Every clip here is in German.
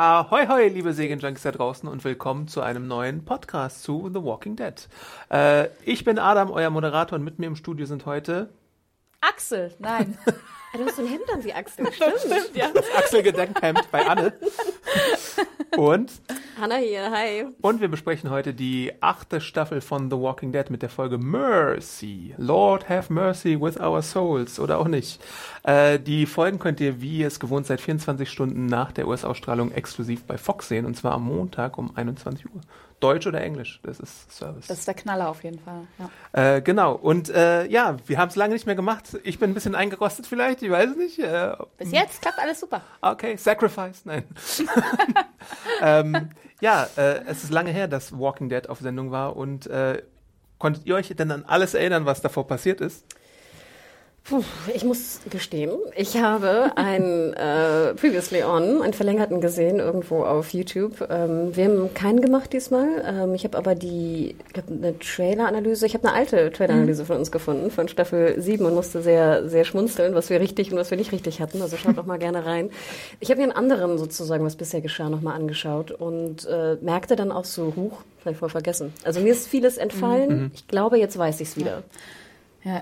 Ahoi, hoi, liebe Serienjunkies da draußen und willkommen zu einem neuen Podcast zu The Walking Dead. Äh, ich bin Adam, euer Moderator und mit mir im Studio sind heute Axel, nein. Du hast so ein Hemd an wie Axel, stimmt. Stimmt, ja. das Axel Gedenkhemd bei Anne. Und, Hanna hier, hi. und wir besprechen heute die achte Staffel von The Walking Dead mit der Folge Mercy. Lord have mercy with our souls. Oder auch nicht. Äh, die Folgen könnt ihr, wie ihr es gewohnt seid, 24 Stunden nach der US-Ausstrahlung exklusiv bei Fox sehen. Und zwar am Montag um 21 Uhr. Deutsch oder Englisch, das ist Service. Das ist der Knaller auf jeden Fall. Ja. Äh, genau. Und äh, ja, wir haben es lange nicht mehr gemacht. Ich bin ein bisschen eingerostet vielleicht, ich weiß es nicht. Äh, Bis jetzt klappt alles super. okay, Sacrifice, nein. ähm, ja, äh, es ist lange her, dass Walking Dead auf Sendung war. Und äh, konntet ihr euch denn an alles erinnern, was davor passiert ist? Puh, ich muss gestehen, ich habe ein äh, Previously On, einen verlängerten gesehen, irgendwo auf YouTube. Ähm, wir haben keinen gemacht diesmal. Ähm, ich habe aber die, ich glaube, eine Trailer-Analyse, ich habe eine alte Trailer-Analyse von uns gefunden, von Staffel 7 und musste sehr, sehr schmunzeln, was wir richtig und was wir nicht richtig hatten. Also schaut doch mal gerne rein. Ich habe mir einen anderen sozusagen, was bisher geschah, nochmal angeschaut und äh, merkte dann auch so, huch, vielleicht voll vergessen. Also mir ist vieles entfallen. Ich glaube, jetzt weiß ich es wieder. Ja,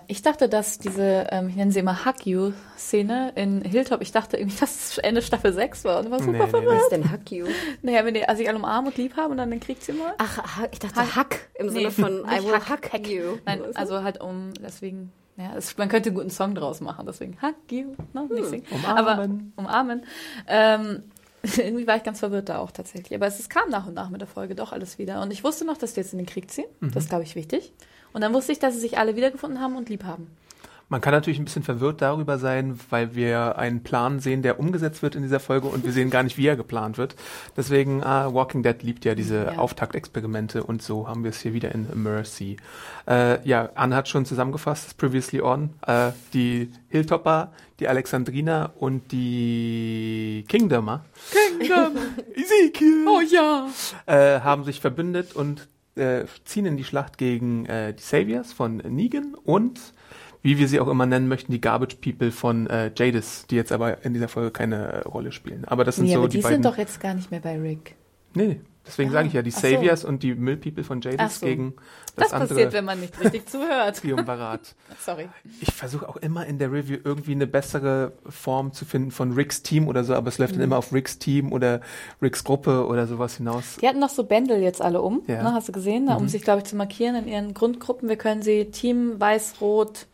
ich dachte, dass diese, ähm, ich nenne sie immer Hug You-Szene in Hilltop, ich dachte irgendwie, dass es Ende Staffel 6 war und war super Nee, nee, verwirrt. Was ist denn Hack You? Naja, wenn die also sich alle umarmen und lieb haben und dann den Krieg ziehen wollen. Ach, ich dachte Hack im Sinne Nee, von I will Hack, hack, Hack. you. Nein, also halt um, deswegen, ja, es, man könnte einen guten Song draus machen, deswegen Hug You, ne, nicht singen. Umarmen. Aber, umarmen. Ähm, irgendwie war ich ganz verwirrt da auch tatsächlich. Aber es, es kam nach und nach mit der Folge doch alles wieder. Und ich wusste noch, dass die jetzt in den Krieg ziehen. Das ist, glaube ich, wichtig. Und dann wusste ich, dass sie sich alle wiedergefunden haben und lieb haben. Man kann natürlich ein bisschen verwirrt darüber sein, weil wir einen Plan sehen, der umgesetzt wird in dieser Folge und wir sehen gar nicht, wie er geplant wird. Deswegen, ah, Walking Dead liebt ja diese Ja. Auftaktexperimente und so haben wir es hier wieder in Mercy. Äh, ja, Anne hat schon zusammengefasst, das Previously On, äh, die Hilltopper, die Alexandrina und die Kingdomer, Kingdom! Ezekiel, oh ja! äh, haben sich verbündet und äh, ziehen in die Schlacht gegen äh, die Saviors von Negan und wie wir sie auch immer nennen möchten, die Garbage People von äh, Jadis, die jetzt aber in dieser Folge keine Rolle spielen. Aber das sind Nee, so aber die, die sind doch jetzt gar nicht mehr bei Rick. nee, nee, deswegen Ah, sage ich ja, die so. Saviors und die Müll People von Jadis so. gegen Das, das, andere passiert, wenn man nicht richtig zuhört. Triumvirat. Sorry. Ich versuche auch immer in der Review irgendwie eine bessere Form zu finden von Ricks Team oder so, aber es läuft Mhm. dann immer auf Ricks Team oder Ricks Gruppe oder sowas hinaus. Die hatten noch so Bändel jetzt alle um, Ja. ne, hast du gesehen, um sich, glaube ich, zu markieren in ihren Grundgruppen. Wir können sie Team Weiß, Rot,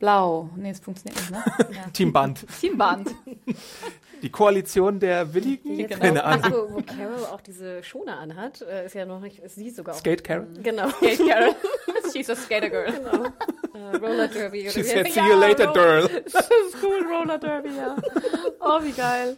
Blau. Nee, das funktioniert nicht, ne? Ja. Team Band. Teamband. Die Koalition der Willigen? Genau. Keine Ahnung. wo, wo Carol auch diese Schoner anhat, äh, ist ja noch nicht, ist sie sogar auch. Skate Karen? Genau. Skate Carol. She's a skater girl. genau. Äh, Roller Derby oder She said, see Ja, you later, Ro- girl. Das ist cool, Roller Derby, ja. Oh, wie geil.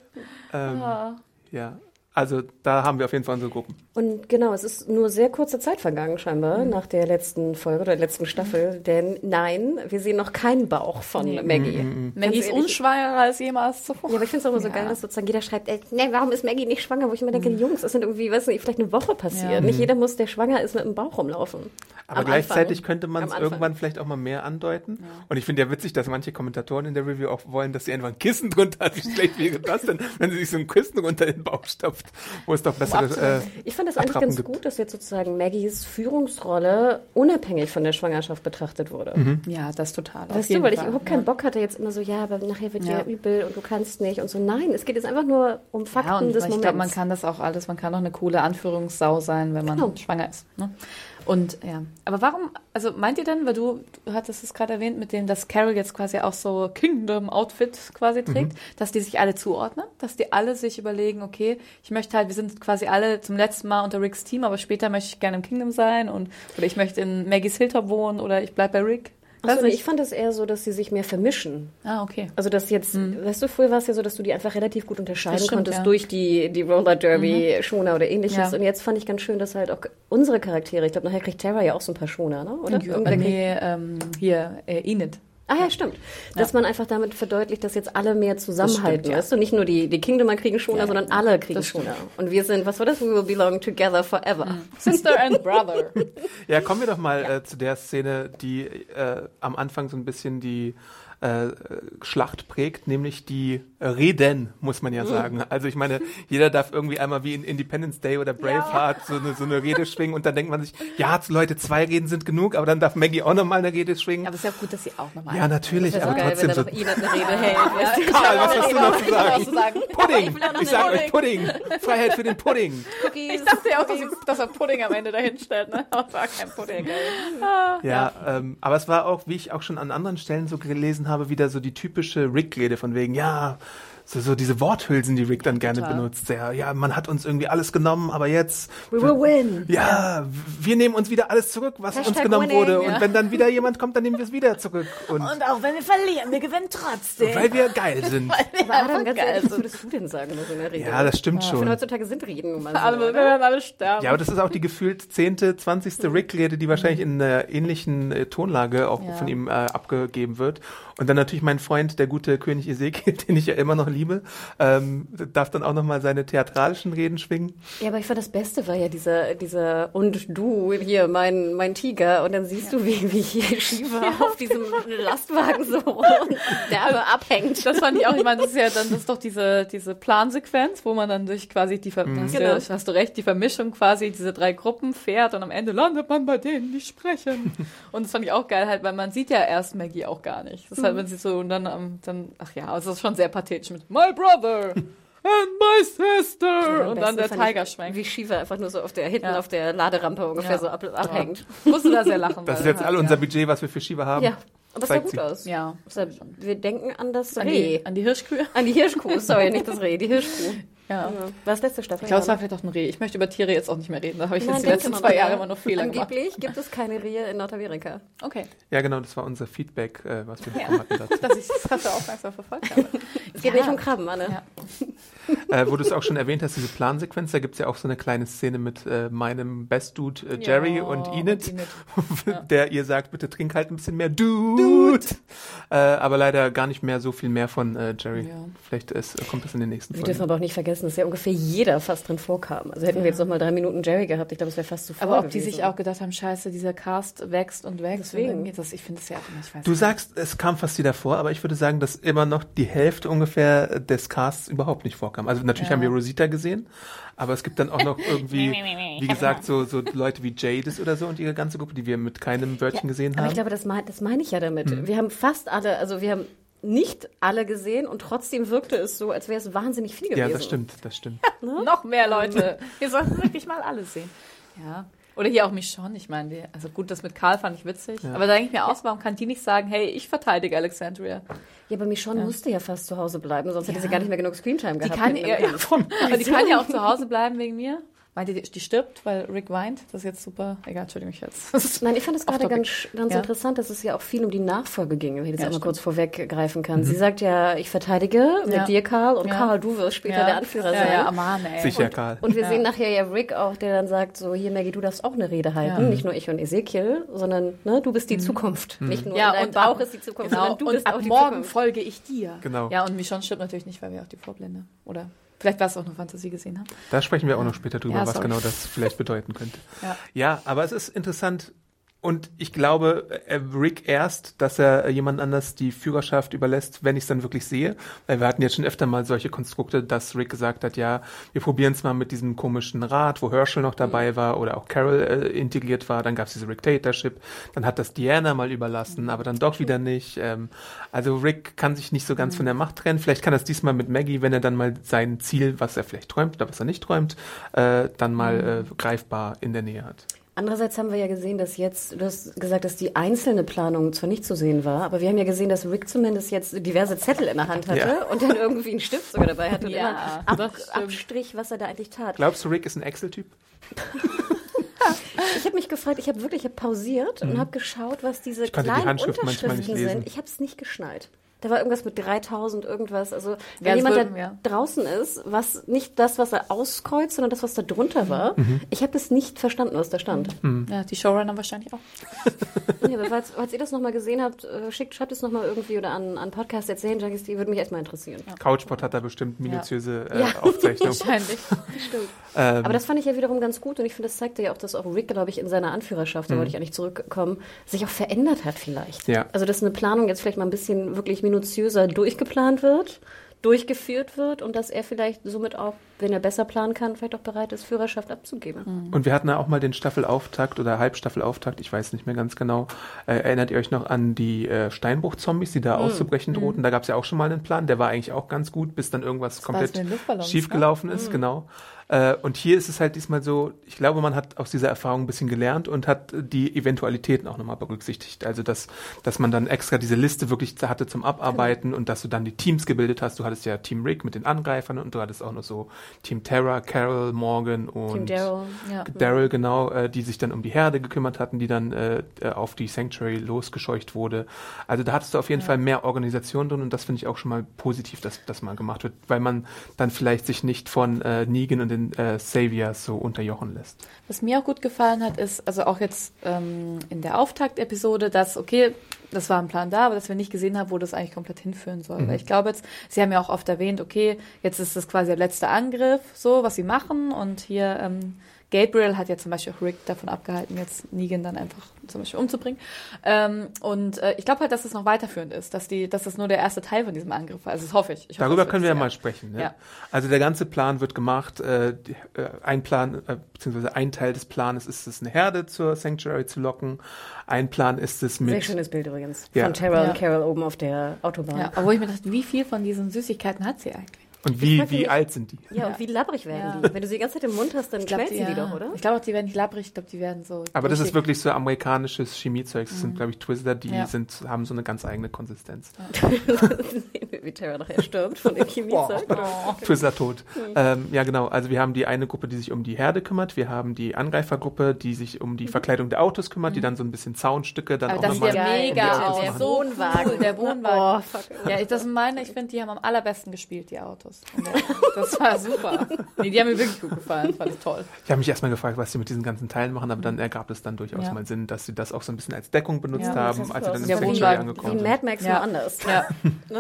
Ähm, Ah. ja, also da haben wir auf jeden Fall unsere Gruppen. Und genau, es ist nur sehr kurze Zeit vergangen scheinbar nach der letzten Folge oder der letzten Staffel, denn nein, wir sehen noch keinen Bauch von Nee. Maggie. Maggie ist ehrlich. unschwangerer als jemals zuvor. Ja, aber ich finde es auch immer so Ja. geil, dass sozusagen jeder schreibt, ey, ne, warum ist Maggie nicht schwanger? Wo ich immer denke, Jungs, das sind irgendwie, weiß nicht, vielleicht eine Woche passiert. Ja. Nicht jeder muss, der schwanger ist, mit dem Bauch rumlaufen. Aber Am gleichzeitig Anfang. könnte man es irgendwann vielleicht auch mal mehr andeuten. Und ich finde ja witzig, dass manche Kommentatoren in der Review auch wollen, dass sie einfach ein Kissen drunter hat. Wie schlecht wäre das denn, wenn sie sich so ein Kissen unter den Bauch stopft, wo es doch bessere äh, Ich fand das eigentlich Attrappen ganz gibt. gut, dass jetzt sozusagen Maggies Führungsrolle unabhängig von der Schwangerschaft betrachtet wurde. Ja, das total. auf Weißt du, jeden weil ich überhaupt keinen Bock hatte, jetzt immer so, ja, aber nachher wird Ja. ja übel und du kannst nicht und so. Nein, es geht jetzt einfach nur um Fakten Ja, und des ich Moments. glaube, man kann das auch alles, man kann auch eine coole Anführungssau sein, wenn man Genau. schwanger ist. Ne? Und ja, aber warum, also meint ihr denn, weil du, du hattest es gerade erwähnt, mit dem, dass Carol jetzt quasi auch so Kingdom-Outfit quasi trägt, dass die sich alle zuordnen, dass die alle sich überlegen, okay, ich möchte halt, wir sind quasi alle zum letzten Mal unter Ricks Team, aber später möchte ich gerne im Kingdom sein und oder ich möchte in Maggies Hilltop wohnen oder ich bleib bei Rick. Also ich fand es eher so, dass sie sich mehr vermischen. Ah, okay. Also das jetzt, weißt du, früher war es ja so, dass du die einfach relativ gut unterscheiden stimmt, konntest ja. durch die, die Roller Derby, Schoner oder ähnliches. Ja. Und jetzt fand ich ganz schön, dass halt auch unsere Charaktere, ich glaube, nachher kriegt Tara ja auch so ein paar Schoner, ne? Oder? Ja, nee, ähm, hier, äh, Enid. Ah ja, stimmt. Dass man einfach damit verdeutlicht, dass jetzt alle mehr zusammenhalten, stimmt, ja. weißt du? Nicht nur die, die Kingdomer kriegen Schoner, Ja, sondern ja. alle kriegen. Schoner. Und wir sind, was war das? We will belong together forever. Sister and Brother. Ja, kommen wir doch mal äh, zu der Szene, die äh, am Anfang so ein bisschen die äh, Schlacht prägt, nämlich die Reden, muss man ja sagen. Also ich meine, jeder darf irgendwie einmal wie in Independence Day oder Braveheart so, eine, so eine Rede schwingen und dann denkt man sich, ja, Leute, zwei Reden sind genug, aber dann darf Maggie auch nochmal eine Rede schwingen. Aber es ist ja gut, dass sie auch nochmal. Ja, natürlich, aber so geil, wenn trotzdem da so. eine Rede hält. du? Karl, was hast du noch zu sagen? Pudding! Ich sag euch Pudding! Freiheit für den Pudding! Ich dachte ja auch, dass, sie, dass er Pudding am Ende dahin stellt, ne? Aber war kein Pudding. Ja, Ähm, aber es war auch, wie ich auch schon an anderen Stellen so gelesen habe, wieder so die typische Rick-Rede von wegen, ja, so, so diese Worthülsen, die Rick dann gerne Total. benutzt. Ja, ja, man hat uns irgendwie alles genommen, aber jetzt, We will win. ja, wir nehmen uns wieder alles zurück, was uns Hashtag genommen winning, wurde. ja. Und wenn dann wieder jemand kommt, dann nehmen wir es wieder zurück. Und, auch wenn wir verlieren, wir gewinnen trotzdem. weil wir geil sind. Aber Adam, ganz geil ehrlich, was sind. würdest du denn sagen bei so einer Rede? Ja, das stimmt finde, schon. heutzutage sind Reden nun mal so, wir werden alle sterben. Ja, aber das ist auch die gefühlt zehnte, zwanzigste Rick-Rede, die wahrscheinlich in einer ähnlichen äh, Tonlage auch Ja. von ihm äh, abgegeben wird. Und dann natürlich mein Freund, der gute König Ezekiel, den ich ja immer noch liebe, ähm, darf dann auch nochmal seine theatralischen Reden schwingen. Ja, aber ich fand das Beste war ja dieser, dieser und du hier, mein, mein Tiger. Und dann siehst du, wie, wie hier Shiva auf diesem Lastwagen so derbe abhängt. Das fand ich auch, ich meine, das ist ja dann, das ist doch diese, diese Plansequenz, wo man dann durch quasi die, Ver hast, Genau. du, hast du recht, die Vermischung quasi, diese drei Gruppen fährt und am Ende landet man bei denen, die sprechen. Und das fand ich auch geil halt, weil man sieht ja erst Maggie auch gar nicht. Das ist halt, wenn sie so, und dann, dann, ach ja, also das ist schon sehr pathetisch mit My Brother and my sister und dann der Tiger schwenkt. Wie Shiva einfach nur so auf der, hinten Ja. auf der Laderampe ungefähr Ja. so ab, abhängt. Ich musste da sehr lachen. Das ist jetzt all unser ja. Budget, was wir für Shiva haben. Ja, aber es sah gut sie. aus. Ja. Wir denken an das An Reh. die, an die Hirschkühe. An die Hirschkuh, sorry, nicht das Reh, die Hirschkuh. Ja. Das letzte Staffel? Ich glaube, es ja, war vielleicht auch ein Reh. Ich möchte über Tiere jetzt auch nicht mehr reden. Da habe ich Nein, jetzt die letzten zwei Jahre ja. immer nur Fehler gemacht. Angeblich gibt es keine Rehe in Nordamerika. Okay. Ja, genau, das war unser Feedback, äh, was wir bekommen hatten dazu. Dass ich das Ganze aufmerksam verfolgt habe. Es geht Ja. nicht um Krabben, Anne. Ja. äh, wo du es auch schon erwähnt hast, diese Plansequenz, da gibt's ja auch so eine kleine Szene mit äh, meinem Best Dude äh, Jerry Ja, und und Enid, Enid. der ihr sagt, bitte trink halt ein bisschen mehr Dude. Äh, aber leider gar nicht mehr so viel mehr von äh, Jerry. Ja. Vielleicht ist, kommt das in den nächsten Wir dürfen Folgen. aber auch nicht vergessen, dass ja ungefähr jeder fast drin vorkam. Also hätten wir jetzt noch mal drei Minuten Jerry gehabt, ich glaube, das wäre fast zu voll Aber ob die gewesen. sich auch gedacht haben, scheiße, dieser Cast wächst und wächst. Deswegen. Und Das, ich finde es ja auch weiß Du nicht. sagst, es kam fast wieder vor, aber ich würde sagen, dass immer noch die Hälfte ungefähr des Casts überhaupt nicht vorkam. Also natürlich Ja. haben wir Rosita gesehen, aber es gibt dann auch noch irgendwie, wie gesagt, so, so Leute wie Jadis oder so und ihre ganze Gruppe, die wir mit keinem Wörtchen gesehen Aber haben. ich glaube, das, mein, das meine ich ja damit. Mhm. Wir haben fast alle, also wir haben nicht alle gesehen und trotzdem wirkte es so, als wäre es wahnsinnig viel gewesen. ja, das stimmt, das stimmt. Noch mehr Leute. Wir sollten wirklich mal alles sehen. Ja. Oder hier auch Michonne, ich meine, die- also gut, das mit Karl fand ich witzig. Aber da denke ich mir aus, warum kann die nicht sagen, hey, ich verteidige Alexandria? Ja, aber Michonne musste ja fast zu Hause bleiben, sonst hätte sie gar nicht mehr genug Screentime Die gehabt. kann, hinten ja, ja, von, aber die kann ja auch zu Hause bleiben wegen mir. Meint ihr, die, die stirbt, weil Rick weint? Das ist jetzt super. Egal, entschuldige mich jetzt. Nein, ich fand es gerade ganz, ganz Ja. interessant, dass es ja auch viel um die Nachfolge ging, wenn ich das Ja, einmal kurz vorweggreifen kann. Sie sagt ja, ich verteidige mit Ja. dir, Karl, und Ja. Karl, du wirst später ja. der Anführer ja, sein. Ja, Aman, ey. Sicher, Karl. Und wir Ja. sehen nachher ja Rick auch, der dann sagt, so hier Maggie, du darfst auch eine Rede halten, Ja. nicht nur ich und Ezekiel, sondern ne, du bist die Zukunft. Nicht nur Mhm. Ja, in deinem und Bauch ab- ist die Zukunft, Genau, sondern du und bist ab auch die morgen Zukunft. folge ich dir. Genau. Ja, und Michonne stirbt natürlich nicht, weil wir auch die Vorblende. Oder vielleicht war es auch eine Fantasie gesehen haben. Da sprechen wir auch noch später drüber, Ja, was genau das vielleicht bedeuten könnte. Ja. Ja, aber es ist interessant und ich glaube, äh, Rick erst, dass er jemand anders die Führerschaft überlässt, wenn ich es dann wirklich sehe. Weil wir hatten jetzt schon öfter mal solche Konstrukte, dass Rick gesagt hat, ja, wir probieren es mal mit diesem komischen Rat, wo Herschel noch dabei war oder auch Carol äh, integriert war. Dann gab es diese Rick-Dictatorship. Dann hat das Diana mal überlassen, aber dann doch wieder nicht. Ähm, also Rick kann sich nicht so ganz von der Macht trennen. Vielleicht kann er es diesmal mit Maggie, wenn er dann mal sein Ziel, was er vielleicht träumt oder was er nicht träumt, äh, dann mal äh, greifbar in der Nähe hat. Andererseits haben wir ja gesehen, dass jetzt, du hast gesagt, dass die einzelne Planung zwar nicht zu sehen war, aber wir haben ja gesehen, dass Rick zumindest jetzt diverse Zettel in der Hand hatte Ja. und dann irgendwie einen Stift sogar dabei hatte und Ja, immer ab. Abstrich, was er da eigentlich tat. Glaubst du, Rick ist ein Excel-Typ? Ich habe mich gefragt, ich habe wirklich ich hab pausiert und habe geschaut, was diese die kleinen nicht Unterschriften sind. Ich habe es nicht geschnallt. Da war irgendwas mit 3000 irgendwas. Also wenn jemand würden da wir. draußen ist, was nicht das, was er auskreuzt, sondern das, was da drunter war, Mhm. ich habe es nicht verstanden, was da stand. Ja, die Showrunner wahrscheinlich auch. Nee, aber falls, falls ihr das nochmal gesehen habt, äh, schickt, schreibt es nochmal irgendwie oder an, an Podcast erzählen, Junkies, die würde mich echt mal interessieren. Couchpot hat da bestimmt minutiöse äh, Ja. Aufzeichnungen. Wahrscheinlich. Stimmt. Ähm, Aber das fand ich ja wiederum ganz gut und ich finde, das zeigte ja auch, dass auch Rick, glaube ich, in seiner Anführerschaft, da wollte ich eigentlich zurückkommen, sich auch verändert hat vielleicht. Ja. Also, dass eine Planung jetzt vielleicht mal ein bisschen wirklich minutiöser durchgeplant wird, durchgeführt wird und dass er vielleicht somit auch, wenn er besser planen kann, vielleicht auch bereit ist, Führerschaft abzugeben. Und wir hatten ja auch mal den Staffelauftakt oder Halbstaffelauftakt, ich weiß nicht mehr ganz genau. Äh, erinnert ihr euch noch an die äh, Steinbruch-Zombies, die da auszubrechen drohten? Da gab es ja auch schon mal einen Plan, der war eigentlich auch ganz gut, bis dann irgendwas komplett das den Luftballons, schiefgelaufen ist, genau. Äh, und hier ist es halt diesmal so, ich glaube, man hat aus dieser Erfahrung ein bisschen gelernt und hat die Eventualitäten auch nochmal berücksichtigt. Also, dass, dass man dann extra diese Liste wirklich hatte zum Abarbeiten und dass du dann die Teams gebildet hast. Du hattest ja Team Rick mit den Angreifern und du hattest auch noch so Team Terra, Carol, Morgan und Daryl. Ja. Daryl, genau, äh, die sich dann um die Herde gekümmert hatten, die dann äh, äh, auf die Sanctuary losgescheucht wurde. Also da hattest du auf jeden Fall mehr Organisation drin und das finde ich auch schon mal positiv, dass das mal gemacht wird, weil man dann vielleicht sich nicht von äh, Negan und den äh, Saviors so unterjochen lässt. Was mir auch gut gefallen hat, ist, also auch jetzt ähm, in der Auftaktepisode, dass, okay, das war ein Plan da, aber dass wir nicht gesehen haben, wo das eigentlich komplett hinführen soll. Weil ich glaube jetzt, Sie haben ja auch oft erwähnt, okay, jetzt ist das quasi der letzte Angriff, so, was Sie machen und hier, ähm, Gabriel hat ja zum Beispiel auch Rick davon abgehalten, jetzt Negan dann einfach zum Beispiel umzubringen. Ähm, und äh, ich glaube halt, dass es noch weiterführend ist, dass die, dass das nur der erste Teil von diesem Angriff war. Also das hoffe ich. ich hoffe, Darüber können wir ja mal sprechen. Ne? Ja. Also der ganze Plan wird gemacht. Äh, die, äh, ein Plan, äh, beziehungsweise ein Teil des Planes ist es, eine Herde zur Sanctuary zu locken. Ein Plan ist es mit Sehr schönes Bild übrigens. Ja. Von Terrell Ja. und Carol oben auf der Autobahn. Ja, aber wo ich mir dachte, wie viel von diesen Süßigkeiten hat sie eigentlich? Und wie, wie alt sind die? Ja, und wie labbrig werden Ja. die? Wenn du sie die ganze Zeit im Mund hast, dann Ich glaube, schmelzen die, ja. doch, oder? Ich glaube auch, die werden nicht labbrig, ich glaube, die werden so. Aber das ist wirklich so amerikanisches Chemiezeug. Das sind, glaube ich, Twister, die Mhm. Ja. sind, haben so eine ganz eigene Konsistenz. wie Terrell nachher stirbt von dem Chemiezeug. Oh. Twister tot. Ähm, ja, genau. Also wir haben die eine Gruppe, die sich um die Herde kümmert. Wir haben die Angreifergruppe, die sich um die Verkleidung der Autos kümmert, die dann so ein bisschen Zaunstücke dann Mhm. Aber auch das sieht nochmal. ja mega aus. der so Wohnwagen. Der Wohnwagen. Oh, fuck. Ja, ich, das sind meine, ich finde, die haben am allerbesten gespielt, die Autos. Der- Das war super. Nee, die haben mir wirklich gut gefallen, fand ich toll. Ich habe mich erstmal gefragt, was sie mit diesen ganzen Teilen machen, aber dann ergab es dann durchaus Ja. mal Sinn, dass sie das auch so ein bisschen als Deckung benutzt Ja, haben, als sie dann im Sanctuary Wohnwagen. angekommen Wie sind. Mad Max Ja. nur anders. Ja,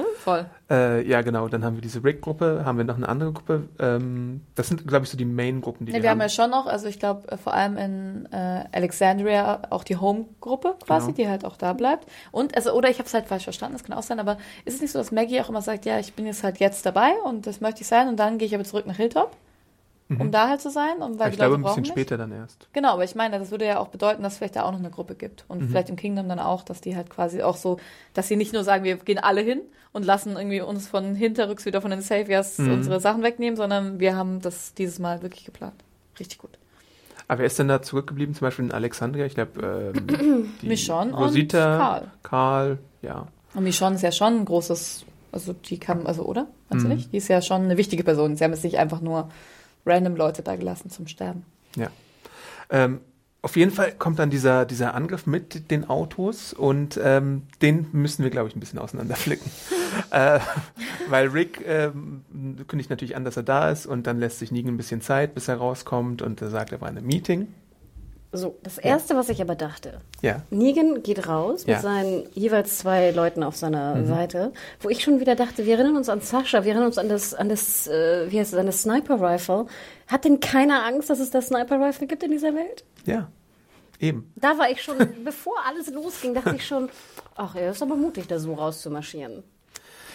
voll. Äh, ja, genau. Dann haben wir diese Rick-Gruppe, haben wir noch eine andere Gruppe. Ähm, das sind, glaube ich, so die Main-Gruppen, die Nee, wir, wir haben ja schon noch, also ich glaube, vor allem in äh, Alexandria auch die Home-Gruppe quasi, Genau. die halt auch da bleibt. Und, also, oder ich habe es halt falsch verstanden, das kann auch sein, aber ist es nicht so, dass Maggie auch immer sagt, ja, ich bin jetzt halt jetzt dabei und das möchte ich sein und dann gehe ich aber zurück nach Hilltop, um da halt zu sein? Und weil ich die glaube, Leute ein bisschen mich? später dann erst. Genau, aber ich meine, das würde ja auch bedeuten, dass es vielleicht da auch noch eine Gruppe gibt. Und Mhm. vielleicht im Kingdom dann auch, dass die halt quasi auch so, dass sie nicht nur sagen, wir gehen alle hin und lassen irgendwie uns von hinterrücks wieder von den Saviors Mhm. unsere Sachen wegnehmen, sondern wir haben das dieses Mal wirklich geplant. Richtig gut. Aber wer ist denn da zurückgeblieben? Zum Beispiel in Alexandria? Ich glaube, ähm, Michonne und Rosita, Karl. Karl, ja. Und Michonne ist ja schon ein großes, also die kam, also oder? Meinst Mhm. du nicht? Die ist ja schon eine wichtige Person. Sie haben jetzt nicht einfach nur random Leute da gelassen zum Sterben. Ja. Ähm, auf jeden Fall kommt dann dieser, dieser Angriff mit den Autos und ähm, den müssen wir, glaube ich, ein bisschen auseinanderflicken. äh, weil Rick ähm, kündigt natürlich an, dass er da ist und dann lässt sich Negan ein bisschen Zeit, bis er rauskommt und er sagt, er war in einem Meeting. So, das Erste, was ich aber dachte, Ja. Negan geht raus Ja. mit seinen jeweils zwei Leuten auf seiner Seite, wo ich schon wieder dachte, wir erinnern uns an Sascha, wir erinnern uns an das, an das, äh, wie heißt es, an das Sniper Rifle. Hat denn keiner Angst, dass es das Sniper Rifle gibt in dieser Welt? Ja. Eben. Da war ich schon, bevor alles losging, dachte ich schon, ach, er ist aber mutig, da so rauszumarschieren.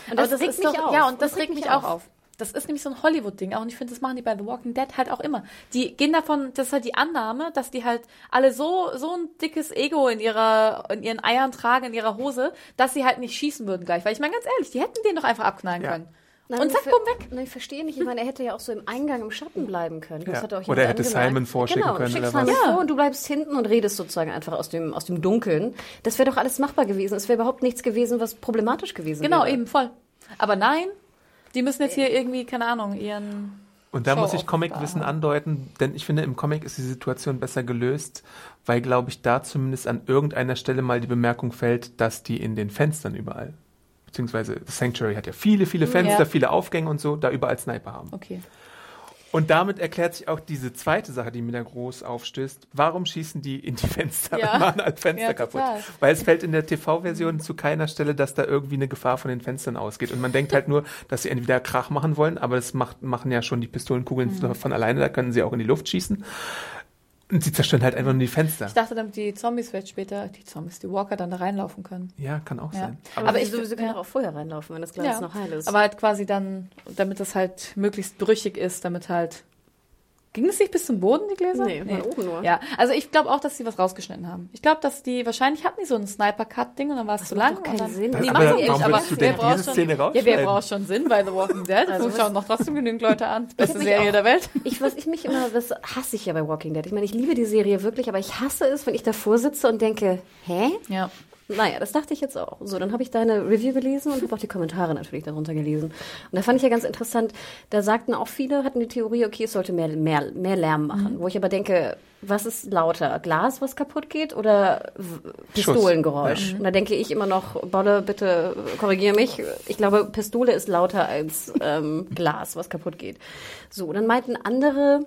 Und Aber das ist doch, auf. ja, und das, regt mich auch auf. Das ist nämlich so ein Hollywood-Ding auch. Und ich finde, das machen die bei The Walking Dead halt auch immer. Die gehen davon, das ist halt die Annahme, dass die halt alle so, so ein dickes Ego in ihrer, in ihren Eiern tragen, in ihrer Hose, dass sie halt nicht schießen würden gleich. Weil ich meine, ganz ehrlich, die hätten den doch einfach abknallen Ja. können. Nein, und zack, ver- bumm, weg. Nein, ich verstehe nicht. Ich meine, er hätte ja auch so im Eingang im Schatten bleiben können. Das Ja. hat auch Oder er hätte angemerkt. Simon vorschicken genau, können schick oder Simon was. Ja. vor und du bleibst hinten und redest sozusagen einfach aus dem, aus dem Dunkeln. Das wäre doch alles machbar gewesen. Es wäre überhaupt nichts gewesen, was problematisch gewesen Genau, wäre. eben, voll. Aber nein, die müssen jetzt hier irgendwie, keine Ahnung, ihren Und da Show muss ich Comicwissen andeuten, denn ich finde, im Comic ist die Situation besser gelöst, weil, glaube ich, da zumindest an irgendeiner Stelle mal die Bemerkung fällt, dass die in den Fenstern überall, beziehungsweise das Sanctuary hat ja viele, viele Fenster, Ja. viele Aufgänge und so, da überall Sniper haben. Okay. Und damit erklärt sich auch diese zweite Sache, die mir da groß aufstößt. Warum schießen die in die Fenster Ja. und machen halt Fenster Ja, kaputt? Weil es fällt in der TV-Version zu keiner Stelle, dass da irgendwie eine Gefahr von den Fenstern ausgeht. Und man denkt halt nur, dass sie entweder Krach machen wollen, aber das macht, machen ja schon die Pistolenkugeln Mhm. von alleine, da können sie auch in die Luft schießen. Und sie zerstören halt einfach nur die Fenster. Ich dachte, damit die Zombies vielleicht später, die Zombies, die Walker dann da reinlaufen können. Ja, kann auch Ja. sein. Aber, Aber ich sowieso kann ja. doch auch vorher reinlaufen, wenn das Glas noch heil ist. Aber halt quasi dann, damit das halt möglichst brüchig ist, damit halt. Ging es nicht bis zum Boden, die Gläser? Nee, von oben nur. Ja, also ich glaube auch, dass die was rausgeschnitten haben. Ich glaube, dass die, wahrscheinlich hatten die so ein Sniper-Cut-Ding und dann war es zu macht lang. keinen dann, Sinn. Nee, Aber die echt, aber wer denn braucht diese schon, Szene Ja, wer braucht schon Sinn bei The Walking Dead? Also Also was- schauen noch trotzdem genügend Leute an. Beste Serie auch- der Welt. Ich, was ich mich immer, das hasse ich ja bei Walking Dead. Ich meine, ich liebe die Serie wirklich, aber ich hasse es, wenn ich davor sitze und denke, hä? Ja. Naja, das dachte ich jetzt auch. So, dann habe ich deine Review gelesen und habe auch die Kommentare natürlich darunter gelesen. Und da fand ich ja ganz interessant, da sagten auch viele, hatten die Theorie, okay, es sollte mehr, mehr, mehr Lärm machen. Wo ich aber denke, was ist lauter? Glas, was kaputt geht oder Pistolengeräusch? Und da denke ich immer noch, Bolle, bitte korrigiere mich. Ich glaube, Pistole ist lauter als ähm, Glas, was kaputt geht. So, dann meinten andere,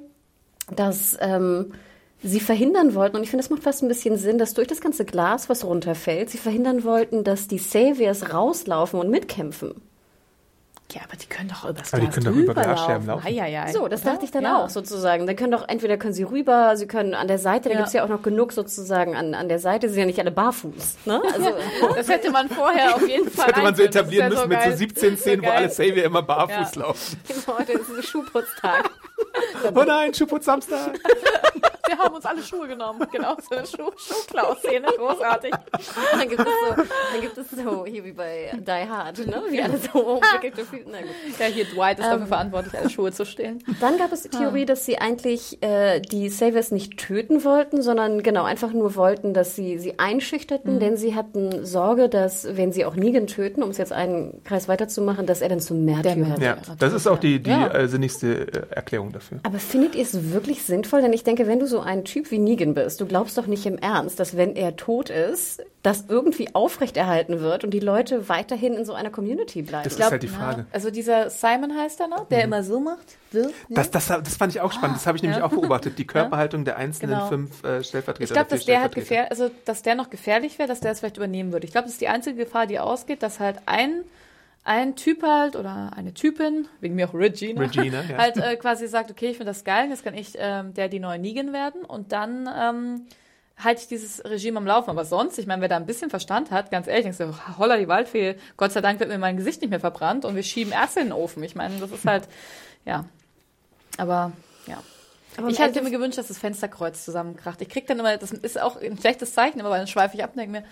dass ähm, sie verhindern wollten, und ich finde, das macht fast ein bisschen Sinn, dass durch das ganze Glas, was runterfällt, sie verhindern wollten, dass die Saviors rauslaufen und mitkämpfen. Ja, aber die können doch über das Aber die Glas können doch über drüber Glasscherben laufen. Ei, ei, ei. So, das Oder? dachte ich dann Ja. auch sozusagen. Dann können doch, entweder können sie rüber, sie können an der Seite, da Ja. gibt's ja auch noch genug sozusagen an, an der Seite, sie sind ja nicht alle barfuß. Ne? Also, Das hätte man vorher auf jeden Fall Das hätte man so. Das etablieren ja müssen mit so geil. 17 Szenen, wo geil. alle Savior immer barfuß Ja. laufen. heute ist es Schuhputztag. Oh nein, Schuhputz Samstag. Wir haben uns alle Schuhe genommen. Genau, so eine Schuh Schuhklau-Szene. Großartig. Dann gibt es so, dann gibt es so, hier wie bei Die Hard, ne? wie alle so umwickelte Füße. Na gut. Ja, hier Dwight ist Ähm. dafür verantwortlich, alle Schuhe zu stehlen. Dann gab es die Theorie, dass sie eigentlich äh, die Saviors nicht töten wollten, sondern genau einfach nur wollten, dass sie sie einschüchterten, denn sie hatten Sorge, dass wenn sie auch Negan töten, um es jetzt einen Kreis weiterzumachen, dass er dann zum Märtyrer Märtyrer. Ja, wird. das ist auch die, die Ja. äh, sinnigste äh, Erklärung dafür. Aber findet ihr es wirklich sinnvoll? Denn ich denke, wenn du so ein Typ wie Negan bist, du glaubst doch nicht im Ernst, dass wenn er tot ist, das irgendwie aufrechterhalten wird und die Leute weiterhin in so einer Community bleiben. Das Ich glaub, ist halt die Frage. Also dieser Simon heißt er noch, der immer so macht. Ne? Das, das, das fand ich auch spannend. Das habe ich nämlich Ja. auch beobachtet. Die Körperhaltung der einzelnen Genau. fünf äh, Stellvertreter. Ich glaube, dass der halt gefähr also dass der noch gefährlich wäre, dass der es vielleicht übernehmen würde. Ich glaube, das ist die einzige Gefahr, die ausgeht, dass halt ein ein Typ halt oder eine Typin, wegen mir auch Regina, Regina, ja. halt äh, quasi sagt, okay, ich finde das geil, jetzt kann ich ähm, der die neue Negan werden und dann ähm, halte ich dieses Regime am Laufen. Aber sonst, ich meine, wer da ein bisschen Verstand hat, ganz ehrlich, denkst du, holla die Waldfee, Gott sei Dank wird mir mein Gesicht nicht mehr verbrannt und wir schieben Ärzte in den Ofen. Ich meine, das ist halt, ja. Aber, ja. Aber ich hätte mir gewünscht, dass das Fensterkreuz zusammenkracht. Ich krieg dann immer, das ist auch ein schlechtes Zeichen, aber dann schweife ich ab und denke mir,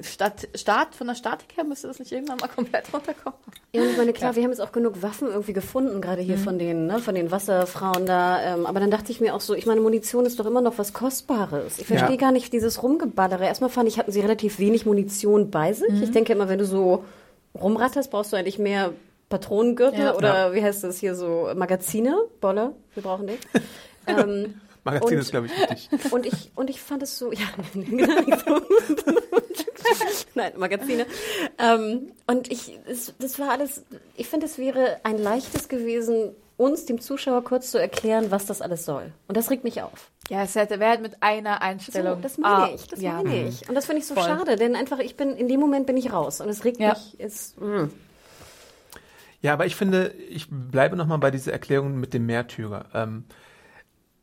Statt, Start, von der Statik her müsste das nicht irgendwann mal komplett runterkommen. Ja, ich meine, klar, wir haben jetzt auch genug Waffen irgendwie gefunden, gerade hier von den, ne, von den Wasserfrauen da. Ähm, aber dann dachte ich mir auch so, ich meine, Munition ist doch immer noch was Kostbares. Ich verstehe Ja. gar nicht dieses Rumgeballere. Erstmal fand ich, hatten sie relativ wenig Munition bei sich. Ich denke immer, wenn du so rumratterst, brauchst du eigentlich mehr Patronengürtel Ja. oder wie heißt das hier so, Magazine? Bolle, wir brauchen die. ähm, Magazin Und- ist, glaube ich, wichtig. und ich, und ich fand es so, ja, so. Nein, Magazine. Ähm, und ich, es, das war alles, ich finde, es wäre ein leichtes gewesen, uns, dem Zuschauer, kurz zu erklären, was das alles soll. Und das regt mich auf. Ja, es hätte, wäre halt mit einer So, Einstellung. das meine Ah, ich, das ja. meine ich. Und das finde ich so Voll. schade, denn einfach, ich bin, in dem Moment bin ich raus. Und es regt Ja. mich, es, mm. Ja, aber ich finde, ich bleibe nochmal bei dieser Erklärung mit dem Märtyrer. Ähm,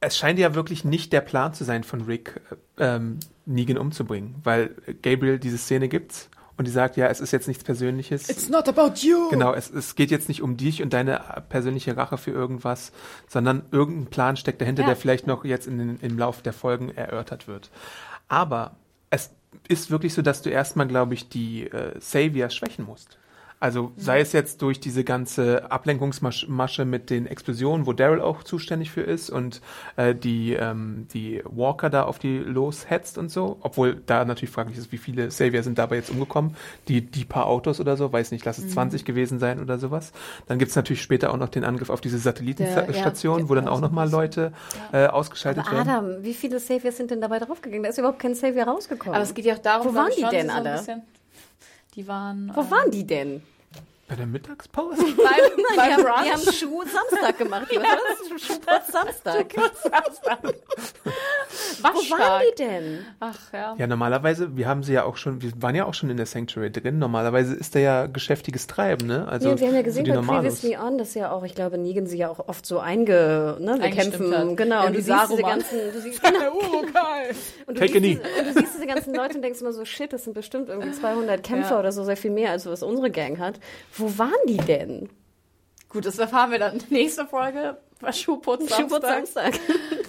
es scheint ja wirklich nicht der Plan zu sein von Rick, äh, ähm, Negan umzubringen, weil Gabriel diese Szene gibt und die sagt, ja, es ist jetzt nichts Persönliches. It's not about you. Genau, es, es geht jetzt nicht um dich und deine persönliche Rache für irgendwas, sondern irgendein Plan steckt dahinter, Ja. der vielleicht noch jetzt in, den- im Lauf der Folgen erörtert wird. Aber es ist wirklich so, dass du erstmal, glaube ich, die äh, Saviors schwächen musst. Also sei es jetzt durch diese ganze Ablenkungsmasche mit den Explosionen, wo Daryl auch zuständig für ist und äh, die, ähm, die Walker da auf die loshetzt und so, obwohl da natürlich fraglich ist, wie viele Savior sind dabei jetzt umgekommen, die, die paar Autos oder so, weiß nicht, lass es 20 gewesen sein oder sowas. Dann gibt's natürlich später auch noch den Angriff auf diese Satellitenstation, ja, wo dann auch nochmal Leute äh, ausgeschaltet Aber werden. Adam, wie viele Saviors sind denn dabei draufgegangen? Da ist überhaupt kein Savior rausgekommen. Aber es geht ja auch darum, Wo waren die schon, denn so ein alle? Die waren. Wo waren die denn? Bei der Mittagspause? Beim, beim haben, Brunch. die haben Schuh Samstag gemacht. Was war das? Schuhputz Samstag. Wo waren die denn? Ach ja. Ja, normalerweise, wir haben sie ja auch schon, wir waren ja auch schon in der Sanctuary drin. Normalerweise ist da ja geschäftiges Treiben, ne? Also Ja, und wir haben ja so gesehen die bei Normalos. Previously On, dass ja auch, ich glaube, Negan sie ja auch oft so einge, ne, wir kämpfen, hat. genau, Ja, und du siehst diese ganzen, du siehst, genau, Oh, geil. und du, Take siehst diese, und du siehst diese ganzen Leute und denkst immer so, shit, das sind bestimmt irgendwie 200 Kämpfer Ja. oder so, sehr viel mehr, als was unsere Gang hat. Wo waren die denn? Gut, das erfahren wir dann. Nächste Folge war Schuhputz Schuhputz Samstag. Samstag.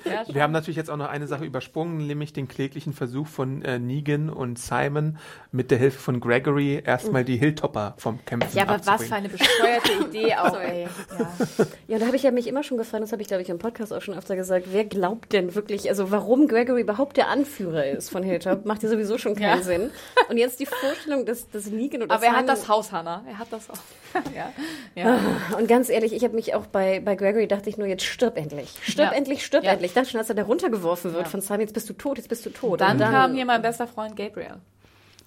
Ja, Wir haben natürlich jetzt auch noch eine Sache übersprungen, nämlich den kläglichen Versuch von äh, Negan und Simon mit der Hilfe von Gregory erstmal die Hilltopper vom Kämpfen ja, aber was für eine bescheuerte Idee auch, Sorry. ey. Ja. Ja, und da habe ich ja mich immer schon gefragt, das habe ich, glaube ich, im Podcast auch schon öfter gesagt, wer glaubt denn wirklich, also warum Gregory überhaupt der Anführer ist von Hilltop, macht ja sowieso schon keinen Ja. Sinn. Und jetzt die Vorstellung, dass, dass Negan oder Aber er hat das Haus, Hannah. Er hat das auch. ja. ja. Und ganz ehrlich, ich habe mich auch bei, bei Gregory dachte ich nur, jetzt stirb endlich. Stirb Ja. endlich, stirb Ja. endlich. Das schon, als er da runtergeworfen wird Ja. von Simon, jetzt bist du tot, jetzt bist du tot. Dann, Und kam hier mein bester Freund Gabriel.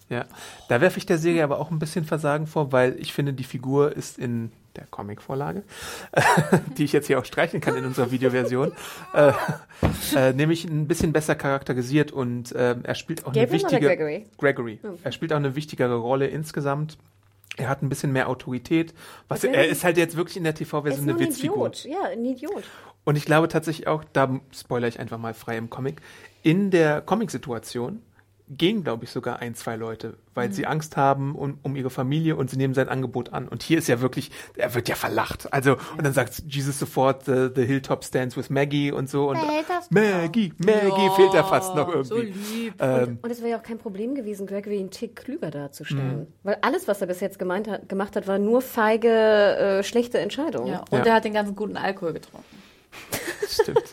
Ja, da werfe ich der Serie aber auch ein bisschen Versagen vor, weil ich finde, die Figur ist in der Comicvorlage, die ich jetzt hier auch streichen kann in unserer Videoversion, äh, äh, nämlich ein bisschen besser charakterisiert und äh, er spielt auch eine Gabriel oder wichtige Gregory? Gregory. Er spielt auch eine wichtigere Rolle insgesamt. Er hat ein bisschen mehr Autorität. Was, er ist halt jetzt wirklich in der er TV-Version eine ein Witzfigur. Idiot. Ja, ein Idiot. Und ich glaube tatsächlich auch, da spoilere ich einfach mal frei im Comic, in der Comic-Situation gehen, glaube ich, sogar ein, zwei Leute, weil sie Angst haben um, um ihre Familie und sie nehmen sein Angebot an. Und hier ist ja wirklich, er wird ja verlacht. Also, und dann sagt Jesus sofort, the, the Hilltop stands with Maggie und so. Und Maggie, Maggie Ja, fehlt da fast noch irgendwie. So lieb. Ähm, Und es wäre ja auch kein Problem gewesen, Gregory einen Tick klüger darzustellen. Mhm. Weil alles, was er bis jetzt gemeint hat, gemacht hat, war nur feige, äh, schlechte Entscheidungen. Ja. Und Ja. er hat den ganzen guten Alkohol getrunken. stimmt.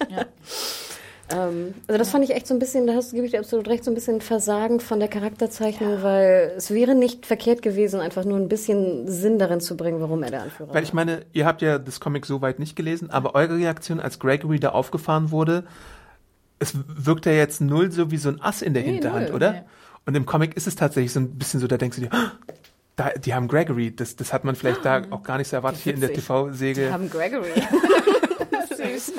Ähm, also das fand ich echt so ein bisschen, da hast du, gebe ich dir absolut recht, so ein bisschen Versagen von der Charakterzeichnung, weil es wäre nicht verkehrt gewesen, einfach nur ein bisschen Sinn darin zu bringen, warum er der Anführer Weil ich meine, ihr habt ja das Comic so weit nicht gelesen, aber eure Reaktion, als Gregory da aufgefahren wurde, es wirkt ja jetzt null so wie so ein Ass in der Nee, Hinterhand, null. oder? Nee. Und im Comic ist es tatsächlich so ein bisschen so, da denkst du dir, "Ah, da, die haben Gregory, das, das hat man vielleicht da auch gar nicht so erwartet hier in der. TV-Säge. Wir haben Gregory. Süß.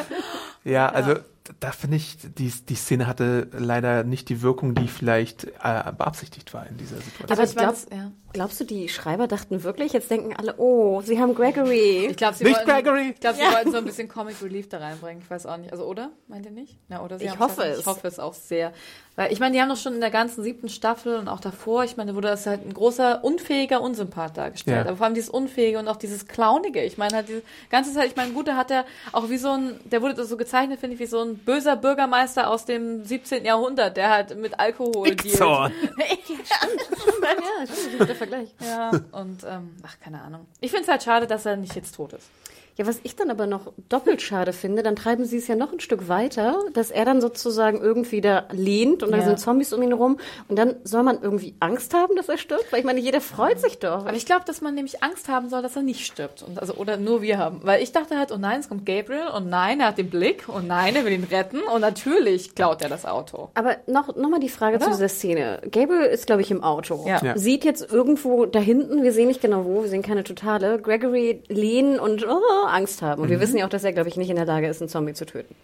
Ja, also da finde ich, die, die Szene hatte leider nicht die Wirkung, die vielleicht äh, beabsichtigt war in dieser Situation. Aber ich ich glaub, ja. glaubst du, die Schreiber dachten wirklich, jetzt denken alle, oh, sie haben Gregory. Ich glaube, sie Nicht wollten, Gregory! Ich glaube, sie wollten so ein bisschen Comic Relief da reinbringen. Ich weiß auch nicht. Also, oder? Meint ihr nicht? Ja, oder? Sie Ich haben's hoffe halt- es. Ich hoffe es auch sehr. Weil, ich meine, die haben doch schon in der ganzen siebten Staffel und auch davor, ich meine, da wurde das halt ein großer, unfähiger Unsympath dargestellt. Ja. Aber vor allem dieses Unfähige und auch dieses Clownige. Ich meine, halt diese ganze Zeit, ich meine, gut, der hat er auch wie so ein, der wurde so gezeichnet, finde ich, wie so ein böser Bürgermeister aus dem 17. Jahrhundert, der halt mit Alkohol dealt. Zorn. ja, stimmt, guter Vergleich. Ja, und, ähm, ach, keine Ahnung. Ich finde es halt schade, dass er nicht jetzt tot ist. Ja, was ich dann aber noch doppelt schade finde, dann treiben sie es ja noch ein Stück weiter, dass er dann sozusagen irgendwie da lehnt und da Ja. sind Zombies um ihn rum und dann soll man irgendwie Angst haben, dass er stirbt, weil ich meine, jeder freut sich doch. Aber ich glaube, dass man nämlich Angst haben soll, dass er nicht stirbt. Und also, oder nur wir haben. Weil ich dachte halt, oh nein, es kommt Gabriel und nein, er hat den Blick und nein, er will ihn retten und natürlich klaut er das Auto. Aber noch, noch mal die Frage zu Ja. dieser Szene. Gabriel ist, glaube ich, im Auto. Ja. Ja. Sieht jetzt irgendwo da hinten, wir sehen nicht genau wo, wir sehen keine totale, Gregory lehnen und oh, Angst haben. Und wir wissen ja auch, dass er, glaube ich, nicht in der Lage ist, einen Zombie zu töten.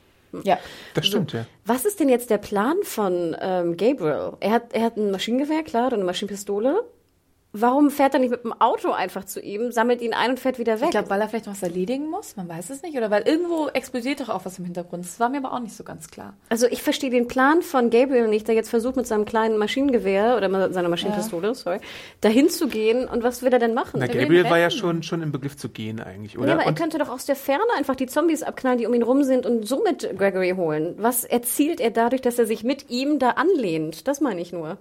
Ja. Das stimmt, ja. Was ist denn jetzt der Plan von ähm, Gabriel? Er hat, er hat ein Maschinengewehr, klar, oder eine Maschinenpistole. Warum fährt er nicht mit dem Auto einfach zu ihm, sammelt ihn ein und fährt wieder weg? Ich glaube, weil er vielleicht noch was erledigen muss, man weiß es nicht. Oder weil irgendwo explodiert doch auch was im Hintergrund. Das war mir aber auch nicht so ganz klar. also ich verstehe den Plan von Gabriel nicht, der jetzt versucht mit seinem kleinen Maschinengewehr oder mit seiner Maschinenpistole, sorry, dahin zu gehen und was will er denn machen? Na, Er Gabriel war ja schon, schon im Begriff zu gehen eigentlich, Ja, oder? aber er Und könnte doch aus der Ferne einfach die Zombies abknallen, die um ihn rum sind und somit Gregory holen. Was erzielt er dadurch, dass er sich mit ihm da anlehnt? Das meine ich nur.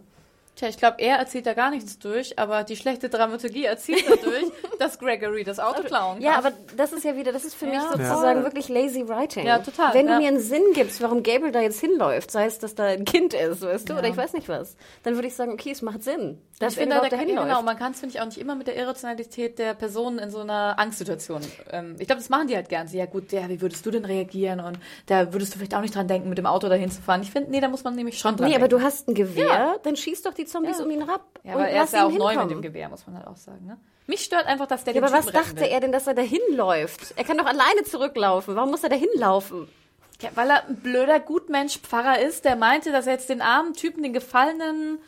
Tja, ich glaube, er erzählt da gar nichts durch, aber die schlechte Dramaturgie erzählt dadurch, dass Gregory das Auto klauen kann. Ja, aber das ist ja wieder, das ist für mich Ja. sozusagen Ja. wirklich lazy writing. Ja, total, Wenn du mir einen Sinn gibst, warum Gabriel da jetzt hinläuft, sei es, dass da ein Kind ist, weißt du, oder ich weiß nicht was, dann würde ich sagen, okay, es macht Sinn, dass ich finde, da, dahin genau, man kann es, finde ich, auch nicht immer mit der Irrationalität der Person in so einer Angstsituation. Ähm, ich glaube, das machen die halt gern. So, ja gut, ja, wie würdest du denn reagieren? Und da würdest du vielleicht auch nicht dran denken, mit dem Auto dahin zu fahren. Ich finde, nee, da muss man nämlich schon dran Nee, aber denken. du hast ein Gewehr, Ja. dann schieß doch die Zombies Ja. um ihn ab. ja, aber und er lass ist ja auch neu mit dem Gewehr, muss man halt auch sagen. Ne? Mich stört einfach, dass der Ja, den aber was Typen retten dachte will. er denn, dass er dahin läuft? Er kann doch alleine zurücklaufen. Warum muss er dahin laufen? Ja, weil er ein blöder Gutmensch-Pfarrer ist, der meinte, dass er jetzt den armen Typen, den gefallenen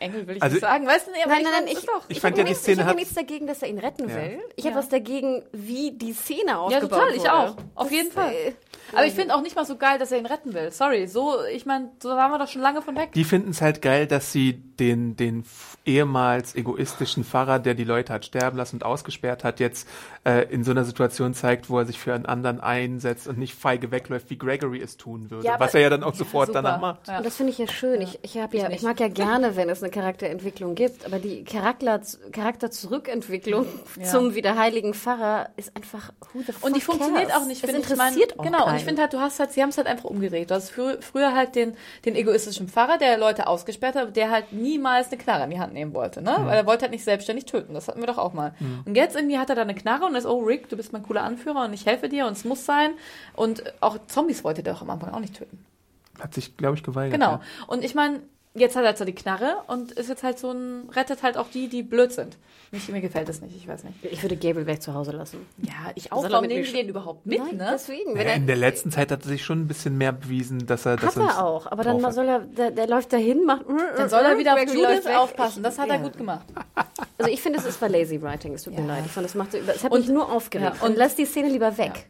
Engel will ich Also- nicht sagen, weißt du? Nee, Nein, nein, nein, das ich, doch- Ich ich fand habe ja, die nichts, Szene ich hab hat- nichts dagegen, dass er ihn retten Ja. will. Ich Ja. habe was dagegen, wie die Szene Ja, aufgebaut total, ich wurde. auch. Auf jeden Fall. äh, Aber ich finde auch nicht mal so geil, dass er ihn retten will. Sorry, so, ich meine, so waren wir doch schon lange von weg. Die finden es halt geil, dass sie den, den ehemals egoistischen Pfarrer, der die Leute hat sterben lassen und ausgesperrt hat, jetzt äh, in so einer Situation zeigt, wo er sich für einen anderen einsetzt und nicht feige wegläuft, wie Gregory es tun würde. Ja, aber- was er ja dann auch Ja, sofort super. danach macht. Ja. Und das finde ich ja schön. Ich, ich, hab ja, Ich mag ja gerne, wenn es eine Charakterentwicklung gibt, aber die Charakter, Charakterzurückentwicklung Ja. zum wiederheiligen Pfarrer ist einfach who the fuck Und die funktioniert cares? auch nicht, Es finde ich. Mein, interessiert auch Genau, und keinen. ich finde halt, du hast halt, sie haben es halt einfach umgedreht. Du hast frü früher halt den, den egoistischen Pfarrer, der Leute ausgesperrt hat, der halt niemals eine Knarre in die Hand nehmen wollte, ne? Weil er wollte halt nicht selbstständig töten. Das hatten wir doch auch mal. Und jetzt irgendwie hat er da eine Knarre und ist, oh Rick, du bist mein cooler Anführer und ich helfe dir und es muss sein. Und auch Zombies wollte der auch am Anfang auch nicht töten. Hat sich, glaube ich, geweigert. Genau. Ja. Und ich meine, jetzt hat er zwar die Knarre und ist jetzt halt so ein, rettet halt auch die, die blöd sind. Mich, mir gefällt das nicht, ich weiß nicht. Ich würde Gabriel gleich zu Hause lassen. Ja, ich auch. Warum mit nehmen die den überhaupt mit, Nein, ne? deswegen. Er, in der letzten Zeit hat er sich schon ein bisschen mehr bewiesen, dass er das hat er auch, aber dann soll er, der, der läuft dahin, macht. Dann soll er wieder auf Judith weg. aufpassen. Das hat er Ja. gut gemacht. Also ich finde, es ist war lazy writing. Es tut mir Ja. leid. Ich fand, es macht, es hat Und- mich nur aufgeregt. ja, und und- lass die Szene lieber weg.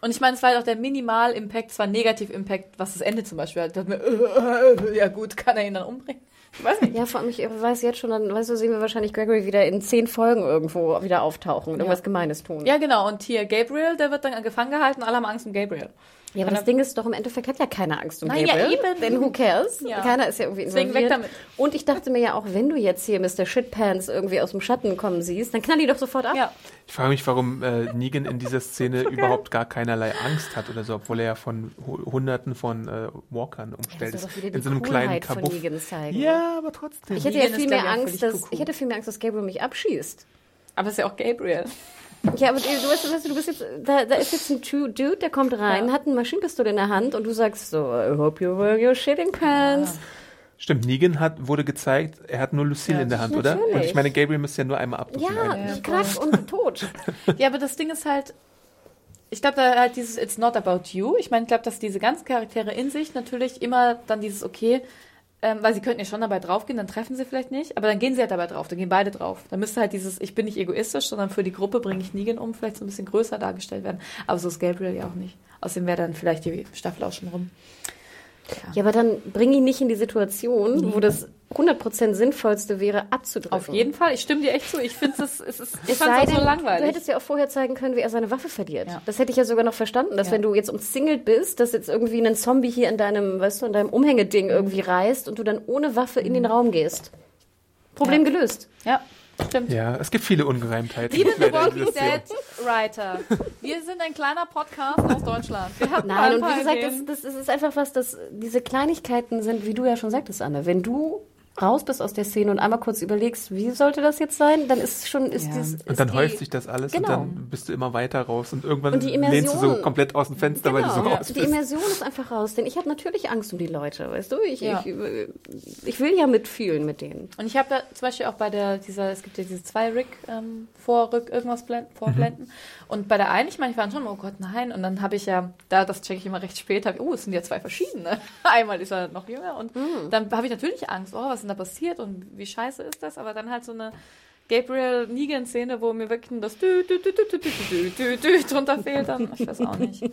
Und ich meine, es war halt auch der Minimal-Impact, zwar Negativ-Impact, was das Ende zum Beispiel hat. Mir, äh, ja gut, kann er ihn dann umbringen? Ich weiß nicht. Ja, vor allem, ich weiß jetzt schon, dann weißt du, sehen wir wahrscheinlich Gregory wieder in zehn Folgen irgendwo wieder auftauchen und irgendwas Gemeines tun. Ja, genau. Und hier Gabriel, der wird dann gefangen gehalten. Alle haben Angst um Gabriel. Ja, aber das Ding ist doch, im Endeffekt hat ja keiner Angst um Na ja, Gabriel. eben. Denn who cares? Ja. Keiner ist ja irgendwie Deswegen involviert. weg damit. Und ich dachte mir ja auch, wenn du jetzt hier Mr. Shitpants irgendwie aus dem Schatten kommen siehst, dann knall die doch sofort ab. Ja. Ich frage mich, warum äh, Negan in dieser Szene überhaupt gar keinerlei Angst hat oder so, obwohl er ja von hu- Hunderten von äh, Walkern umstellt das ist. soll doch wieder In die so einem kleinen Coolheit von Kabuff. Negan zeigen. Ja, aber trotzdem. Ich hätte ja viel mehr Angst, dass, ich hätte viel mehr Angst, dass Gabriel mich abschießt. Aber es ist ja auch Gabriel. Ja, aber du, weißt, weißt du, du bist jetzt, da, da ist jetzt ein True Dude, der kommt rein, Ja. hat eine Maschinenpistole in der Hand und du sagst so, I hope you wear your shitting pants. Stimmt, Negan hat, wurde gezeigt, er hat nur Lucille Ja, in der Hand, oder? natürlich. Und ich meine, Gabriel müsste ja nur einmal abdrücken. Ja, eigentlich. knack und tot. Ja, aber das Ding ist halt, ich glaube, da halt dieses It's not about you. Ich meine, ich glaube, dass diese ganzen Charaktere in sich natürlich immer dann dieses okay, ähm, weil sie könnten ja schon dabei draufgehen, dann treffen sie vielleicht nicht, aber dann gehen sie halt dabei drauf, dann gehen beide drauf. Dann müsste halt dieses Ich bin nicht egoistisch, sondern für die Gruppe bringe ich Negan um, vielleicht so ein bisschen größer dargestellt werden. Aber so ist Gabriel ja auch nicht. Außerdem wäre dann vielleicht die Staffel auch schon rum. Ja, aber dann bring ihn nicht in die Situation, wo das 100% sinnvollste wäre, abzudrücken. Auf jeden Fall, ich stimme dir echt zu. Ich finde es, es ist, Es fand's sei auch so denn, langweilig. du hättest ja auch vorher zeigen können, wie er seine Waffe verliert. Ja. Das hätte ich ja sogar noch verstanden, dass Ja. wenn du jetzt umzingelt bist, dass jetzt irgendwie ein Zombie hier in deinem, weißt du, in deinem Umhängeding irgendwie reißt und du dann ohne Waffe in den Raum gehst. Problem Ja. gelöst. ja, stimmt. Ja, es gibt viele Ungereimtheiten. Liebe The Walking. Dead Writer, wir sind ein kleiner Podcast aus Deutschland. Wir hatten Nein, ein und wie gesagt, das, das ist einfach was, dass diese Kleinigkeiten sind, wie du ja schon sagtest, Anne. Wenn du raus bist aus der Szene und einmal kurz überlegst, wie sollte das jetzt sein, dann ist schon, ist Ja. dies, Und ist dann die, häuft sich das alles Genau. und dann bist du immer weiter raus und irgendwann Und die lehnst du so Immersion. komplett aus dem Fenster, weil du so Genau. raus Die bist. Immersion ist einfach raus, denn ich habe natürlich Angst um die Leute, weißt du? Ich, Ja. ich, ich will ja mitfühlen mit denen. Und ich habe da zum Beispiel auch bei der, dieser, es gibt ja diese zwei Rick ähm, vor, Rück, irgendwas blenden, vorblenden. Und bei der einen, ich meine, ich war schon, oh Gott, nein. Und dann habe ich ja, da, das checke ich immer recht spät, hab, oh, es sind ja zwei verschiedene. Einmal ist er noch jünger und dann habe ich natürlich Angst, oh, was ist denn da passiert und wie scheiße ist das? Aber dann halt so eine Gabriel Negan-Szene, wo mir wirklich das dü, dü, dü, dü, dü, dü, dü, dü, dü, drunter fehlt, dann, ich weiß auch nicht.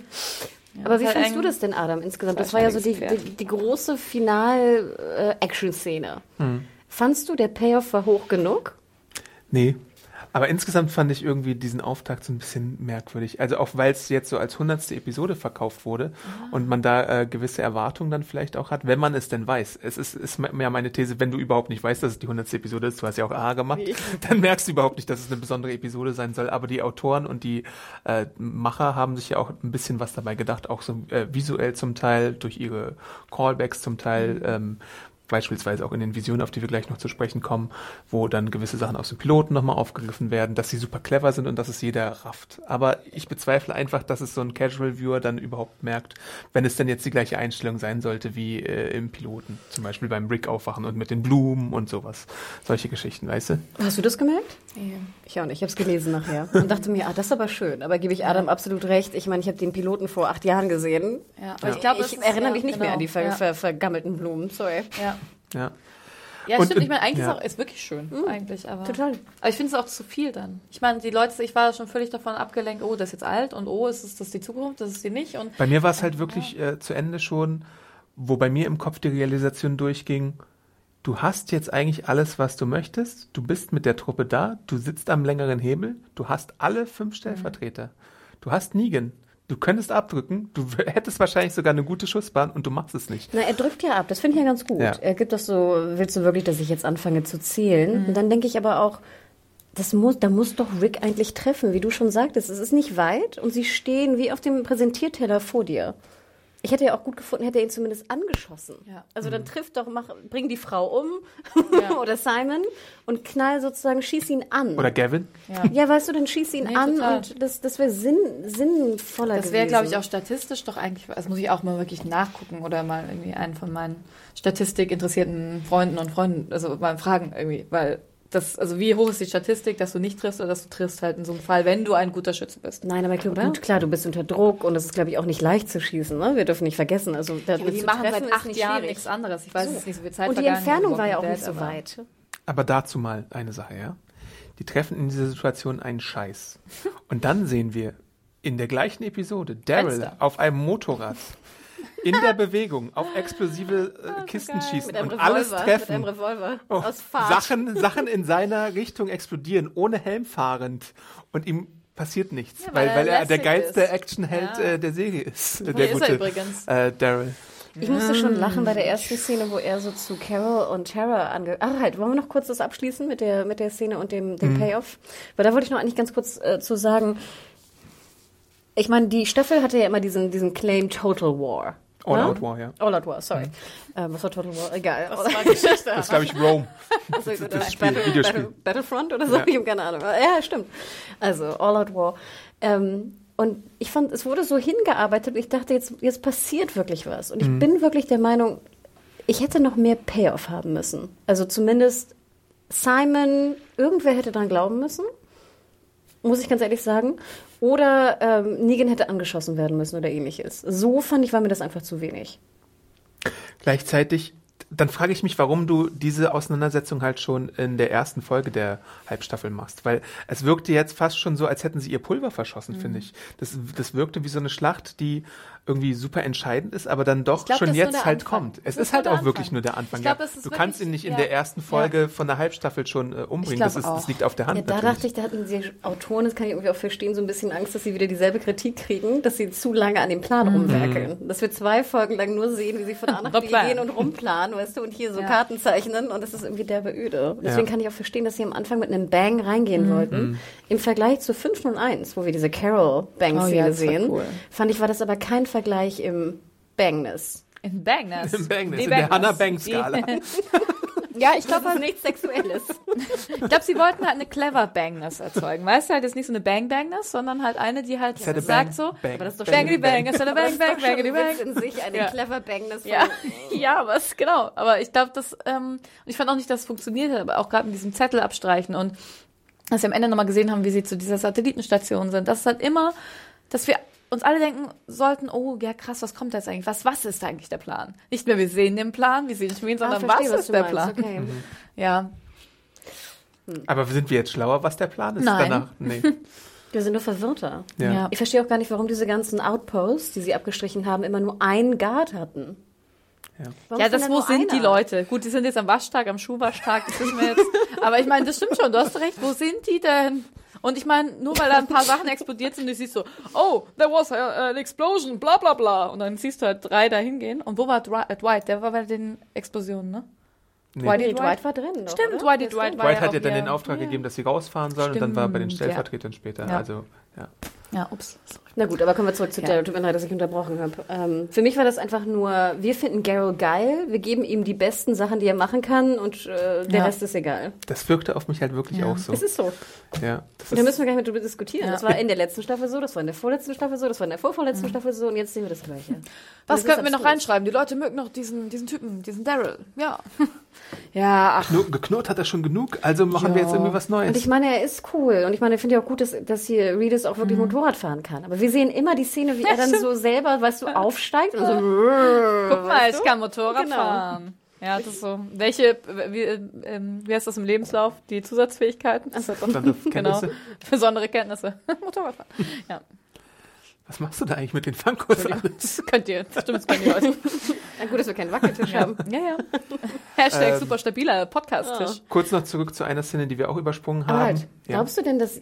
Ja, Aber wie halt findest du das denn, Adam, insgesamt? Das war ja so die, die, die große Final-Action-Szene. Hm. Fandst du, der Payoff war hoch genug? Nee. Aber insgesamt fand ich irgendwie diesen Auftakt so ein bisschen merkwürdig. Also auch weil es jetzt so als hundertste Episode verkauft wurde Ah. und man da äh, gewisse Erwartungen dann vielleicht auch hat, wenn man es denn weiß. Es ist, ist mehr meine These, wenn du überhaupt nicht weißt, dass es die hundertste Episode ist, du hast ja auch A gemacht, dann merkst du überhaupt nicht, dass es eine besondere Episode sein soll. Aber die Autoren und die äh, Macher haben sich ja auch ein bisschen was dabei gedacht, auch so äh, visuell zum Teil, durch ihre Callbacks zum Teil. Mhm. Ähm, beispielsweise auch in den Visionen, auf die wir gleich noch zu sprechen kommen, wo dann gewisse Sachen aus dem Piloten nochmal aufgegriffen werden, dass sie super clever sind und dass es jeder rafft. Aber ich bezweifle einfach, dass es so ein Casual Viewer dann überhaupt merkt, wenn es denn jetzt die gleiche Einstellung sein sollte wie äh, im Piloten. Zum Beispiel beim Rick aufwachen und mit den Blumen und sowas. Solche Geschichten, weißt du? Hast du das gemerkt? Ich auch nicht. Ich habe es gelesen nachher und dachte mir, ah, das ist aber schön. Aber gebe ich Adam absolut recht. Ich meine, ich habe den Piloten vor acht Jahren gesehen. Ja, aber ich glaube, ich erinnere mich nicht mehr an die ver ja. ver vergammelten Blumen. Sorry. Ja. Ja. Ja, Und- stimmt. Ich meine, eigentlich ja. ist, auch, ist wirklich schön, eigentlich. Aber, Total. Aber ich finde es auch zu viel dann. Ich meine, die Leute, ich war schon völlig davon abgelenkt, oh, das ist jetzt alt und oh, ist es das die Zukunft, das ist die nicht. Und Bei mir war es halt wirklich äh, zu Ende schon, wo bei mir im Kopf die Realisation durchging, du hast jetzt eigentlich alles, was du möchtest, du bist mit der Truppe da, du sitzt am längeren Hebel, du hast alle fünf Stellvertreter, du hast Negan, du könntest abdrücken, du hättest wahrscheinlich sogar eine gute Schussbahn und du machst es nicht. Na, er drückt ja ab. Das finde ich ja ganz gut. Ja. Er gibt das so, willst du wirklich, dass ich jetzt anfange zu zählen? Mhm. Und dann denke ich aber auch, das muss, da muss doch Rick eigentlich treffen, wie du schon sagtest. Es ist nicht weit und sie stehen wie auf dem Präsentierteller vor dir. Ich hätte ja auch gut gefunden, hätte er ihn zumindest angeschossen. Ja. Also dann trifft doch, mach, bring die Frau um Ja. oder Simon und knall sozusagen, schieß ihn an. Oder Gavin? ja. ja, weißt du, dann schieß ihn Nee, an total. und das, das wäre sinn, sinnvoller Das wäre, gewesen. glaube ich, auch statistisch doch eigentlich, das muss ich auch mal wirklich nachgucken oder mal irgendwie einen von meinen Statistik interessierten Freunden und Freunden, also mal fragen irgendwie, weil das, also wie hoch ist die Statistik, dass du nicht triffst oder dass du triffst halt in so einem Fall, wenn du ein guter Schütze bist. Nein, aber klar, Oder? gut, klar, du bist unter Druck und es ist, glaube ich, auch nicht leicht zu schießen. Ne? Wir dürfen nicht vergessen. Also, da Aber die machen treffen seit acht nicht Jahren nichts anderes. Ich weiß, es ist nicht so viel Zeit Und die Entfernung war ja auch nicht so weit. Aber dazu mal eine Sache, ja. Die treffen in dieser Situation einen Scheiß. Und dann sehen wir in der gleichen Episode Daryl Fenster. auf einem Motorrad in der Bewegung auf explosive äh, Kisten schießen Mit einem und Revolver. alles Mit treffen. einem Revolver. Oh, Aus Fahrt. Sachen, Sachen in seiner Richtung explodieren, ohne Helm fahrend. Und ihm passiert nichts, Ja, weil, weil weil er er der geilste. Actionheld Ja. äh, der Serie ist. Äh, der ist er gute übrigens. äh, Daryl. Ich musste schon lachen bei der ersten Szene, wo er so zu Carol und Tara ange... Ach halt, wollen wir noch kurz das abschließen mit der, mit der Szene und dem, dem Payoff? Weil da wollte ich noch eigentlich ganz kurz äh, zu sagen, ich meine, die Staffel hatte ja immer diesen, diesen Claim Total War. All ne? Out War, ja. All Out War, sorry. Ähm, was war Total War? Egal. Das war Geschichte. Das ist, glaube ich, Rome. Also, das das Spiel, Battle, Videospiel. Battle, Battlefront oder so, Ja. ich habe keine Ahnung. Ja, stimmt. Also All Out War. Ähm, und ich fand, es wurde so hingearbeitet und ich dachte, jetzt, jetzt passiert wirklich was. Und ich Mhm. bin wirklich der Meinung, ich hätte noch mehr Payoff haben müssen. Also zumindest Simon, irgendwer hätte dran glauben müssen, muss ich ganz ehrlich sagen. Oder ähm, Negan hätte angeschossen werden müssen oder ähnliches. So fand ich, war mir das einfach zu wenig. Gleichzeitig, dann frage ich mich, warum du diese Auseinandersetzung halt schon in der ersten Folge der Halbstaffel machst. Weil es wirkte jetzt fast schon so, als hätten sie ihr Pulver verschossen, Mhm. finde ich. Das, das wirkte wie so eine Schlacht, die irgendwie super entscheidend ist, aber dann doch glaub, schon jetzt halt Anfang. kommt. Es Das ist ist halt nur auch der wirklich Anfang. nur der Anfang. Ich glaub, ja. es ist Du kannst ihn nicht in ja. der ersten Folge von der Halbstaffel schon äh, umbringen. Das, ist, das liegt auf der Hand. Ja, da natürlich. dachte ich, da hatten die Autoren, das kann ich irgendwie auch verstehen, so ein bisschen Angst, dass sie wieder dieselbe Kritik kriegen, dass sie zu lange an dem Plan rumwerkeln. Dass wir zwei Folgen lang nur sehen, wie sie von A nach B gehen und rumplanen, weißt du, und hier so Ja. Karten zeichnen und das ist irgendwie derbe öde. Deswegen Ja. kann ich auch verstehen, dass sie am Anfang mit einem Bang reingehen wollten. Im Vergleich zu 501, wo wir diese Carol-Bang-Szene Oh ja, sehen, cool. fand ich, war das aber kein Vergleich im Bangness. In Bangness. Im Bang, Die in der Bangness. Hannah-Bang-Skala. Ja, ich glaube Das ist nichts Sexuelles. ich glaub, sie wollten halt eine clever Bangness erzeugen. Weißt du, halt jetzt nicht so eine Bang Bangness, sondern halt eine, die halt sagt bang, so, bang, Aber das ist doch Bangity bang, Bang, Das Bang ist Bang, schon Bangity ein Witz Bang. in sich, eine Ja. clever Bangness Ja, ja, was, genau. Aber ich glaube, das, ähm, ich fand auch nicht, dass es funktioniert hat, aber auch gerade mit diesem Zettel abstreichen und dass wir am Ende nochmal gesehen haben, wie sie zu dieser Satellitenstation sind. Das ist halt immer, dass wir uns alle denken sollten, oh, ja krass, was kommt jetzt eigentlich? Was, was ist eigentlich der Plan? Nicht mehr, wir sehen den Plan, wir sehen den Schmieden, sondern Ah, verstehe, was ist du der meinst. Plan? Okay. Ja, Aber sind wir jetzt schlauer, was der Plan ist? Nein. Danach? Nee. Wir sind nur verwirrter. Ja. Ja. Ich verstehe auch gar nicht, warum diese ganzen Outposts, die sie abgestrichen haben, immer nur einen Guard hatten. Ja, ist das, wo sind die einer? Leute? Gut, die sind jetzt am Waschtag, am Schuhwaschtag, das wissen wir jetzt. Aber ich meine, das stimmt schon, du hast recht, wo sind die denn? Und ich meine, nur weil da ein paar Sachen explodiert sind, du siehst so, oh, there was a, an explosion, bla bla bla. Und dann siehst du halt drei da hingehen. Und wo war äh, Dwight? Der war bei den Explosionen, ne? Nee. Dwight- Nee, Dwight war drin. Doch, Stimmt, Dwight stimmt. war White ja hat ja dann den Auftrag Ja. gegeben, dass sie rausfahren sollen und dann war er bei den Stimmt, ja. Stellvertretern später. Ja. Also, ja. Ja, ups. Na gut, aber kommen wir zurück zu Ja. Daryl. Tut mir leid, dass ich unterbrochen habe. Ähm, für mich war das einfach nur, wir finden Daryl geil, wir geben ihm die besten Sachen, die er machen kann und äh, der Ja. Rest ist egal. Das wirkte auf mich halt wirklich Ja. auch so. Es ist so. Ja, das Und da müssen wir gar nicht mehr drüber diskutieren. Ja. Das war in der letzten Staffel so, das war in der vorletzten Staffel so, das war in der vorvorletzten Staffel so und jetzt sehen wir das Gleiche. Was das könnten wir noch reinschreiben? Die Leute mögen noch diesen, diesen Typen, diesen Daryl. Ja. Ja, ach. Kno- geknurrt hat er schon genug, also machen wir Ja. jetzt irgendwie was Neues. Und ich meine, er ist cool. Und ich meine, ich finde ja auch gut, dass, dass hier Reedus auch wirklich Motorrad fahren kann. Aber wir sehen immer die Szene, wie er dann so selber, weißt du, aufsteigt und so. Guck mal, weißt ich kann Motorrad Genau. fahren. Ja, das ist so. Welche, wie, ähm, wie heißt das im Lebenslauf? Die Zusatzfähigkeiten? Also, Besondere Genau. Kenntnisse. Besondere Kenntnisse. Motorradfahren. Ja. Was machst du da eigentlich mit den Funkos alles? Das könnt ihr. Stimmt, das könnt ihr heute. na gut, dass wir keinen Wackeltisch Ja, haben. ja. ja. Hashtag Ähm, super stabiler Podcast-Tisch. Kurz noch zurück zu einer Szene, die wir auch übersprungen Aber haben. halt, ja. glaubst du denn, dass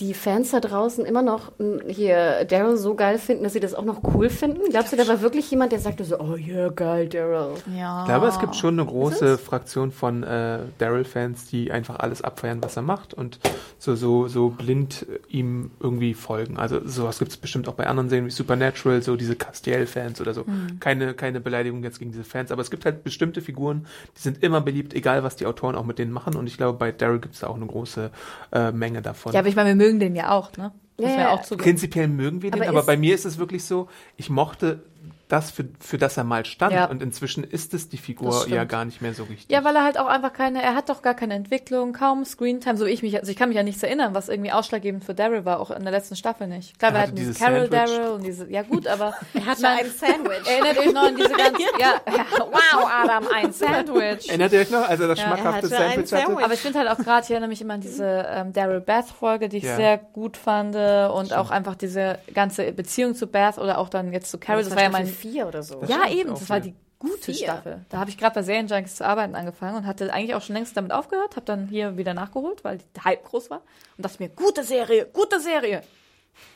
die Fans da draußen immer noch m, hier Daryl so geil finden, dass sie das auch noch cool finden? Glaubst du, da war wirklich jemand, der sagte so, oh ja, geil, Daryl. Ja. Ich glaube, es gibt schon eine große Fraktion von äh, Daryl-Fans, die einfach alles abfeiern, was er macht und so, so, so blind äh, ihm irgendwie folgen. Also sowas gibt es bestimmt auch bei anderen Serien wie Supernatural, so diese Castiel-Fans oder so. Keine, keine Beleidigung jetzt gegen diese Fans, aber es gibt halt bestimmte Figuren, die sind immer beliebt, egal was die Autoren auch mit denen machen. Und ich glaube, bei Daryl gibt es da auch eine große äh, Menge davon. Ja, aber ich meine, wir mögen den ja auch, ne? Muss Ja, ja. auch zugeben. Prinzipiell mögen wir den, Aber aber, bei mir ist es wirklich so, ich mochte das, für, für das er mal stand. Ja. Und inzwischen ist es die Das Figur stimmt. ja gar nicht mehr so richtig. Ja, weil er halt auch einfach keine, er hat doch gar keine Entwicklung, kaum Screentime, so wie ich mich, also ich kann mich ja nichts erinnern, was irgendwie ausschlaggebend für Daryl war, auch in der letzten Staffel nicht. Klar, Er wir hatte hatten dieses Carol Sandwich. Daryl und diese, ja gut, aber Er hatte Nein. ein Sandwich. erinnert euch noch an diese ganzen, ja, ja, wow, Adam, ein Sandwich. Erinnert ihr euch noch, als er das Ja, schmackhafte er hatte ein Sandwich hatte? Sandwich. Aber ich finde halt auch gerade, ich erinnere mich immer an diese ähm, Daryl Beth-Folge, die ich Ja. sehr gut fand äh, und auch einfach diese ganze Beziehung zu Beth oder auch dann jetzt zu Carol, das, war ja mein vier oder so. Ja, stimmt eben, das war ja. die gute Vier. Staffel. Da habe ich gerade bei Serienjunkies zu arbeiten angefangen und hatte eigentlich auch schon längst damit aufgehört, habe dann hier wieder nachgeholt, weil der Hype groß war und dachte mir, gute Serie, gute Serie.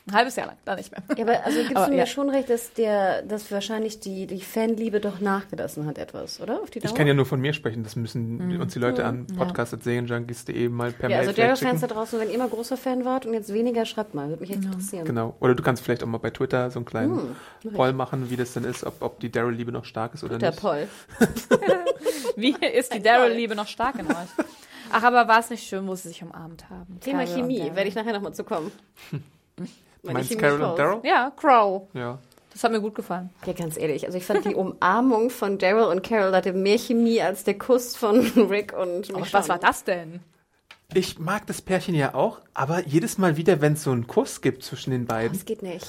Ein halbes Jahr lang, dann nicht mehr. Ja, aber also gibst Aber du mir ja. schon recht, dass der, dass wahrscheinlich die, die Fanliebe doch nachgelassen hat etwas, oder? Auf die Dauer? Ich kann ja nur von mir sprechen, das müssen uns die Leute an podcast.serienjunkies.de mal per Mhm. ja, Mail also Daryl-Fans da draußen, wenn ihr mal großer Fan wart und jetzt weniger, schreibt mal. Würde mich echt interessieren. Genau. Oder du kannst vielleicht auch mal bei Twitter so einen kleinen Hm, Poll machen, wie das denn ist, ob, ob die Daryl-Liebe noch stark ist oder Der nicht. Paul. Wie ist die Daryl-Liebe noch stark in euch? Ach, aber war es nicht schön, wo sie sich umarmt haben? Thema Chemie, werde ich nachher nochmal zu kommen. Du meinst Carol und. Daryl? Ja, Crow. Ja. Das hat mir gut gefallen. Ja, ganz ehrlich, also ich fand die Umarmung von Daryl und Carol hatte mehr Chemie als der Kuss von Rick und Oh, Michonne. was war das denn? Ich mag das Pärchen ja auch, aber jedes Mal wieder, wenn es so einen Kuss gibt zwischen den beiden, Das geht nicht.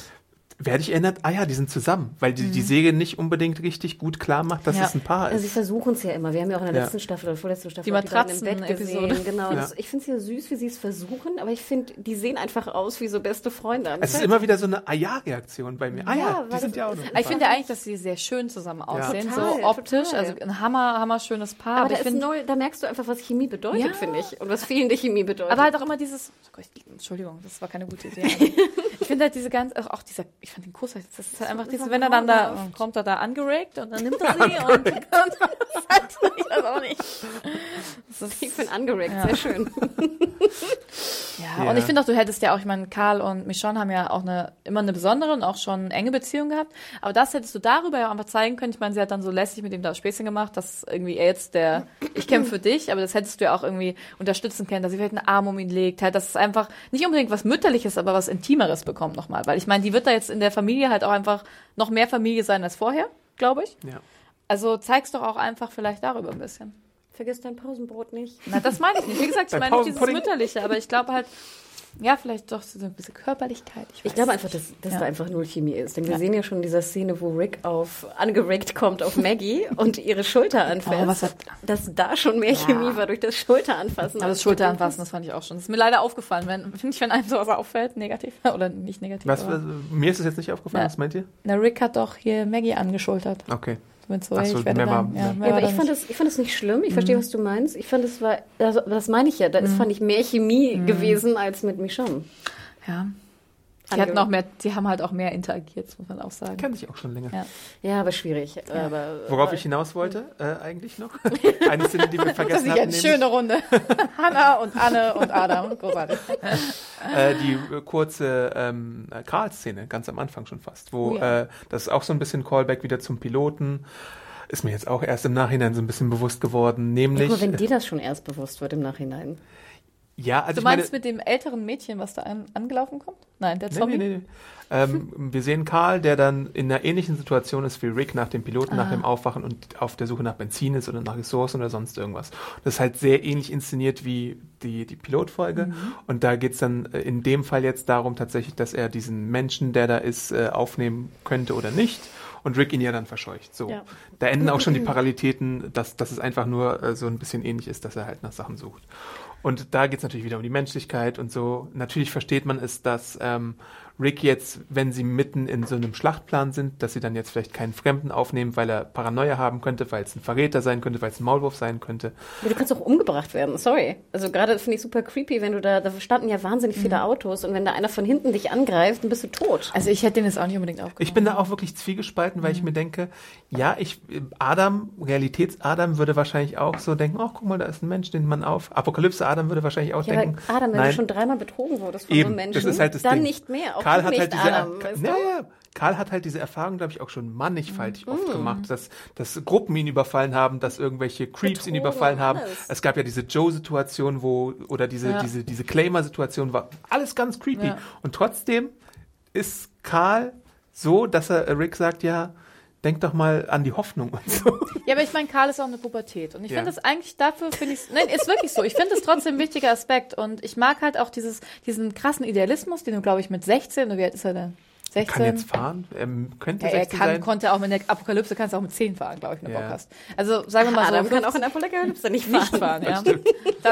Werde ich erinnert, ah ja, die sind zusammen, weil die, die Serie nicht unbedingt richtig gut klar macht, dass Mhm. Ja. es ein Paar Also sie ist. versuchen es ja immer. Wir haben ja auch in der Ja. letzten Staffel oder vorletzten Staffel Die auch beiden im Bett gesehen. Genau. Ja. Das, ich finde es ja süß, wie sie es versuchen, aber ich finde, die sehen einfach aus wie so beste Freunde. Es ist immer wieder so eine Ah-Ja-Reaktion bei mir. Ah ja, Ja, die sind ja auch noch. ein Ich finde ja eigentlich, dass sie sehr schön zusammen aussehen, Total, so optisch. total. Also ein hammer, hammer schönes Paar. aber Aber, da, ich ist finde, null, da merkst du einfach, was Chemie bedeutet, Ja. finde ich. Und was fehlende Chemie bedeutet. aber halt auch immer dieses. Oh Entschuldigung, das war keine gute Idee. ich finde halt diese ganz, auch dieser, ich fand den Kuss, das ist halt einfach diese, wenn er dann da kommt er da angeregt und dann nimmt er sie und, und ich weiß auch nicht. Das ist, ich finde angeregt, Ja. sehr schön. Ja, Ja. und ich finde auch, du hättest ja auch, ich meine, Karl und Michonne haben ja auch eine, immer eine besondere und auch schon enge Beziehung gehabt. Aber das hättest du darüber ja auch einfach zeigen können. Ich meine, sie hat dann so lässig mit ihm da Späßchen gemacht, dass irgendwie er jetzt der, ich kämpfe für dich, aber das hättest du ja auch irgendwie unterstützen können, dass sie vielleicht einen Arm um ihn legt, halt, dass es einfach nicht unbedingt was Mütterliches, aber was Intimeres bekommt nochmal. Weil ich meine, die wird da jetzt in der Familie halt auch einfach noch mehr Familie sein als vorher, glaube ich. Ja. Also zeig's doch auch einfach vielleicht darüber ein bisschen. Vergiss dein Pausenbrot nicht. Na, das meine ich nicht. Wie gesagt, ich meine nicht dieses? Mütterliche, aber ich glaube halt, ja, vielleicht doch so ein bisschen Körperlichkeit. Ich weiß glaube einfach, dass, dass Ja. da einfach null Chemie ist. Denn wir Ja. sehen ja schon in dieser Szene, wo Rick auf angeregt kommt auf Maggie und ihre Schulter anfasst. Oh, was hat- dass da schon mehr Chemie war durch das Schulteranfassen. Aber das Schulteranfassen, das fand ich auch schon. Das ist mir leider aufgefallen, wenn, finde ich, wenn einem sowas auffällt, negativ. Oder nicht negativ. Was, mir ist es jetzt nicht aufgefallen, Ja. was meint ihr? Na, Rick hat doch hier Maggie angeschultert. Okay. Mit so, so, ich werde mehr dann, war- ja, mehr Ja, aber da ich fand, nicht. das, ich fand das nicht schlimm. Ich verstehe, was du meinst. Ich fand, es war, also, das meine ich ja. Das fand ich mehr Chemie gewesen als mit Michonne. Ja. Die hatten auch mehr, die haben halt auch mehr interagiert, muss man auch sagen. Kennt ich auch schon länger. Ja. Ja, aber schwierig. Aber, Worauf ich hinaus wollte, äh, eigentlich noch. Eine Szene, die wir Das vergessen ist hatten, eine nämlich, schöne Runde. Hanna und Anne und Adam. Großartig. äh, die äh, kurze ähm, äh, Karl-Szene, ganz am Anfang schon fast, wo Oh ja. äh, das ist auch so ein bisschen Callback wieder zum Piloten. Ist mir jetzt auch erst im Nachhinein so ein bisschen bewusst geworden, nämlich. Guck mal, wenn dir das schon erst bewusst wird im Nachhinein. Ja, also Du ich meine, meinst mit dem älteren Mädchen, was da an, angelaufen kommt? Nein, der Nee, Zombie? nee, nee. Ähm, wir sehen Karl, der dann in einer ähnlichen Situation ist wie Rick nach dem Piloten, nach Ah. dem Aufwachen und auf der Suche nach Benzin ist oder nach Ressourcen oder sonst irgendwas. Das ist halt sehr ähnlich inszeniert wie die, die Pilotfolge. Mhm. Und da geht's dann äh, in dem Fall jetzt darum tatsächlich, dass er diesen Menschen, der da ist, äh, aufnehmen könnte oder nicht. Und Rick ihn ja dann verscheucht. So. Ja. Da enden auch schon die Parallelitäten, dass, dass es einfach nur äh, so ein bisschen ähnlich ist, dass er halt nach Sachen sucht. Und da geht's natürlich wieder um die Menschlichkeit und so. Natürlich versteht man es, dass ähm, Rick jetzt, wenn sie mitten in so einem Schlachtplan sind, dass sie dann jetzt vielleicht keinen Fremden aufnehmen, weil er Paranoia haben könnte, weil es ein Verräter sein könnte, weil es ein Maulwurf sein könnte. Aber du kannst auch umgebracht werden, sorry. Also gerade finde ich super creepy, wenn du da, da standen ja wahnsinnig viele Autos und wenn da einer von hinten dich angreift, dann bist du tot. Also ich hätte den jetzt auch nicht unbedingt aufgenommen. Ich bin da auch wirklich zwiegespalten, weil ich mir denke, ja, ich, Adam, Realitäts-Adam würde wahrscheinlich auch so denken, ach, guck mal, da ist ein Mensch, den man auf. Apokalypse-Adam würde wahrscheinlich auch Ja, denken, aber Adam, wenn nein, du schon dreimal betrogen wurdest von so Eben, einem Menschen, das ist halt das dann Ding. nicht mehr. Auch Karl hat halt diese, Adam, Ka- weißt du? ja, ja. Karl hat halt diese Erfahrung, glaube ich, auch schon mannigfaltig Mm. oft gemacht, dass, dass Gruppen ihn überfallen haben, dass irgendwelche Creeps ihn Betrogen, überfallen haben. alles. Es gab ja diese Joe-Situation, wo, oder diese, Ja. diese, diese Claimer-Situation war alles ganz creepy. Ja. Und trotzdem ist Karl so, dass er Rick sagt, ja, denk doch mal an die Hoffnung und so. Ja, aber ich meine, Karl ist auch eine Pubertät. Und ich Ja. finde das eigentlich dafür, finde ich Nein, ist wirklich so. Ich finde es trotzdem ein wichtiger Aspekt. Und ich mag halt auch dieses, diesen krassen Idealismus, den du, glaube ich, mit 16, oder wie alt ist er denn? 16? Kann jetzt fahren, ähm, könnte ja, er 16 kann, sein. konnte auch mit der Apokalypse kannst du auch mit 10 fahren, glaube ich, wenn du Ja. Bock hast. Also sagen wir mal so, kann auch in Apokalypse nicht nicht fahren. fahren, ja.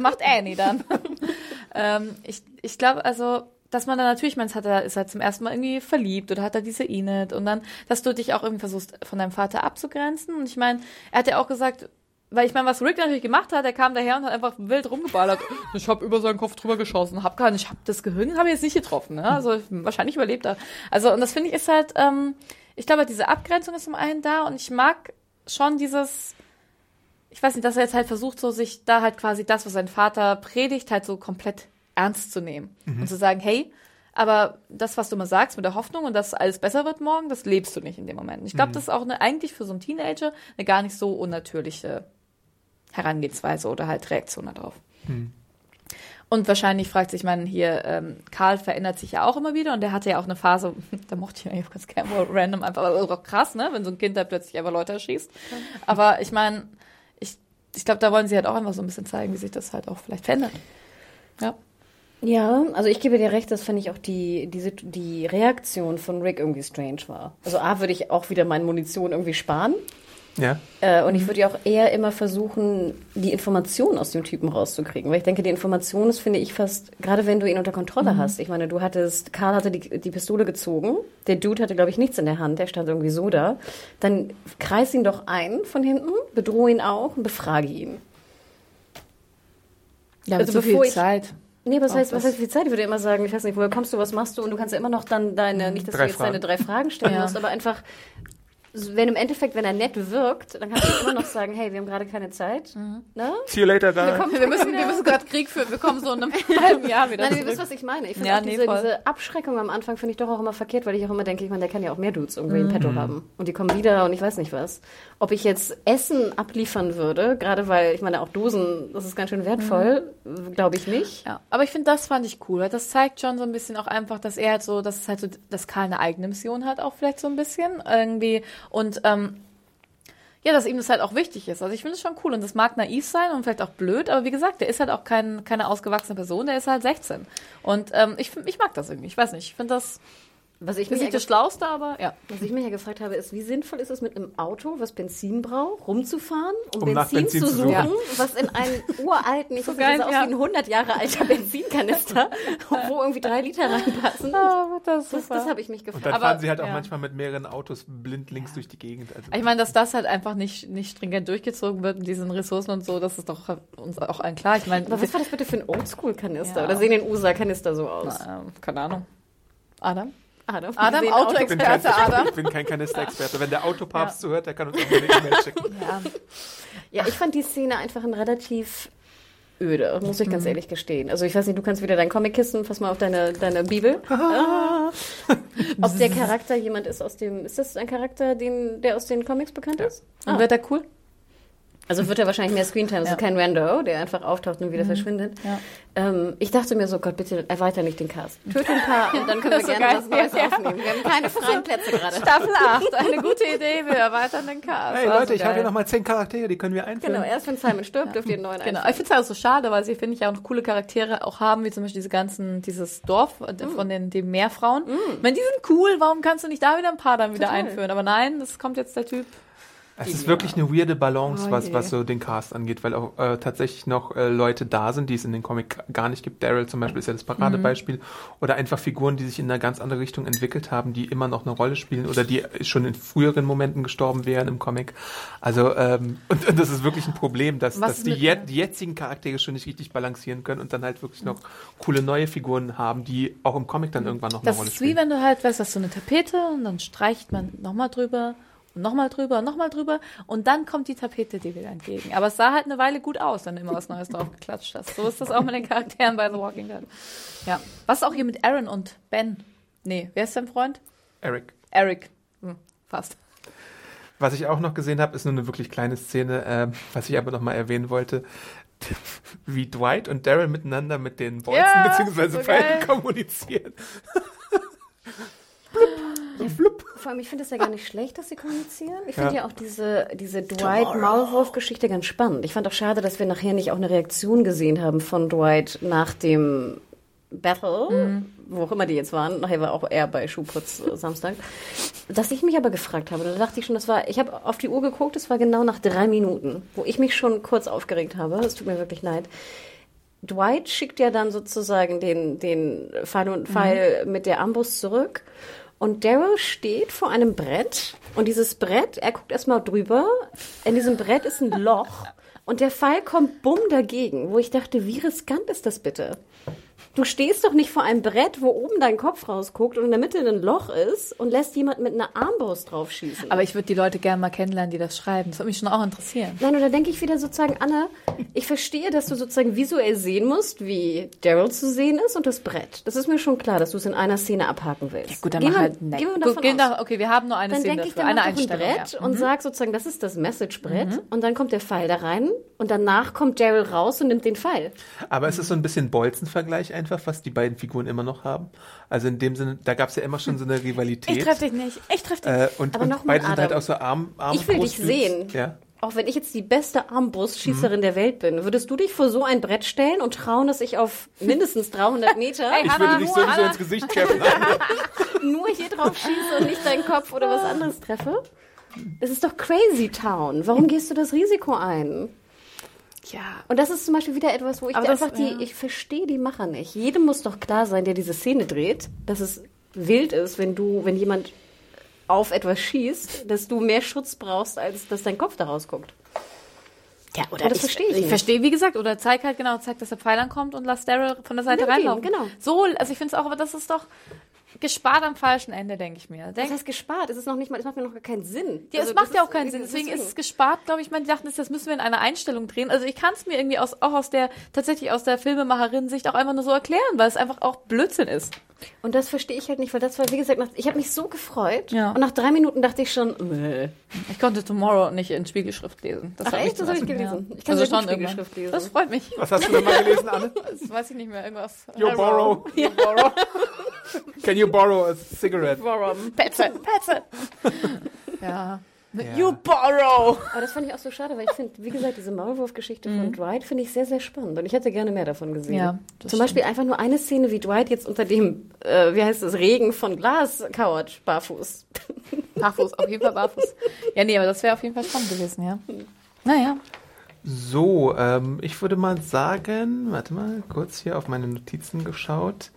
Macht Annie dann. ähm, ich ich glaube, also, dass man dann natürlich, man hat er, ist halt zum ersten Mal irgendwie verliebt oder hat er diese Enid und dann, dass du dich auch irgendwie versuchst, von deinem Vater abzugrenzen. Und ich meine, er hat ja auch gesagt, weil ich meine, was Rick natürlich gemacht hat, er kam daher und hat einfach wild rumgeballert. Ich habe über seinen Kopf drüber geschossen, hab gar nicht, ich habe das Gehirn, habe ich jetzt nicht getroffen, ne? Also wahrscheinlich überlebt er. Also und das finde ich ist halt, ähm, ich glaube, diese Abgrenzung ist zum einen da und ich mag schon dieses, ich weiß nicht, dass er jetzt halt versucht, so sich da halt quasi das, was sein Vater predigt, halt so komplett ernst zu nehmen und zu sagen, hey, aber das, was du mal sagst mit der Hoffnung und dass alles besser wird morgen, das lebst du nicht in dem Moment. Ich glaube, das ist auch eine, eigentlich für so einen Teenager eine gar nicht so unnatürliche Herangehensweise oder halt Reaktion darauf. Und wahrscheinlich fragt sich man hier, ähm, Karl verändert sich ja auch immer wieder und der hatte ja auch eine Phase, da mochte ich eigentlich ganz gerne mal random einfach, aber auch krass, ne, wenn so ein Kind da plötzlich einfach Leute erschießt. Aber ich meine, ich, glaube, da wollen sie halt auch einfach so ein bisschen zeigen, wie sich das halt auch vielleicht verändert. Ja. Ja, also ich gebe dir recht, das fand ich auch die, die, die Reaktion von Rick irgendwie strange war. Also A, würde ich auch wieder meine Munition irgendwie sparen. Ja. Äh, und ich würde ja auch eher immer versuchen, die Informationen aus dem Typen rauszukriegen. Weil ich denke, die Information ist, finde ich, fast, gerade wenn du ihn unter Kontrolle hast. Ich meine, du hattest, Karl hatte die, die Pistole gezogen. Der Dude hatte, glaube ich, nichts in der Hand. Der stand irgendwie so da. Dann kreis ihn doch ein von hinten, bedrohe ihn auch und befrage ihn. Ja, Also so viel bevor ich- Zeit. Nee, was heißt, was heißt viel Zeit? Ich würde immer sagen, ich weiß nicht, woher kommst du, was machst du? Und du kannst ja immer noch dann deine, nicht, dass Drei du jetzt Fragen. deine drei Fragen stellen Ja. musst, aber einfach wenn im Endeffekt, wenn er nett wirkt, dann kannst du immer noch sagen, hey, wir haben gerade keine Zeit. Ne? See you later, Wir, guys. kommen Wir müssen, wir müssen gerade Krieg führen. Wir kommen so in einem halben Jahr wieder Nein, ihr wisst, was ich meine. Ich finde Ja, nee, diese, diese Abschreckung am Anfang finde ich doch auch immer verkehrt, weil ich auch immer denke, ich meine, der kann ja auch mehr Dudes irgendwie Mhm. in petto haben. Und die kommen wieder und ich weiß nicht was. Ob ich jetzt Essen abliefern würde, gerade weil, ich meine, auch Dosen, das ist ganz schön wertvoll, Mhm. glaube ich nicht. Ja, aber ich finde, das fand ich cool. weil Das zeigt schon so ein bisschen auch einfach, dass er halt so, dass es halt so, dass Karl eine eigene Mission hat, auch vielleicht so ein bisschen irgendwie. Und ähm, ja, dass ihm das halt auch wichtig ist. Also ich finde es schon cool und das mag naiv sein und vielleicht auch blöd, aber wie gesagt, der ist halt auch kein, keine ausgewachsene Person, der ist halt 16. Und ähm, ich, ich mag das irgendwie. Ich weiß nicht, ich finde das Was ich ist mich nicht ja das Schlauste, aber ja. Was ich mich ja gefragt habe, ist, wie sinnvoll ist es mit einem Auto, was Benzin braucht, rumzufahren, um, Um Benzin, Benzin zu zu suchen, suchen. was in einen uralten, ich So geil, das aus ja. wie ein 100 Jahre alter Benzinkanister, wo irgendwie drei Liter reinpassen. Ah, das Das, das habe ich mich Und gefragt. dann Aber- fahren sie halt auch ja. manchmal mit mehreren Autos blind links durch die Gegend. Also, Ich meine, dass das halt einfach nicht, nicht stringent durchgezogen wird mit diesen Ressourcen und so, das ist doch uns auch allen klar. Ich meine, Aber was war das bitte für ein Oldschool-Kanister? Ja. Oder sehen den USA-Kanister so aus? ähm, keine Ahnung. Adam? Adam, Adam, Sie sehen Auto- ich, bin kein, Experte, Adam. ich bin kein Kanisterexperte. Wenn der Autopapst zuhört, der kann uns auch eine E-Mail schicken. Ja. Ja, ich fand die Szene einfach ein relativ öde, muss ich Mhm. ganz ehrlich gestehen. Also ich weiß nicht, du kannst wieder dein Comic-Kissen, fass mal auf deine, deine Bibel. Ah. Ob der Charakter jemand ist aus dem, ist das ein Charakter, den, der aus den Comics bekannt ist? Und Ah. wird er cool? Also wird er wahrscheinlich mehr Screentime, also Ja. kein Rando, der einfach auftaucht und wieder verschwindet. Ja. Ähm, ich dachte mir so, Gott, bitte erweiter nicht den Cast. Töte ein paar und dann können wir so gerne was Neues Ja. aufnehmen. Wir haben keine freien Plätze gerade. Staffel 8, eine gute Idee, wir erweitern den Cast. Hey Leute, ich habe hier nochmal zehn Charaktere, die können wir einführen. Genau, erst wenn Simon stirbt, dürft ihr einen neuen Genau, ich finde es halt so schade, weil sie, finde ich, auch noch coole Charaktere auch haben, wie zum Beispiel diese ganzen, dieses Dorf Mm. von den, den Meerfrauen. Ich meine, die sind cool, warum kannst du nicht da wieder ein paar dann wieder Total. einführen? Aber nein, das kommt jetzt der Typ. Es ist wirklich eine weirde Balance, Oh was, je. was so den Cast angeht, weil auch äh, tatsächlich noch äh, Leute da sind, die es in den Comic gar nicht gibt. Daryl zum Beispiel ist ja das Paradebeispiel. Oder einfach Figuren, die sich in eine ganz andere Richtung entwickelt haben, die immer noch eine Rolle spielen oder die schon in früheren Momenten gestorben wären im Comic. Also, ähm, und, und das ist wirklich ein Problem, dass, Was dass die, jet, die jetzigen Charaktere schon nicht richtig balancieren können und dann halt wirklich noch coole neue Figuren haben, die auch im Comic dann irgendwann noch Das eine Rolle ist wie spielen. wenn du halt, weißt du, hast so eine Tapete und dann streicht man nochmal drüber und nochmal drüber und nochmal drüber und dann kommt die Tapete dir wieder entgegen. Aber es sah halt eine Weile gut aus, wenn du immer was Neues drauf geklatscht hast. So ist das auch mit den Charakteren bei The Walking Dead. Ja. Was ist auch hier mit Aaron und Ben? Nee, wer ist dein Freund? Eric. Eric. Hm, fast. Was ich auch noch gesehen habe, ist nur eine wirklich kleine Szene, ähm, was ich aber noch mal erwähnen wollte, wie Dwight und Daryl miteinander mit den Bolzen Ja, bzw. so Pfeilen geil. kommunizieren. Vor allem, ich finde es ja gar nicht schlecht, dass sie kommunizieren. Ich finde Ja. ja. auch diese, diese Dwight-Maulwurf-Geschichte ganz spannend. Ich fand auch schade, dass wir nachher nicht auch eine Reaktion gesehen haben von Dwight nach dem Battle, wo auch immer die jetzt waren. Nachher war auch er bei Schuhputz äh, Samstag. Dass ich mich aber gefragt habe, da dachte ich schon, das war, ich habe auf die Uhr geguckt, es war genau nach drei Minuten, wo ich mich schon kurz aufgeregt habe. Es tut mir wirklich leid. Dwight schickt ja dann sozusagen den, den Pfeil und Pfeil mit der Amboss zurück. Und Daryl steht vor einem Brett. Und dieses Brett, er guckt erstmal drüber. In diesem Brett ist ein Loch. Und der Pfeil kommt bumm dagegen, wo ich dachte, wie riskant ist das bitte? Du stehst doch nicht vor einem Brett, wo oben dein Kopf rausguckt und in der Mitte ein Loch ist und lässt jemand mit einer Armbrust drauf schießen. Aber ich würde die Leute gerne mal kennenlernen, die das schreiben. Das würde mich schon auch interessieren. Nein, oder denke ich wieder sozusagen, Anna, ich verstehe, dass du sozusagen visuell sehen musst, wie Daryl zu sehen ist und das Brett. Das ist mir schon klar, dass du es in einer Szene abhaken willst. Gut, dann Gehen mach wir- halt nett. Gehen wir Gut, davon gehen aus. da, okay, wir haben nur eine Dann Szene denke ich, dafür, dann eine doch ein Einstellung. Brett ja. und sag sozusagen, das ist das Message-Brett und dann kommt der Pfeil da rein und danach kommt Daryl raus und nimmt den Pfeil. Aber es ist so ein bisschen Bolzen-Vergleich einfach, was die beiden Figuren immer noch haben. Also in dem Sinne, da gab es ja immer schon so eine Rivalität. Ich treff dich nicht. Ich treff dich Äh, und Aber und noch beide sind halt auch so arm, arm Ich will dich sehen. Ja. Auch wenn ich jetzt die beste Armbrustschießerin der Welt bin, würdest du dich vor so ein Brett stellen und trauen, dass ich auf mindestens 300 Meter Ich würde dich sowieso ins Gesicht treffen. nur hier drauf schieße und nicht deinen Kopf oder was anderes treffe? Es ist doch Crazy Town. Warum gehst du das Risiko ein? Ja. Und das ist zum Beispiel wieder etwas, wo ich Aber das- einfach die, ja. ich verstehe die Macher nicht. Jedem muss doch klar sein, der diese Szene dreht, dass es wild ist, wenn du, wenn jemand auf etwas schießt, dass du mehr Schutz brauchst, als dass dein Kopf da rausguckt. Ja, oder das verstehe ich Ich nicht. verstehe, wie gesagt, oder zeig halt genau, zeig, dass der Pfeil ankommt und lass Daryl von der Seite Nimm reinlaufen. genau. So, also ich finde es auch, aber das ist doch, gespart am falschen Ende, denke ich mir. Das Denk, heißt gespart. Es ist noch nicht mal, es macht mir noch gar keinen Sinn. ja, Also, es macht das ja auch keinen Sinn. Deswegen ist es gespart, glaube ich. Man dachte, das müssen wir in einer Einstellung drehen. Also ich kann es mir irgendwie aus, auch aus der, tatsächlich aus der Filmemacherin-Sicht auch einfach nur so erklären, weil es einfach auch Blödsinn ist. Und das verstehe ich halt nicht, weil das war, wie gesagt, nach, ich habe mich so gefreut. Ja. Und nach drei Minuten dachte ich schon, nee. Ich konnte Tomorrow nicht in Spiegelschrift lesen. Das Ach echt? Das hab ich gelesen. Ja. Ich kann also schon. Spiegelschrift lesen. Das freut mich. Was hast du denn mal gelesen, Anne? Das weiß ich nicht mehr. Irgendwas. You borrow. You borrow. Can you borrow a cigarette? borrow. Petze. Petze. ja. Ja. You borrow. Aber das fand ich auch so schade, weil ich finde, wie gesagt, diese Maulwurf-Geschichte von Dwight finde ich sehr, sehr spannend. Und ich hätte gerne mehr davon gesehen. Mhm. Ja, Zum Beispiel einfach nur eine Szene, wie Dwight jetzt unter dem, äh, wie heißt es, Regen von Glas kauert, barfuß. Barfuß, auf jeden Fall barfuß. Ja, nee, aber das wäre auf jeden Fall spannend gewesen, ja. Naja. So, ähm, ich würde mal sagen, warte mal, kurz hier auf meine Notizen geschaut.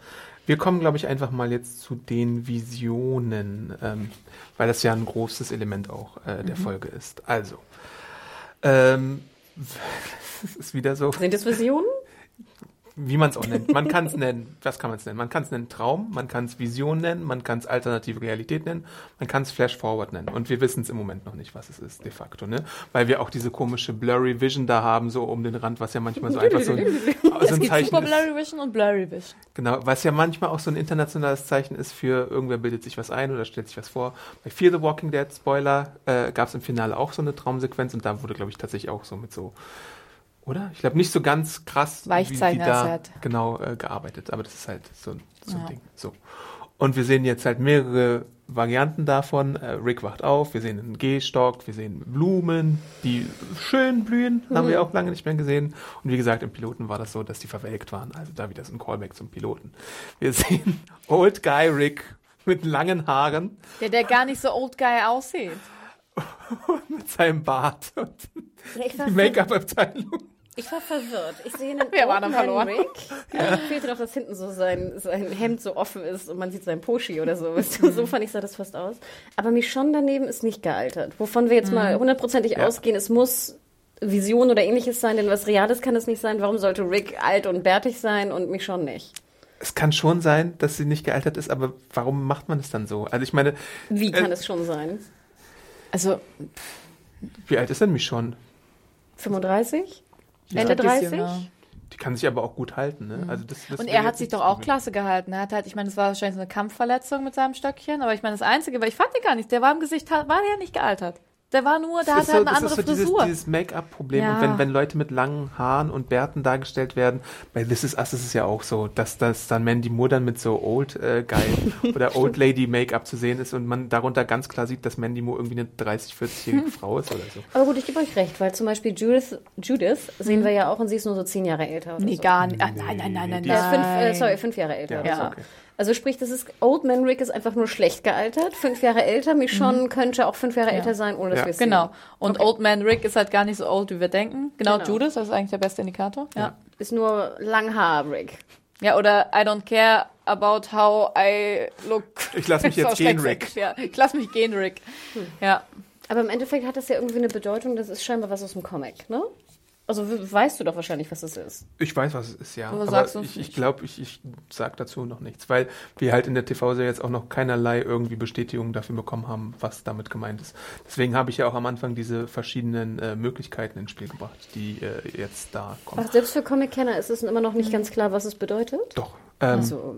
Wir kommen, glaube ich, einfach mal jetzt zu den Visionen, ähm, weil das ja ein großes Element auch äh, der Folge ist. Also, ähm, es ist wieder so, Sind das Visionen? Wie man es auch nennt. Man kann es nennen, was kann man es nennen? Man kann es nennen Traum, man kann es Vision nennen, man kann es alternative Realität nennen, man kann es Flash Forward nennen. Und wir wissen es im Moment noch nicht, was es ist, de facto, ne? Weil wir auch diese komische Blurry Vision da haben, so um den Rand, was ja manchmal so einfach so ein, so Es ein gibt Zeichen Super. Blurry Vision und Blurry Vision. Genau, was ja manchmal auch so ein internationales Zeichen ist für irgendwer bildet sich was ein oder stellt sich was vor. Bei Fear the Walking Dead, Spoiler, äh, gab es im Finale auch so eine Traumsequenz und da wurde, glaube ich, tatsächlich auch so mit so, oder? Ich glaube, nicht so ganz krass, Weichzeichner wie, wie da Set. genau äh, gearbeitet, aber das ist halt so, ein- so ein Ja. Ding. So. Und wir sehen jetzt halt mehrere Varianten davon. Äh, Rick wacht auf, wir sehen einen Gehstock, wir sehen Blumen, die schön blühen, haben wir auch lange nicht mehr gesehen. Und wie gesagt, im Piloten war das so, dass die verwelkt waren. Also da wieder so ein Callback zum Piloten. Wir sehen Old Guy Rick mit langen Haaren, Der, der gar nicht so old guy aussieht. mit seinem Bart und die Make-up-Abteilung. Ich war verwirrt. Ich sehe einen Wir waren verloren. Rick. Ja. Fehlte noch, dass hinten so sein, sein Hemd so offen ist und man sieht sein Poschi oder so. So fand ich, sah das fast aus. Aber Michonne daneben ist nicht gealtert. Wovon wir jetzt mal hundertprozentig Ja. ausgehen, es muss Vision oder ähnliches sein, denn was Reales kann es nicht sein. Warum sollte Rick alt und bärtig sein und Michonne nicht? Es kann schon sein, dass sie nicht gealtert ist, aber warum macht man es dann so? Also ich meine, Wie kann Äh, es schon sein? Also, wie alt ist denn Michonne? 35? Ja. Ende Ein bisschen 30? jünger. Die kann sich aber auch gut halten, ne? Also das, das und er hat sich doch das auch klasse gehalten. Er hat halt, ich meine, es war wahrscheinlich so eine Kampfverletzung mit seinem Stöckchen, aber ich meine, das Einzige, weil ich fand den gar nicht, der war im Gesicht, war der nicht gealtert. Der war nur, der hatte ist so, halt eine das andere ist so dieses, Frisur. dieses Make-up-Problem. Ja. Und wenn, wenn Leute mit langen Haaren und Bärten dargestellt werden, bei This Is Us ist es ja auch so, dass das dann Mandy Moore dann mit so Old äh, Guy oder Old Lady Make-up zu sehen ist und man darunter ganz klar sieht, dass Mandy Moore irgendwie eine 30, 40-jährige Frau ist oder so. Aber gut, ich gebe euch recht, weil zum Beispiel Judith, Judith sehen wir ja auch und sie ist nur so zehn Jahre älter. Oder nee, so. gar nicht. Ah, nein, nein, nein, nein, Ja, nein. fünf, äh, sorry, fünf Jahre älter. Ja, so. okay. Also sprich, das ist Old Man Rick ist einfach nur schlecht gealtert. Fünf Jahre älter. Michonne könnte auch fünf Jahre älter sein, ohne dass Ja. wir es sehen. Genau. Und Old Man Rick ist halt gar nicht so old, wie wir denken. Genau, Genau. Judas, das ist eigentlich der beste Indikator. Ja. Ist nur Langhaar Rick. Ja, oder I don't care about how I look. Ich lass mich jetzt gehen, Rick. Ja, ich lass mich gehen, Rick. Ja. Aber im Endeffekt hat das ja irgendwie eine Bedeutung, das ist scheinbar was aus dem Comic, ne? Also we- weißt du doch wahrscheinlich, was das ist. Ich weiß, was es ist, ja. Aber Aber ich, ich glaube, ich, ich sag dazu noch nichts, weil wir halt in der TV-Serie jetzt auch noch keinerlei irgendwie Bestätigung dafür bekommen haben, was damit gemeint ist. Deswegen habe ich ja auch am Anfang diese verschiedenen äh, Möglichkeiten ins Spiel gebracht, die äh, jetzt da kommen. Ach, selbst für Comic-Kenner ist es immer noch nicht ganz klar, was es bedeutet. Doch. Ähm, Also,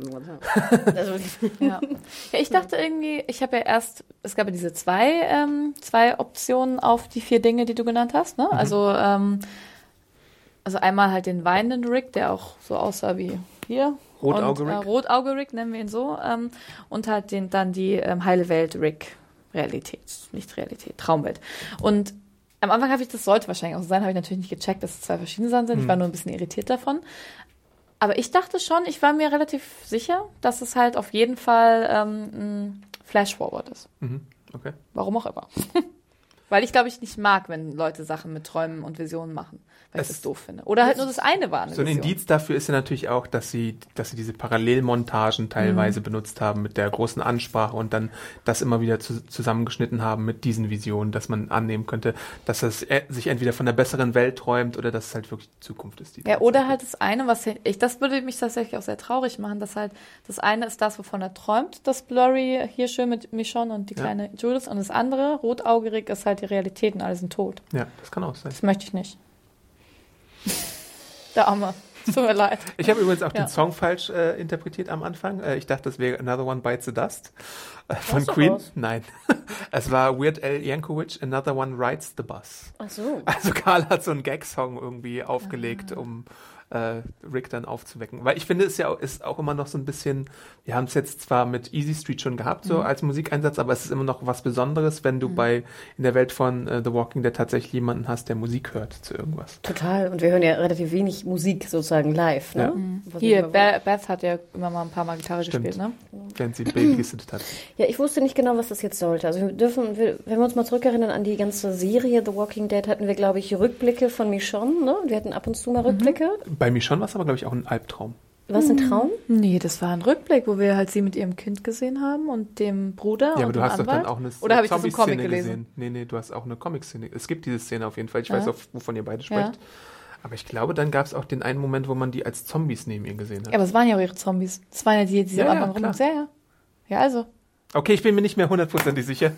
also Ja. ja, ich dachte irgendwie, ich habe ja erst, es gab ja diese zwei, ähm, zwei Optionen auf die vier Dinge, die du genannt hast. Ne? Also, ähm, also einmal halt den weinenden Rick, der auch so aussah wie hier. Rotauge Äh, Rick. Rotauge Rick nennen wir ihn so. Ähm, und halt den, dann die ähm, heile Welt Rick. Realität, nicht Realität, Traumwelt. Und am Anfang habe ich, das sollte wahrscheinlich auch so sein, habe ich natürlich nicht gecheckt, dass es zwei verschiedene Sachen sind. Ich war nur ein bisschen irritiert davon. Aber ich dachte schon, ich war mir relativ sicher, dass es halt auf jeden Fall ähm, ein Flash-Forward ist. mhm, okay. Warum auch immer. Weil ich glaube ich nicht mag, wenn Leute Sachen mit Träumen und Visionen machen, weil ich Es- das doof finde. Oder halt nur das eine war eine So ein Vision. Indiz dafür ist ja natürlich auch, dass sie, dass sie diese Parallelmontagen teilweise Mhm. benutzt haben mit der großen Ansprache und dann das immer wieder zu, zusammengeschnitten haben mit diesen Visionen, dass man annehmen könnte, dass es e- sich entweder von der besseren Welt träumt oder dass es halt wirklich die Zukunft ist. Ja, oder halt das eine, was ich, das würde mich tatsächlich auch sehr traurig machen, dass halt das eine ist das, wovon er träumt, das Blurry hier schön mit Michonne und die Ja. kleine Judith und das andere, rotaugerig, ist halt die Realität und alle sind tot. Ja, das kann auch sein. Das möchte ich nicht. Der Arme. Tut mir leid. Ich habe übrigens auch Ja. den Song falsch äh, interpretiert am Anfang. Äh, ich dachte, das wäre Another One Bites the Dust äh, von Queen. raus. Nein, es war Weird Al Yankovic, Another One Rides the Bus. Ach so. Also Karl hat so einen Gag-Song irgendwie aufgelegt, Ah. um äh, Rick dann aufzuwecken. Weil ich finde, es ja auch, ist auch immer noch so ein bisschen, wir haben es jetzt zwar mit Easy Street schon gehabt, Mhm. so als Musikeinsatz, aber es ist immer noch was Besonderes, wenn du bei in der Welt von äh, The Walking Dead tatsächlich jemanden hast, der Musik hört zu irgendwas. Total. Und wir hören ja relativ wenig Musik sozusagen live. Ne? Ja. Was Hier, ich immer- Be Beth hat ja immer mal ein paar Mal Gitarre Stimmt. gespielt, ne? Während sie Baby gesittet hat. Ja, ich wusste nicht genau, was das jetzt sollte. Also wir dürfen, wir, wenn wir uns mal zurückerinnern an die ganze Serie The Walking Dead, hatten wir, glaube ich, Rückblicke von Michonne. Ne? Wir hatten ab und zu mal Mhm. Rückblicke. Bei mir schon war es aber, glaube ich, auch ein Albtraum. War es ein Traum? Nee, das war ein Rückblick, wo wir halt sie mit ihrem Kind gesehen haben und dem Bruder Ja, aber und du dem hast doch Anwalt. dann auch eine Oder habe ich das im Zombie-Szene Comic gelesen? gesehen. Nee, nee, du hast auch eine Comic-Szene. Es gibt diese Szene auf jeden Fall. Ich Ja. weiß auch, wovon ihr beide Ja. sprecht. Aber ich glaube, dann gab es auch den einen Moment, wo man die als Zombies neben ihr gesehen hat. Ja, aber es waren ja auch ihre Zombies. Das waren ja die, die sie Ja, am ja, Anfang rum. klar. Ja, ja. Ja, also. Okay, ich bin mir nicht mehr hundertprozentig sicher.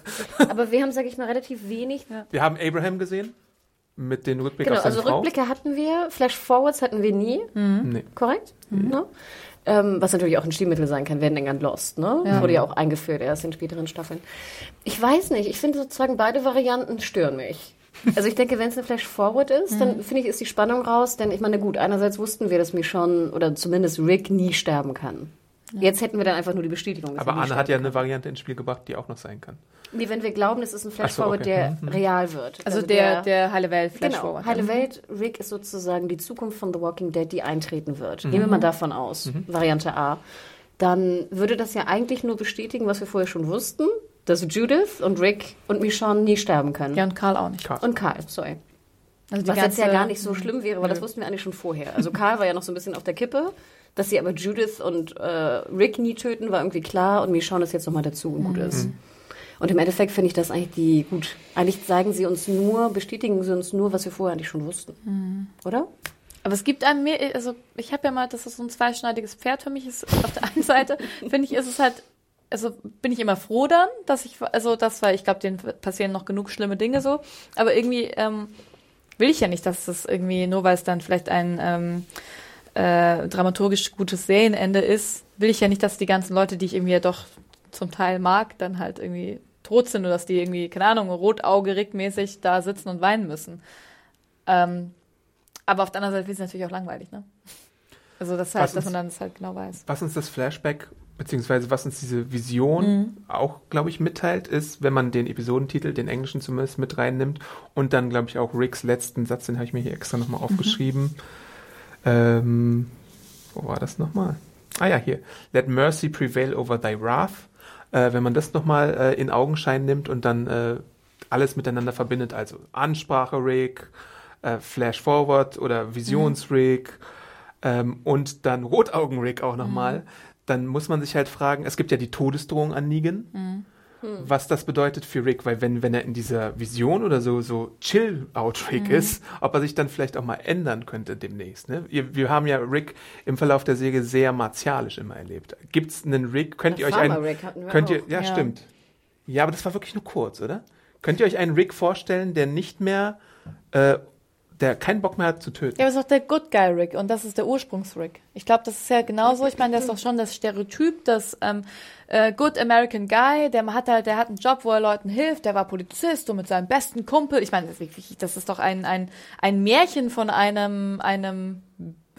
Aber wir haben, sage ich mal, relativ wenig. Wir haben Abraham gesehen mit den Rückblick Genau, auf seine also Frau. Rückblicke hatten wir, Flash-Forwards hatten wir nie, Nee. korrekt? Ne? Ähm, was natürlich auch ein Stilmittel sein kann, werden dann Lost, ne? Ja. Wurde ja auch eingeführt erst in späteren Staffeln. Ich weiß nicht, ich finde sozusagen beide Varianten stören mich. Also ich denke, wenn es eine Flash-Forward ist, dann finde ich, ist die Spannung raus, denn ich meine, gut, einerseits wussten wir, dass Michonne oder zumindest Rick nie sterben kann. Jetzt hätten wir dann einfach nur die Bestätigung. Aber er Anne hat ja eine Variante ins Spiel gebracht, die auch noch sein kann. Wie wenn wir glauben, es ist ein Ach so, Flash-Forward, okay. der Mhm. real wird. Also, der, der heile Welt Flash Genau. Heile Mhm. Welt, Rick ist sozusagen die Zukunft von The Walking Dead, die eintreten wird. Mhm. Nehmen wir mal davon aus, Variante A. Dann würde das ja eigentlich nur bestätigen, was wir vorher schon wussten, dass Judith und Rick und Michonne nie sterben können. Ja, und Karl auch nicht. Karl. Und Karl, sorry. Also die Was jetzt ja ganze- gar nicht so schlimm wäre, weil das wussten wir eigentlich schon vorher. Also Karl war ja noch so ein bisschen auf der Kippe. Dass sie aber Judith und äh, Rick nie töten, war irgendwie klar. Und Michonne ist jetzt nochmal dazu und gut ist. Und im Endeffekt finde ich das eigentlich die, gut, eigentlich sagen sie uns nur, bestätigen sie uns nur, was wir vorher eigentlich schon wussten. Oder? Aber es gibt einem mehr, also ich habe ja mal, dass es so ein zweischneidiges Pferd für mich ist. Auf der einen Seite finde ich, ist es halt, also bin ich immer froh dann, dass ich, also das, weil ich glaube, denen passieren noch genug schlimme Dinge so. Aber irgendwie ähm, will ich ja nicht, dass es irgendwie, nur weil es dann vielleicht ein ähm, äh, dramaturgisch gutes Serienende ist, will ich ja nicht, dass die ganzen Leute, die ich irgendwie ja doch zum Teil mag, dann halt irgendwie tot sind oder dass die irgendwie, keine Ahnung, rotaugerig mäßig da sitzen und weinen müssen. Ähm, aber auf der anderen Seite ist es natürlich auch langweilig, ne? Also das heißt, dass uns- man dann das halt genau weiß. Was uns das Flashback, beziehungsweise was uns diese Vision Mhm. auch, glaube ich, mitteilt, ist, wenn man den Episodentitel, den englischen zumindest, mit reinnimmt und dann, glaube ich, auch Ricks letzten Satz, den habe ich mir hier extra nochmal aufgeschrieben. Ähm, wo war das nochmal? Ah ja, hier. Let mercy prevail over thy wrath. Äh, wenn man das nochmal äh, in Augenschein nimmt und dann äh, alles miteinander verbindet, also Ansprache Rick, äh, Flash Forward oder Visions Rick ähm, und dann Rotaugen Rick auch nochmal, dann muss man sich halt fragen, es gibt ja die Todesdrohung an Negan, was das bedeutet für Rick, weil wenn, wenn er in dieser Vision oder so, so Chill-Out-Rick ist, ob er sich dann vielleicht auch mal ändern könnte demnächst. Ne? Wir, wir haben ja Rick im Verlauf der Serie sehr martialisch immer erlebt. Gibt's einen Rick, könnt ihr euch einen, Rick hatten wir könnt ihr, auch. ja, Ja. stimmt. Ja, aber das war wirklich nur kurz, oder? Könnt ihr euch einen Rick vorstellen, der nicht mehr, äh, der keinen Bock mehr hat zu töten? Ja, aber es ist doch der Good Guy Rick und das ist der Ursprungs-Rick. Ich glaube, das ist ja genauso. Ich meine, der ist doch schon das Stereotyp, das ähm, äh, Good American Guy, der hat halt, der hat einen Job, wo er Leuten hilft, der war Polizist und mit seinem besten Kumpel. Ich meine, das, ist wirklich- das ist doch ein, ein, ein Märchen von einem, einem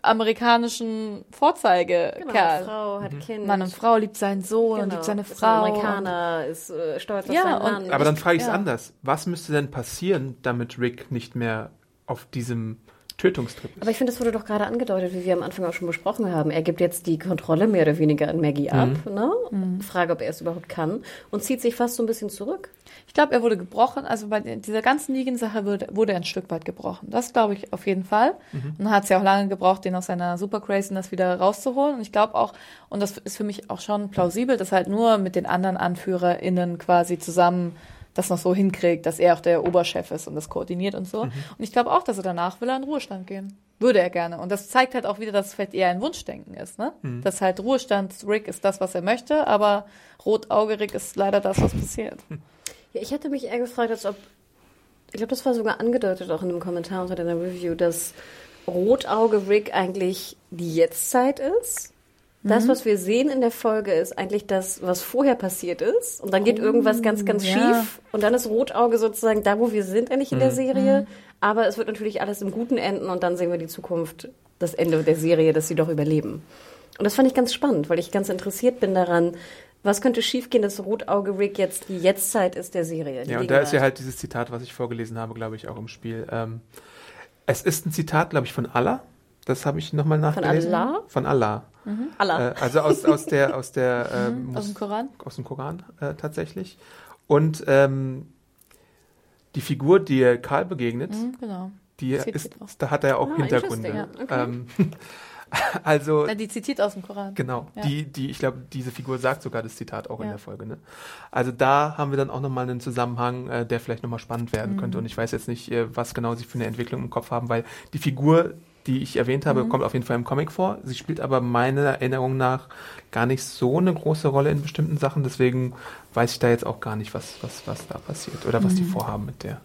amerikanischen Vorzeigekerl. Genau, Frau hat Kind. Mann und Frau liebt seinen Sohn und Genau, liebt seine ist ein Frau. Amerikaner, ist äh, stolz auf Ja, sein und- Land. Aber dann frage ich es Ja. anders. Was müsste denn passieren, damit Rick nicht mehr auf diesem Tötungstrip ist. Aber ich finde, das wurde doch gerade angedeutet, wie wir am Anfang auch schon besprochen haben. Er gibt jetzt die Kontrolle mehr oder weniger an Maggie ab. Ne? Frage, ob er es überhaupt kann. Und zieht sich fast so ein bisschen zurück. Ich glaube, er wurde gebrochen. Also bei dieser ganzen Negan-Sache wurde, wurde er ein Stück weit gebrochen. Das glaube ich auf jeden Fall. Und dann hat es ja auch lange gebraucht, den aus seiner Super Craziness wieder rauszuholen. Und ich glaube auch, und das ist für mich auch schon plausibel, dass halt nur mit den anderen AnführerInnen quasi zusammen das noch so hinkriegt, dass er auch der Oberchef ist und das koordiniert und so. Und ich glaube auch, dass er danach will er in Ruhestand gehen. Würde er gerne. Und das zeigt halt auch wieder, dass es vielleicht eher ein Wunschdenken ist, ne? Dass halt Ruhestand Rick ist das, was er möchte, aber Rotauge Rick ist leider das, was passiert. Ja, ich hätte mich eher gefragt, als ob, ich glaube, das war sogar angedeutet auch in einem Kommentar unter deiner Review, dass Rotauge Rick eigentlich die Jetztzeit ist. Das, was wir sehen in der Folge, ist eigentlich das, was vorher passiert ist. Und dann geht irgendwas ganz, ganz ja. schief. Und dann ist Rotauge sozusagen da, wo wir sind, eigentlich in der Serie. Aber es wird natürlich alles im Guten enden und dann sehen wir die Zukunft, das Ende der Serie, dass sie doch überleben. Und das fand ich ganz spannend, weil ich ganz interessiert bin daran, was könnte schiefgehen, dass Rotauge Rick jetzt die Jetztzeit ist der Serie. Ja, und da ist ja halt dieses Zitat, was ich vorgelesen habe, glaube ich, auch im Spiel. Ähm, es ist ein Zitat, glaube ich, von Allah. Das habe ich nochmal nachgelesen. Allah? Von Allah. Allah. Äh, also aus, aus der, aus der ähm, Aus dem Koran? aus dem Koran äh, tatsächlich. Und ähm, die Figur, die Karl begegnet, Mhm, genau. die ist, da hat er auch Ah, Hintergründe. okay. Ähm, also Na, die zitiert aus dem Koran. Genau, Ja. die, die, ich glaube, diese Figur sagt sogar das Zitat auch in Ja. der Folge. Ne? Also da haben wir dann auch nochmal einen Zusammenhang, äh, der vielleicht nochmal spannend werden Mhm. könnte. Und ich weiß jetzt nicht, äh, was genau sie für eine Entwicklung im Kopf haben, weil die Figur, die ich erwähnt habe, Mhm. kommt auf jeden Fall im Comic vor. Sie spielt aber meiner Erinnerung nach gar nicht so eine große Rolle in bestimmten Sachen. Deswegen weiß ich da jetzt auch gar nicht, was, was, was da passiert oder was die Mhm. vorhaben mit der.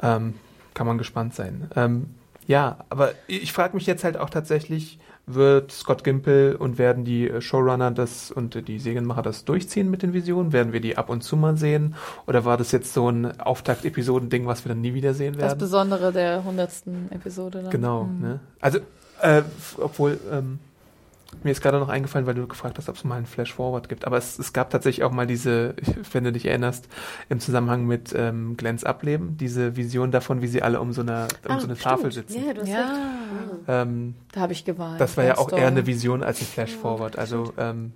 Ähm, kann man gespannt sein. Ähm, ja, aber ich frage mich jetzt halt auch tatsächlich, wird Scott Gimple und werden die äh, Showrunner das und die Serienmacher das durchziehen mit den Visionen? Werden wir die ab und zu mal sehen? Oder war das jetzt so ein Auftakt-Episoden-Ding, was wir dann nie wieder sehen Das werden? Besondere der hundertsten Episode. Dann. Genau, Mhm. ne? Also, äh, obwohl, ähm, mir ist gerade noch eingefallen, weil du gefragt hast, ob es mal einen Flash-Forward gibt. Aber es, es gab tatsächlich auch mal diese, wenn du dich erinnerst, im Zusammenhang mit ähm, Glens Ableben, diese Vision davon, wie sie alle um so eine, um Ah, so eine stimmt. Tafel sitzen. Ja, recht. Ja, Ähm, da habe ich geweint. das war ja auch Story. eher eine Vision als ein Flash-Forward. Also, ähm,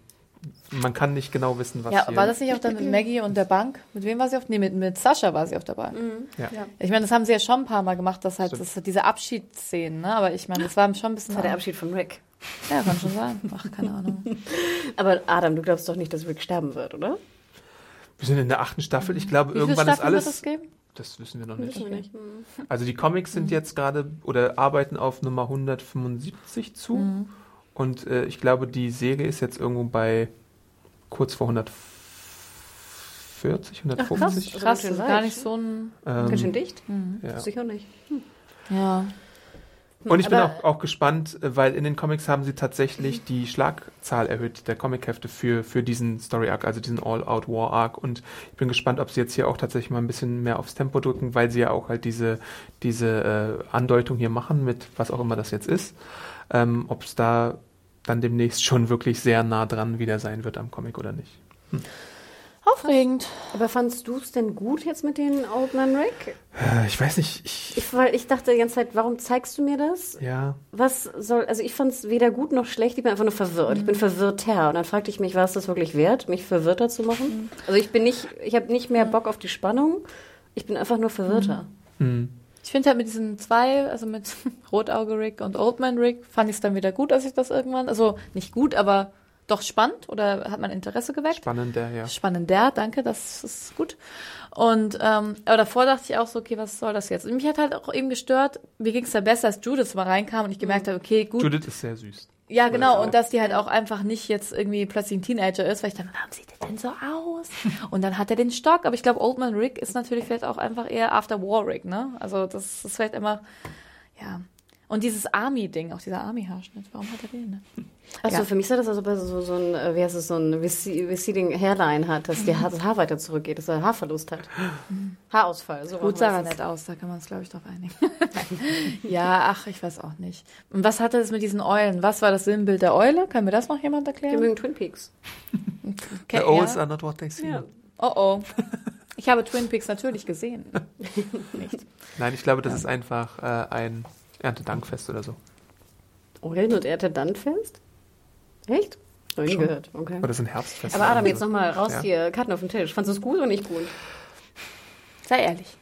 man kann nicht genau wissen, was Ja, hier... war das nicht auch dann mit Maggie und der Bank? Mit wem war sie auf? Nee, mit, mit Sascha war sie auch dabei. Ja. Ich meine, das haben sie ja schon ein paar Mal gemacht, dass halt das, diese Abschiedsszenen, ne? Aber ich meine, das war schon ein bisschen. Das war der Abschied von Rick. Ja, kann schon sein. Ach, keine Ahnung. Aber Adam, du glaubst doch nicht, dass Rick sterben wird, oder? Wir sind in der achten Staffel. Ich glaube, Wie irgendwann ist alles... wird es geben? Das wissen wir noch nicht. Wir nicht. Also die Comics sind jetzt gerade oder arbeiten auf Nummer 175 zu. Mhm. Und äh, ich glaube, die Serie ist jetzt irgendwo bei kurz vor 140, 150. krass. Krass, schön das ist gar nicht so ein. Ähm, Ganz schön dicht? ja. Sicher nicht. Ja. Und ich bin Aber- auch, auch gespannt, äh, weil in den Comics haben sie tatsächlich die Schlagzahl erhöht, der Comichefte für, für diesen Story Arc, also diesen All-Out War Arc. Und ich bin gespannt, ob sie jetzt hier auch tatsächlich mal ein bisschen mehr aufs Tempo drücken, weil sie ja auch halt diese, diese äh, Andeutung hier machen, mit was auch immer das jetzt ist. Ähm, ob es da dann demnächst schon wirklich sehr nah dran wieder sein wird am Comic oder nicht. Aufregend. Aber fandst du es denn gut jetzt mit den Old Man Rick? Äh, ich weiß nicht, ich, Ich, weil ich dachte die ganze Zeit, warum zeigst du mir das? ja, Was soll, also ich fand es weder gut noch schlecht, ich bin einfach nur verwirrt. Ich bin verwirrter. Und dann fragte ich mich, war es das wirklich wert, mich verwirrter zu machen? Also ich bin nicht, ich habe nicht mehr Bock auf die Spannung. Ich bin einfach nur verwirrter. hm. Ich finde halt mit diesen zwei, also mit Rotauge Rick und Oldman Rick, fand ich es dann wieder gut, als ich das irgendwann, also nicht gut, aber doch spannend oder hat mein Interesse geweckt. spannender, ja. Spannender, danke, das ist gut. Und ähm, aber davor dachte ich auch so, okay, was soll das jetzt? Und mich hat halt auch eben gestört, mir ging es da besser, als Judith mal reinkam und ich gemerkt habe, okay, gut. Judith ist sehr süß. Ja, genau. Und dass die halt auch einfach nicht jetzt irgendwie plötzlich ein Teenager ist, weil ich dachte, warum sieht der denn so aus? Und dann hat er den Stock. Aber ich glaube, Old Man Rick ist natürlich vielleicht auch einfach eher After War Rick, ne? Also das ist vielleicht immer, ja. Und dieses Army-Ding, auch dieser Army-Haarschnitt, warum hat er den? Ne? Achso, Ja. für mich sah das, als ob er so, so ein, äh, wie heißt es, so ein rece- receding Hairline hat, dass die Haar, das Haar weiter zurückgeht, dass er Haarverlust hat. Haarausfall, so Gut sah er nett aus, da kann man es, glaube ich, drauf einigen. ja, ach, ich weiß auch nicht. Und was hatte das mit diesen Eulen? Was war das Sinnbild der Eule? Kann mir das noch jemand Die erklären? mögen Twin Peaks. Okay, The Owls ja. are not what they seem. Ja. Oh oh. Ich habe Twin Peaks natürlich gesehen. Nicht. Nein, ich glaube, das ist einfach äh, ein Erntedankfest oder so. Eulen und Erde dann fest? Echt? Noch nie Schon. gehört. Okay. Oder ein Herbstfest. Aber Adam, jetzt so. nochmal raus Ja. hier, Karten auf den Tisch. Fandest du es gut oder nicht gut? Sei ehrlich.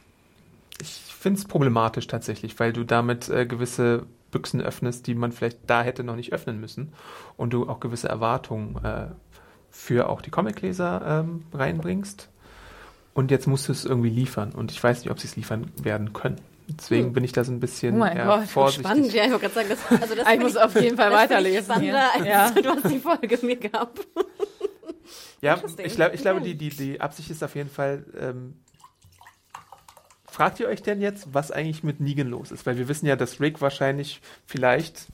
Ich finde es problematisch tatsächlich, weil du damit äh, gewisse Büchsen öffnest, die man vielleicht da hätte noch nicht öffnen müssen. Und du auch gewisse Erwartungen äh, für auch die Comicleser ähm, reinbringst. Und jetzt musst du es irgendwie liefern. Und ich weiß nicht, ob sie es liefern werden können. Deswegen Hm. bin ich da so ein bisschen Oh mein eher Gott, vorsichtig. Spannend, ja, ich wollte gerade sagen, das, also das Ich find muss auf jeden Fall ich weiterlesen Spannender hier. als Ja. du hast die Folge mir gab. Ja, ich, glaub, ich glaube, die, die, die Absicht ist auf jeden Fall. Ähm, fragt ihr euch denn jetzt, was eigentlich mit Negan los ist? Weil wir wissen ja, dass Rick wahrscheinlich vielleicht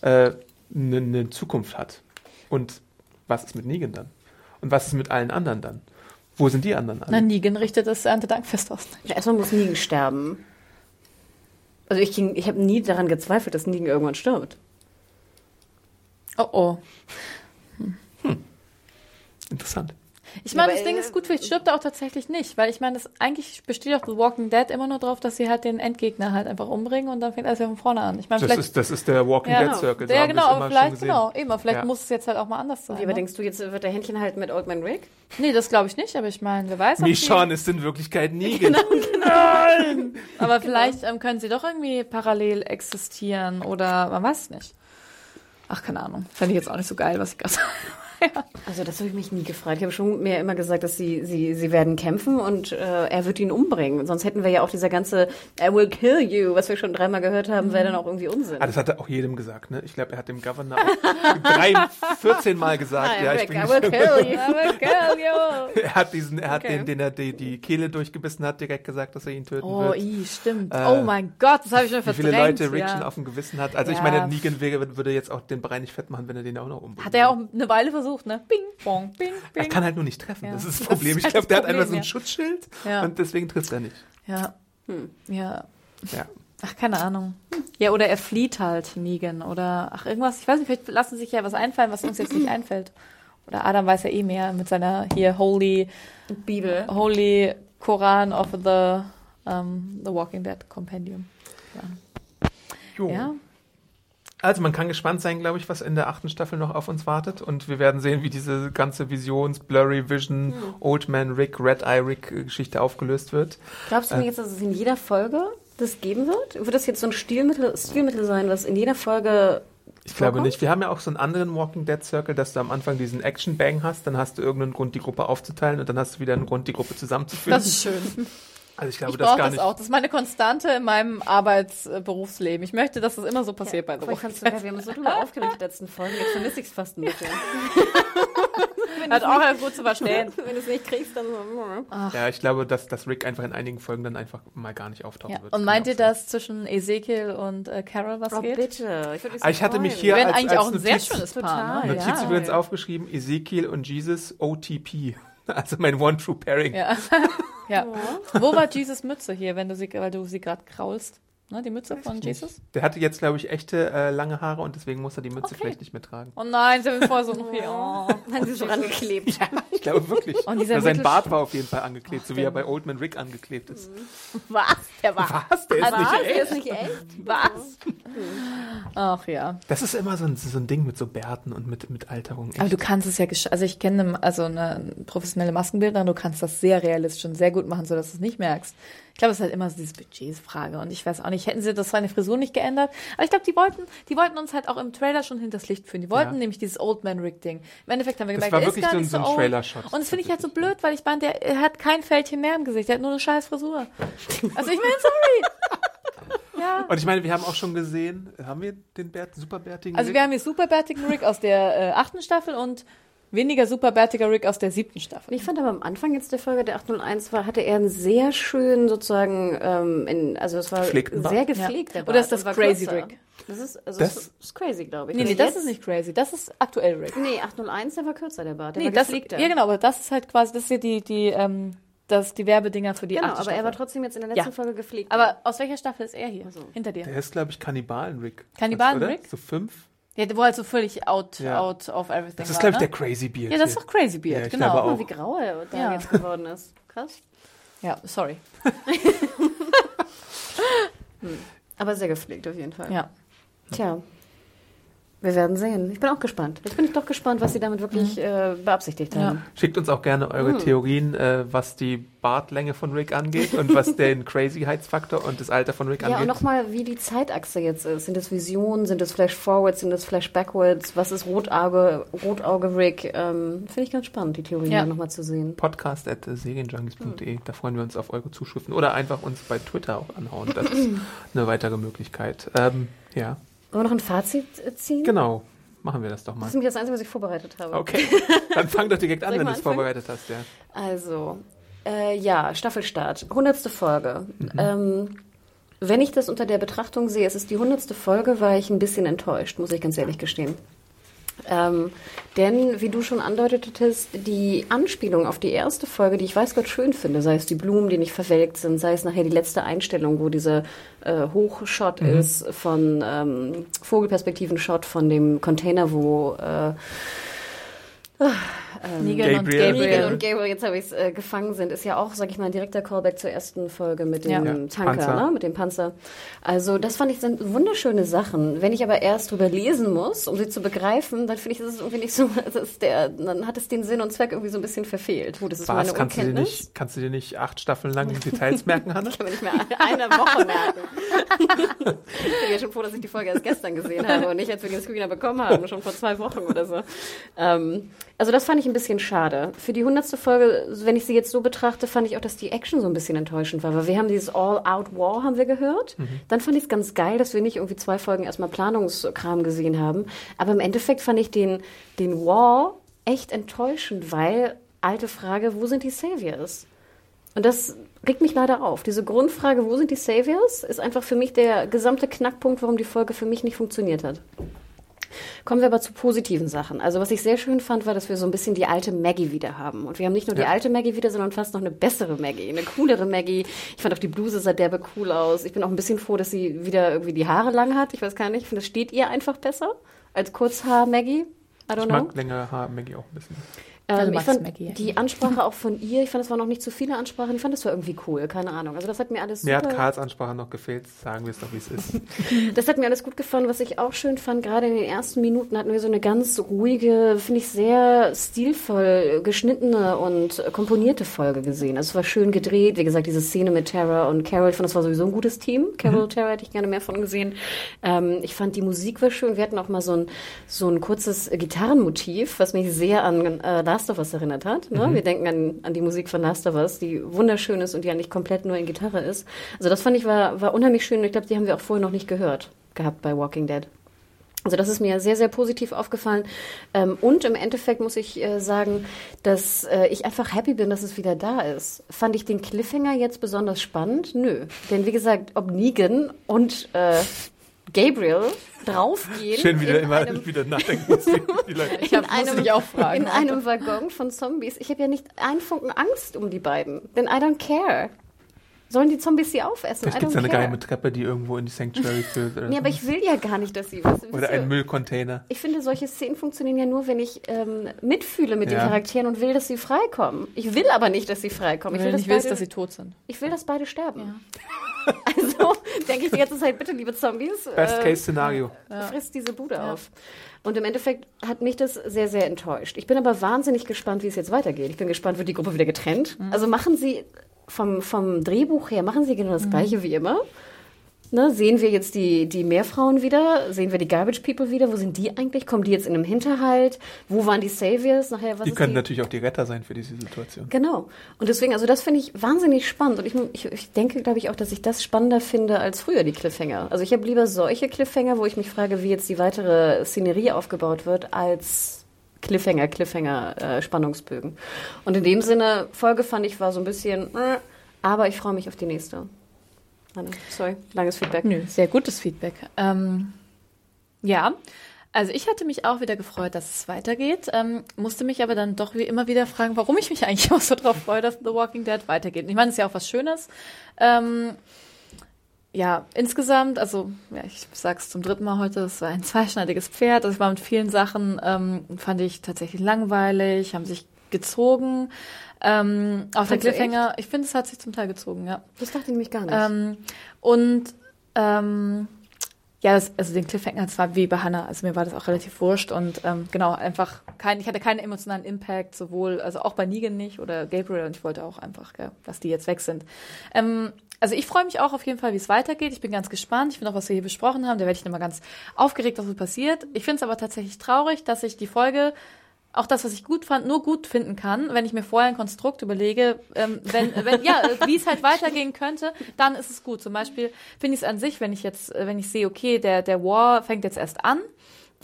eine äh, ne- ne Zukunft hat. Und was ist mit Negan dann? Und was ist mit allen anderen dann? Wo sind die anderen alle? Na, Negan richtet das Erntedankfest aus. Ja, erstmal muss Negan sterben. Also ich, ging- ich habe nie daran gezweifelt, dass Negan irgendwann stirbt. Oh oh. Interessant. Ich meine, Ja, das Ding äh, ist gut, vielleicht stirbt er auch tatsächlich nicht, weil ich meine, das eigentlich besteht auch The Walking Dead immer nur darauf, dass sie halt den Endgegner halt einfach umbringen und dann fängt alles wieder von vorne an. Ich meine, Das vielleicht ist, das ist der Walking Ja, Dead Circle. so ja, genau, aber vielleicht, genau, eben, aber vielleicht Ja. muss es jetzt halt auch mal anders sein. Wie aber ne? denkst du, jetzt wird der Händchen halt mit Old Man Rick? Nee, das glaube ich nicht, aber ich meine, wer weiß. Michonne ist in Wirklichkeit Negan. Aber vielleicht ähm, können sie doch irgendwie parallel existieren oder man weiß es nicht. Ach, keine Ahnung. Fände ich jetzt auch nicht so geil, was ich gerade sage. Also das habe ich mich nie gefragt. Ich habe schon mir immer gesagt, dass sie, sie, sie werden kämpfen und äh, er wird ihn umbringen. Sonst hätten wir ja auch dieser ganze I will kill you, was wir schon dreimal gehört haben, wäre dann auch irgendwie Unsinn. Ah, das hat er auch jedem gesagt, ne? Ich glaube, er hat dem Governor auch drei, 14 Mal gesagt, ja, ich bin I will kill you. Aber geil, jo. Er hat diesen, er hat Okay. den, den er die, die Kehle durchgebissen hat, direkt gesagt, dass er ihn töten Oh, wird. i, stimmt. Äh, oh mein Gott, das habe ich schon Wie verdrängt. viele Leute Rick ja. auf dem Gewissen hat. Also ich Ja. meine, Negan würde jetzt auch den Brei nicht fett machen, wenn er den auch noch umbringt. Hat er ja auch eine Weile versucht, ne? Bing, bong, bing, Er bing. kann halt nur nicht treffen. Ja. Das ist das Das Problem. ist Ich glaube, das der hat einfach so ein ja. Schutzschild Ja. und deswegen trifft er nicht. Ja. Hm. Ja. Ja. Ach, keine Ahnung. Ja, oder er flieht halt, Negan. Oder, ach, irgendwas. Ich weiß nicht, vielleicht lassen sich ja was einfallen, was uns jetzt nicht einfällt. Oder Adam weiß ja eh mehr mit seiner hier Holy, Bibel. Holy Koran of the, um, the Walking Dead Compendium. Jo. Ja. Also man kann gespannt sein, glaube ich, was in der achten Staffel noch auf uns wartet. Und wir werden sehen, wie diese ganze Visions, Blurry Vision, Hm. Old Man Rick, Red Eye Rick äh, Geschichte aufgelöst wird. Glaubst du mir jetzt, dass es in jeder Folge das geben wird? Wird das jetzt so ein Stilmittel, Stilmittel sein, was in jeder Folge Ich glaube vorkommt? nicht. Wir haben ja auch so einen anderen Walking Dead Circle, dass du am Anfang diesen Action Bang hast, dann hast du irgendeinen Grund, die Gruppe aufzuteilen und dann hast du wieder einen Grund, die Gruppe zusammenzuführen. Das ist schön. also ich glaube, Ich das brauche gar das nicht. auch. Das ist meine Konstante in meinem Arbeitsberufsleben. Ich möchte, dass das immer so passiert bei The Aber ich fand's so geil, wir haben so drüber aufgeregt die letzten Folgen, jetzt vermisse ich es fast ein bisschen. Hat auch ja gut zu verstehen. Wenn du es nicht kriegst, dann so. Ja, ich glaube, dass, dass Rick einfach in einigen Folgen dann einfach mal gar nicht auftauchen Ja. wird. Und meint ihr, sein. dass zwischen Ezekiel und äh, Carol was Oh, geht? bitte. Ich, mich so Ah, ich hatte mich hier Wir werden als- eigentlich als auch ein sehr Notiz- schönes Paar. Total. Ne? Notiz Ja. übrigens aufgeschrieben, Ezekiel und Jesus OTP. Also mein One True Pairing. Ja. ja. Wo war Jesus Mütze hier, wenn du sie, weil du sie gerade kraulst? Ne, die Mütze von Jesus? Der hatte jetzt, glaube ich, echte äh, lange Haare und deswegen muss er die Mütze Okay. vielleicht nicht mehr tragen. Oh nein, sie haben ihn vorher so noch hier. Oh. Haben sie so rangeklebt. Ich glaube wirklich. Und dieser Ja, sein Bart war auf jeden Fall angeklebt, so wie der- er bei Old Man Rick angeklebt ist. Was? Der war. Was? Der ist Was? nicht Der echt? ist nicht echt? Was? Ach ja. Das ist immer so ein, so ein Ding mit so Bärten und mit, mit Alterung. Aber du kannst es ja, also ich kenne eine- also eine professionelle Maskenbildnerin, du kannst das sehr realistisch und sehr gut machen, sodass du es nicht merkst. Ich glaube, es ist halt immer so diese Budgetsfrage und ich weiß auch nicht, hätten sie das seine Frisur nicht geändert, aber ich glaube, die wollten, die wollten uns halt auch im Trailer schon hinters Licht führen. Die wollten Ja. nämlich dieses Old Man Rick Ding. Im Endeffekt haben wir Das gemerkt, war der ist wirklich gar so nicht so ein. Trailer-Shot, Und das finde ich halt so blöd, weil ich meine, der er hat kein Fältchen mehr im Gesicht, der hat nur eine scheiß Frisur. Also ich meine, sorry. Ja. Und ich meine, wir haben auch schon gesehen, haben wir den Bärt, superbärtigen Also Rick? wir haben hier superbärtigen Rick aus der äh, achten Staffel und weniger superbärtiger Rick aus der siebten Staffel. Ich fand aber am Anfang jetzt der Folge der 801 war, hatte er einen sehr schönen sozusagen, ähm, in, also es war Gepflegten Bart. sehr gepflegt. Ja. der Oder ist das war Crazy kürzer. Rick? Das ist, also Das- das ist crazy, glaube ich. Nee, nee, Und das ist nicht crazy. Das ist aktuell Rick. Nee, 801, der war kürzer, der Bart. Der Nee, war das, gepflegter. ja genau, aber das ist halt quasi, das ist ja die, die, ähm, das, die Werbedinger für die Genau, achte aber er war trotzdem jetzt in der letzten Ja. Folge gepflegt. Aber aus welcher Staffel ist er hier? Also. Hinter dir. Der ist, glaube ich, Kannibalen-Rick. Kannibalen-Rick? So fünf. Ja, wo halt so völlig out, Ja. out of everything Das ist, war, glaube ich, ne? der Crazy Beard. Ja, das ist doch Crazy Beard, Ja, genau. Guck mal, auch. wie grau er da Ja. jetzt geworden ist. Krass. Ja, sorry. Aber sehr gepflegt auf jeden Fall. Ja. Tja, wir werden sehen. Ich bin auch gespannt. Ich bin doch gespannt, was sie damit wirklich äh, beabsichtigt haben. Schickt uns auch gerne eure Hm. Theorien, äh, was die Bartlänge von Rick angeht und was den Crazyheitsfaktor und das Alter von Rick Ja, und angeht. nochmal, wie die Zeitachse jetzt ist. Sind es Visionen, sind es Flash-Forwards, sind es Flash-Backwards? Was ist Rotauge, Rotauge Rick? Ähm, Finde ich ganz spannend, die Theorien Ja. ja. nochmal zu sehen. Podcast at serienjunkies.de. Da freuen wir uns auf eure Zuschriften. Oder einfach uns bei Twitter auch anhauen. Das ist eine weitere Möglichkeit. Ähm, ja, Wollen wir noch ein Fazit äh, ziehen? genau. Machen wir das doch mal. Das ist nämlich das Einzige, was ich vorbereitet habe. Okay, dann fang doch direkt an, wenn du es vorbereitet hast. Ja. Also, äh, ja, Staffelstart, hundertste Folge. Mhm. Ähm, wenn ich das unter der Betrachtung sehe, es ist die hundertste Folge, war ich ein bisschen enttäuscht, muss ich ganz ehrlich gestehen. Ähm, denn, wie du schon andeutetest, die Anspielung auf die erste Folge, die ich weiß Gott schön finde, sei es die Blumen, die nicht verwelkt sind, sei es nachher die letzte Einstellung, wo dieser äh, Hochshot ist von ähm, Vogelperspektiven-Shot von dem Container, wo äh, Negan und Gabriel. Gabriel. Negan und Gabriel, jetzt habe ich es äh, gefangen sind, ist ja auch, sag ich mal, ein direkter Callback zur ersten Folge mit dem Ja. Tanker, Panzer. ne? mit dem Panzer. Also das fand ich sind wunderschöne Sachen. Wenn ich aber erst drüber lesen muss, um sie zu begreifen, dann finde ich, das ist irgendwie nicht so, das der, dann hat es den Sinn und Zweck irgendwie so ein bisschen verfehlt. Gut, das ist Was, meine kannst du, dir Unkenntnis. nicht, kannst du dir nicht acht Staffeln lang die Details merken, Hanne? kann man nicht mehr eine Woche merken. ich bin ja schon froh, dass ich die Folge erst gestern gesehen habe und nicht, als wir den Screener bekommen haben, schon vor zwei Wochen oder so. Ähm, also das fand ich ein bisschen schade. Für die hundertste Folge, wenn ich sie jetzt so betrachte, fand ich auch, dass die Action so ein bisschen enttäuschend war. Weil wir haben dieses All-Out-War, haben wir gehört. Dann fand ich es ganz geil, dass wir nicht irgendwie zwei Folgen erstmal Planungskram gesehen haben. Aber im Endeffekt fand ich den, den War echt enttäuschend, weil, alte Frage, wo sind die Saviors? Und das regt mich leider auf. Diese Grundfrage, wo sind die Saviors, ist einfach für mich der gesamte Knackpunkt, warum die Folge für mich nicht funktioniert hat. Kommen wir aber zu positiven Sachen. Also was ich sehr schön fand, war, dass wir so ein bisschen die alte Maggie wieder haben. Und wir haben nicht nur die Ja. alte Maggie wieder, sondern fast noch eine bessere Maggie, eine coolere Maggie. Ich fand auch die Bluse sah derbe cool aus. Ich bin auch ein bisschen froh, dass sie wieder irgendwie die Haare lang hat. Ich weiß gar nicht, ich finde, das steht ihr einfach besser als Kurzhaar-Maggie. I don't Ich know. mag längere Haar, Maggie auch ein bisschen. Also Ähm, ich fand Maggie. die Ansprache auch von ihr, ich fand, es waren noch nicht zu viele Ansprachen, ich fand, das war irgendwie cool, keine Ahnung. Also das hat mir alles Mir hat super, Karls Ansprache noch gefehlt, sagen wir es doch, wie es ist. das hat mir alles gut gefallen. Was ich auch schön fand, gerade in den ersten Minuten hatten wir so eine ganz ruhige, finde ich sehr stilvoll geschnittene und komponierte Folge gesehen. Also es war schön gedreht, wie gesagt, diese Szene mit Tara und Carol, ich fand, das war sowieso ein gutes Team. Carol und Tara hätte ich gerne mehr von gesehen. Ähm, ich fand die Musik war schön. Wir hatten auch mal so ein, so ein kurzes Gitarrenmotiv, was mich sehr an äh, Last of Us erinnert hat. Ne? Wir denken an, an die Musik von Last of Us, die wunderschön ist und die ja nicht komplett nur in Gitarre ist. Also das fand ich war, war unheimlich schön und ich glaube, die haben wir auch vorher noch nicht gehört gehabt bei Walking Dead. Also das ist mir sehr, sehr positiv aufgefallen. Ähm, und im Endeffekt muss ich äh, sagen, dass äh, ich einfach happy bin, dass es wieder da ist. Fand ich den Cliffhanger jetzt besonders spannend? Nö. Denn wie gesagt, ob Negan und äh, Gabriel draufgehen Schön, wie du in immer einem wieder nachdenken musst, die, die Leute. Ich hab, dich auch fragen. in einem Waggon von Zombies. Ich habe ja nicht einen Funken Angst um die beiden. Denn I don't care. Sollen die Zombies sie aufessen? Vielleicht I gibt es don't eine care. geheime Treppe, die irgendwo in die Sanctuary führt. Oder, Nee, so. aber ich will ja gar nicht, dass sie was. oder ein Müllcontainer. Ich finde, solche Szenen funktionieren ja nur, wenn ich ähm, mitfühle mit den Ja. Charakteren und will, dass sie freikommen. Ich will aber nicht, dass sie freikommen. Ich will, dass willst, beide, dass sie tot sind. ich will, dass beide sterben. Also denke ich die ganze Zeit, bitte, liebe Zombies, Best äh, Case Szenario. frisst diese Bude auf. Und im Endeffekt hat mich das sehr, sehr enttäuscht. Ich bin aber wahnsinnig gespannt, wie es jetzt weitergeht. Ich bin gespannt, wird die Gruppe wieder getrennt? Also machen sie vom, vom Drehbuch her, machen sie genau das Gleiche wie immer? Ne, sehen wir jetzt die, die Meerfrauen wieder? Sehen wir die Garbage People wieder? Wo sind die eigentlich? Kommen die jetzt in einem Hinterhalt? Wo waren die Saviors? Nachher, was Die können die? natürlich auch die Retter sein für diese Situation. Genau. Und deswegen, also das finde ich wahnsinnig spannend. Und ich, ich, ich denke, glaube ich, auch, dass ich das spannender finde als früher die Cliffhanger. Also ich habe lieber solche Cliffhanger, wo ich mich frage, wie jetzt die weitere Szenerie aufgebaut wird, als Cliffhanger, Cliffhanger, äh, Spannungsbögen. Und in dem Sinne, Folge fand ich war so ein bisschen, äh, aber ich freue mich auf die nächste. Anne, sorry, langes Feedback. Nö, sehr gutes Feedback. Ähm, ja, also ich hatte mich auch wieder gefreut, dass es weitergeht, ähm, musste mich aber dann doch wie immer wieder fragen, warum ich mich eigentlich auch so drauf freue, dass The Walking Dead weitergeht. Ich meine, es ist ja auch was Schönes. Ähm, ja, insgesamt, also ja, ich sag's zum dritten Mal heute, es war ein zweischneidiges Pferd. Das war mit vielen Sachen, ähm, fand ich tatsächlich langweilig, haben sich gezogen. Ähm, auch der Cliffhanger, ich finde, es hat sich zum Teil gezogen, ja. Das dachte ich nämlich gar nicht. Ähm, und Ähm, ja, das, also den Cliffhanger, das war wie bei Hannah, also mir war das auch relativ wurscht und ähm, genau, einfach kein, ich hatte keinen emotionalen Impact, sowohl, also auch bei Negan nicht oder Gabriel und ich wollte auch einfach, gell, dass die jetzt weg sind. Ähm, also ich freue mich auch auf jeden Fall, wie es weitergeht. Ich bin ganz gespannt. Ich finde auch, was wir hier besprochen haben. Da werde ich immer ganz aufgeregt, was so passiert. Ich finde es aber tatsächlich traurig, dass ich die Folge auch das, was ich gut fand, nur gut finden kann, wenn ich mir vorher ein Konstrukt überlege, ähm, wenn, wenn, ja, wie es halt weitergehen könnte, dann ist es gut. Zum Beispiel finde ich es an sich, wenn ich jetzt, äh, wenn ich sehe, okay, der, der War fängt jetzt erst an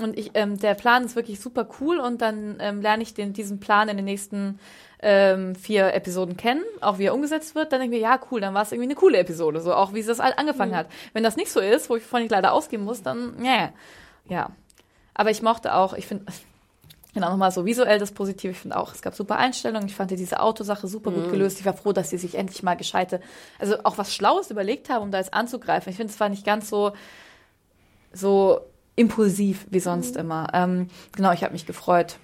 und ich, ähm, der Plan ist wirklich super cool und dann ähm, lerne ich den, diesen Plan in den nächsten ähm, vier Episoden kennen, auch wie er umgesetzt wird, dann denke ich mir, ja, cool, dann war es irgendwie eine coole Episode, so auch wie es das all angefangen mhm. hat. Wenn das nicht so ist, wo ich vorhin leider ausgehen muss, dann, yeah. ja. Aber ich mochte auch, ich finde, Genau, nochmal so visuell das Positive. Ich finde auch, es gab super Einstellungen. Ich fand diese Autosache super gut mhm. gelöst. Ich war froh, dass sie sich endlich mal gescheite, also auch was Schlaues überlegt haben, um da jetzt anzugreifen. Ich finde, es war nicht ganz so, so impulsiv wie sonst mhm. immer. Ähm, genau, ich habe mich gefreut,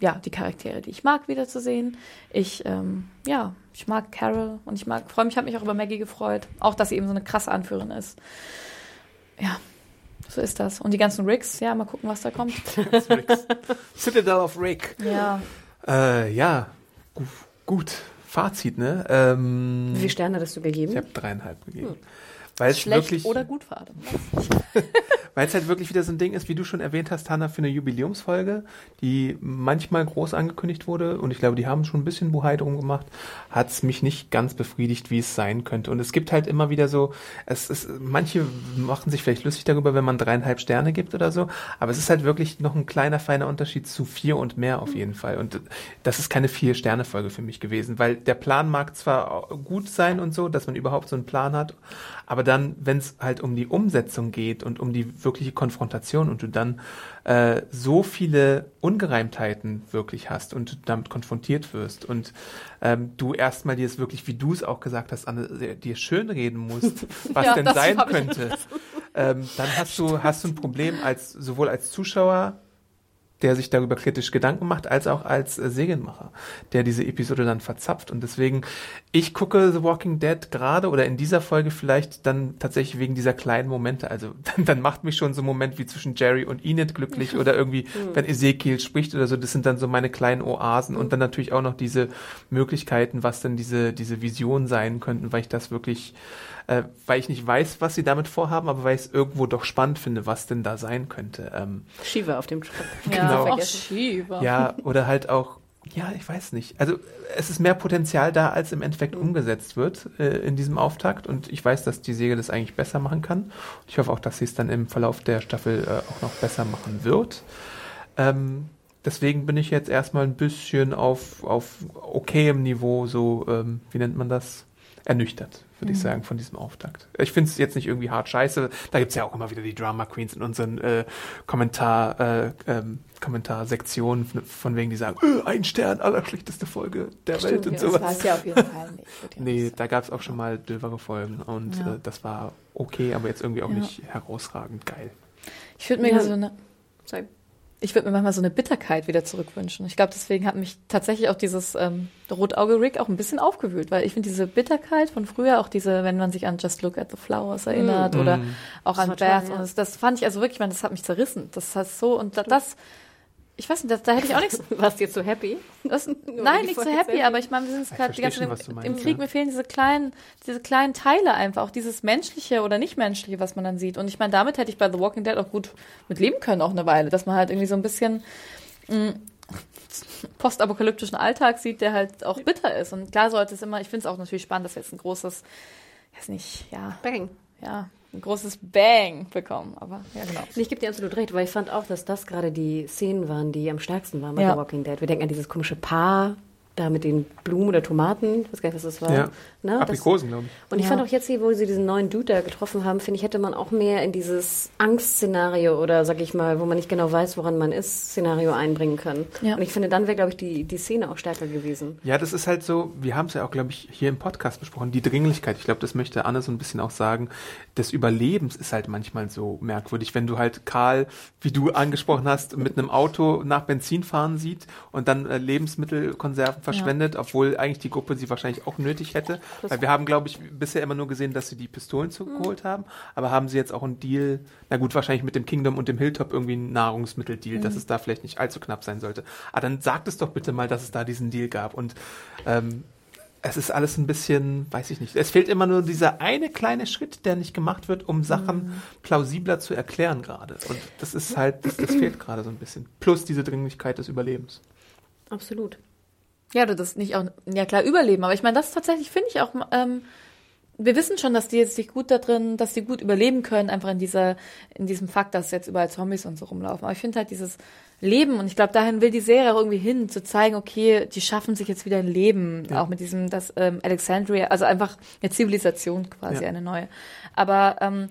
ja, die Charaktere, die ich mag, wiederzusehen. Ich, ähm, ja, ich mag Carol und ich mag, freue mich, habe mich auch über Maggie gefreut. Auch, dass sie eben so eine krasse Anführerin ist. Ja, so ist das. Und die ganzen Rigs, ja, mal gucken, was da kommt. Citadel of Rick. Ja. Äh, ja, gut. Fazit, ne? Ähm, Wie viele Sterne hast du gegeben? Ich habe dreieinhalb gegeben. Hm. Weil es Schlecht wirklich, oder gut war. Weil es halt wirklich wieder so ein Ding ist, wie du schon erwähnt hast, Hanna, für eine Jubiläumsfolge, die manchmal groß angekündigt wurde und ich glaube, die haben schon ein bisschen Buhai drum gemacht, hat es mich nicht ganz befriedigt, wie es sein könnte. Und es gibt halt immer wieder so, es ist, manche machen sich vielleicht lustig darüber, wenn man dreieinhalb Sterne gibt oder so, aber es ist halt wirklich noch ein kleiner, feiner Unterschied zu vier und mehr auf jeden Fall. Und das ist keine Vier-Sterne-Folge für mich gewesen, weil der Plan mag zwar gut sein und so, dass man überhaupt so einen Plan hat, aber dann, wenn es halt um die Umsetzung geht und um die wirkliche Konfrontation und du dann äh, so viele Ungereimtheiten wirklich hast und damit konfrontiert wirst und ähm, du erstmal dir es wirklich, wie du es auch gesagt hast, Anne, dir schön reden musst, was ja, denn sein könnte, ähm, dann hast du, hast du ein Problem als sowohl als Zuschauer der sich darüber kritisch Gedanken macht, als auch als äh, Serienmacher, der diese Episode dann verzapft. Und deswegen, ich gucke The Walking Dead gerade oder in dieser Folge vielleicht dann tatsächlich wegen dieser kleinen Momente. Also dann, dann macht mich schon so ein Moment wie zwischen Jerry und Enid glücklich oder irgendwie, mhm. wenn Ezekiel spricht oder so, das sind dann so meine kleinen Oasen und dann natürlich auch noch diese Möglichkeiten, was denn diese, diese Visionen sein könnten, weil ich das wirklich äh, weil ich nicht weiß, was sie damit vorhaben, aber weil ich es irgendwo doch spannend finde, was denn da sein könnte. Ähm, Shiva auf dem Truck. genau. Ja, Shiva. ja, oder halt auch ja, ich weiß nicht. Also es ist mehr Potenzial da, als im Endeffekt mhm. umgesetzt wird äh, in diesem Auftakt. Und ich weiß, dass die Serie das eigentlich besser machen kann. Ich hoffe auch, dass sie es dann im Verlauf der Staffel äh, auch noch besser machen wird. Ähm, deswegen bin ich jetzt erstmal ein bisschen auf, auf okayem Niveau, so, ähm, wie nennt man das? Ernüchtert würde mhm. ich sagen, von diesem Auftakt. Ich finde es jetzt nicht irgendwie hart scheiße. Da gibt es ja auch immer wieder die Drama Queens in unseren äh, Kommentar, äh, ähm, Kommentarsektionen von wegen, die sagen, äh, ein Stern, allerschlechteste Folge der Stimmt, Welt und sowas. Das war ja auf jeden Fall nicht. nee, da gab es auch schon mal dövere Folgen und ja. äh, das war okay, aber jetzt irgendwie auch ja. nicht herausragend geil. Ich würde mir ja so eine. Sorry ich würde mir manchmal so eine Bitterkeit wieder zurückwünschen. Ich glaube, deswegen hat mich tatsächlich auch dieses ähm, Rotauge-Rick auch ein bisschen aufgewühlt, weil ich finde diese Bitterkeit von früher, auch diese, wenn man sich an Just Look at the Flowers erinnert mm. oder auch das an Beth, ja. das, das, fand ich also wirklich, man, das hat mich zerrissen. Das heißt so, und das, das ich weiß nicht, da, da hätte ich auch nichts. Warst du jetzt so happy? Das, nein, nicht so happy, aber ich meine, wir sind gerade die ganze Zeit im, im, Krieg, ja. mir fehlen diese kleinen, diese kleinen Teile einfach, auch dieses menschliche oder nicht menschliche, was man dann sieht. Und ich meine, damit hätte ich bei The Walking Dead auch gut mit leben können, auch eine Weile, dass man halt irgendwie so ein bisschen mh, mm, postapokalyptischen Alltag sieht, der halt auch bitter ist. Und klar sollte es immer, ich finde es auch natürlich spannend, dass jetzt ein großes, weiß nicht, ja. Bang. Ja, ein großes Bang bekommen. Aber ja, genau. Ich gebe dir absolut recht, weil ich fand auch, dass das gerade die Szenen waren, die am stärksten waren bei ja. The Walking Dead. Wir denken an dieses komische Paar, da mit den Blumen oder Tomaten, ich weiß gar nicht, was das war. Ja. Ne? Aprikosen, glaube ich. Und ich fand auch jetzt hier, wo sie diesen neuen Dude da getroffen haben, finde ich, hätte man auch mehr in dieses Angstszenario oder, sag ich mal, wo man nicht genau weiß, woran man ist, Szenario einbringen können. Ja. Und ich finde, dann wäre, glaube ich, die, die Szene auch stärker gewesen. Ja, das ist halt so, wir haben es ja auch, glaube ich, hier im Podcast besprochen, die Dringlichkeit. Ich glaube, das möchte Anne so ein bisschen auch sagen. Des Überlebens ist halt manchmal so merkwürdig, wenn du halt Karl, wie du angesprochen hast, mit einem Auto nach Benzin fahren sieht und dann äh, Lebensmittelkonserven verschwendet, obwohl eigentlich die Gruppe sie wahrscheinlich auch nötig hätte. Weil wir haben, glaube ich, bisher immer nur gesehen, dass sie die Pistolen zugeholt haben, aber haben sie jetzt auch einen Deal, na gut, wahrscheinlich mit dem Kingdom und dem Hilltop irgendwie einen Nahrungsmitteldeal, dass es da vielleicht nicht allzu knapp sein sollte. Aber dann sagt es doch bitte mal, dass es da diesen Deal gab. Und ähm, es ist alles ein bisschen, weiß ich nicht. Es fehlt immer nur dieser eine kleine Schritt, der nicht gemacht wird, um Sachen plausibler zu erklären gerade. Und das ist halt, das, das fehlt gerade so ein bisschen. Plus diese Dringlichkeit des Überlebens. Absolut. Ja, oder das nicht auch, ja klar, überleben. Aber ich meine, das tatsächlich finde ich auch, ähm, wir wissen schon, dass die jetzt sich gut da drin, dass die gut überleben können, einfach in dieser, in diesem Fakt, dass jetzt überall Zombies und so rumlaufen. Aber ich finde halt dieses Leben, und ich glaube, dahin will die Serie auch irgendwie hin, zu zeigen, okay, die schaffen sich jetzt wieder ein Leben, auch mit diesem, das ähm, Alexandria, also einfach eine Zivilisation quasi, Ja. eine neue. Aber ähm,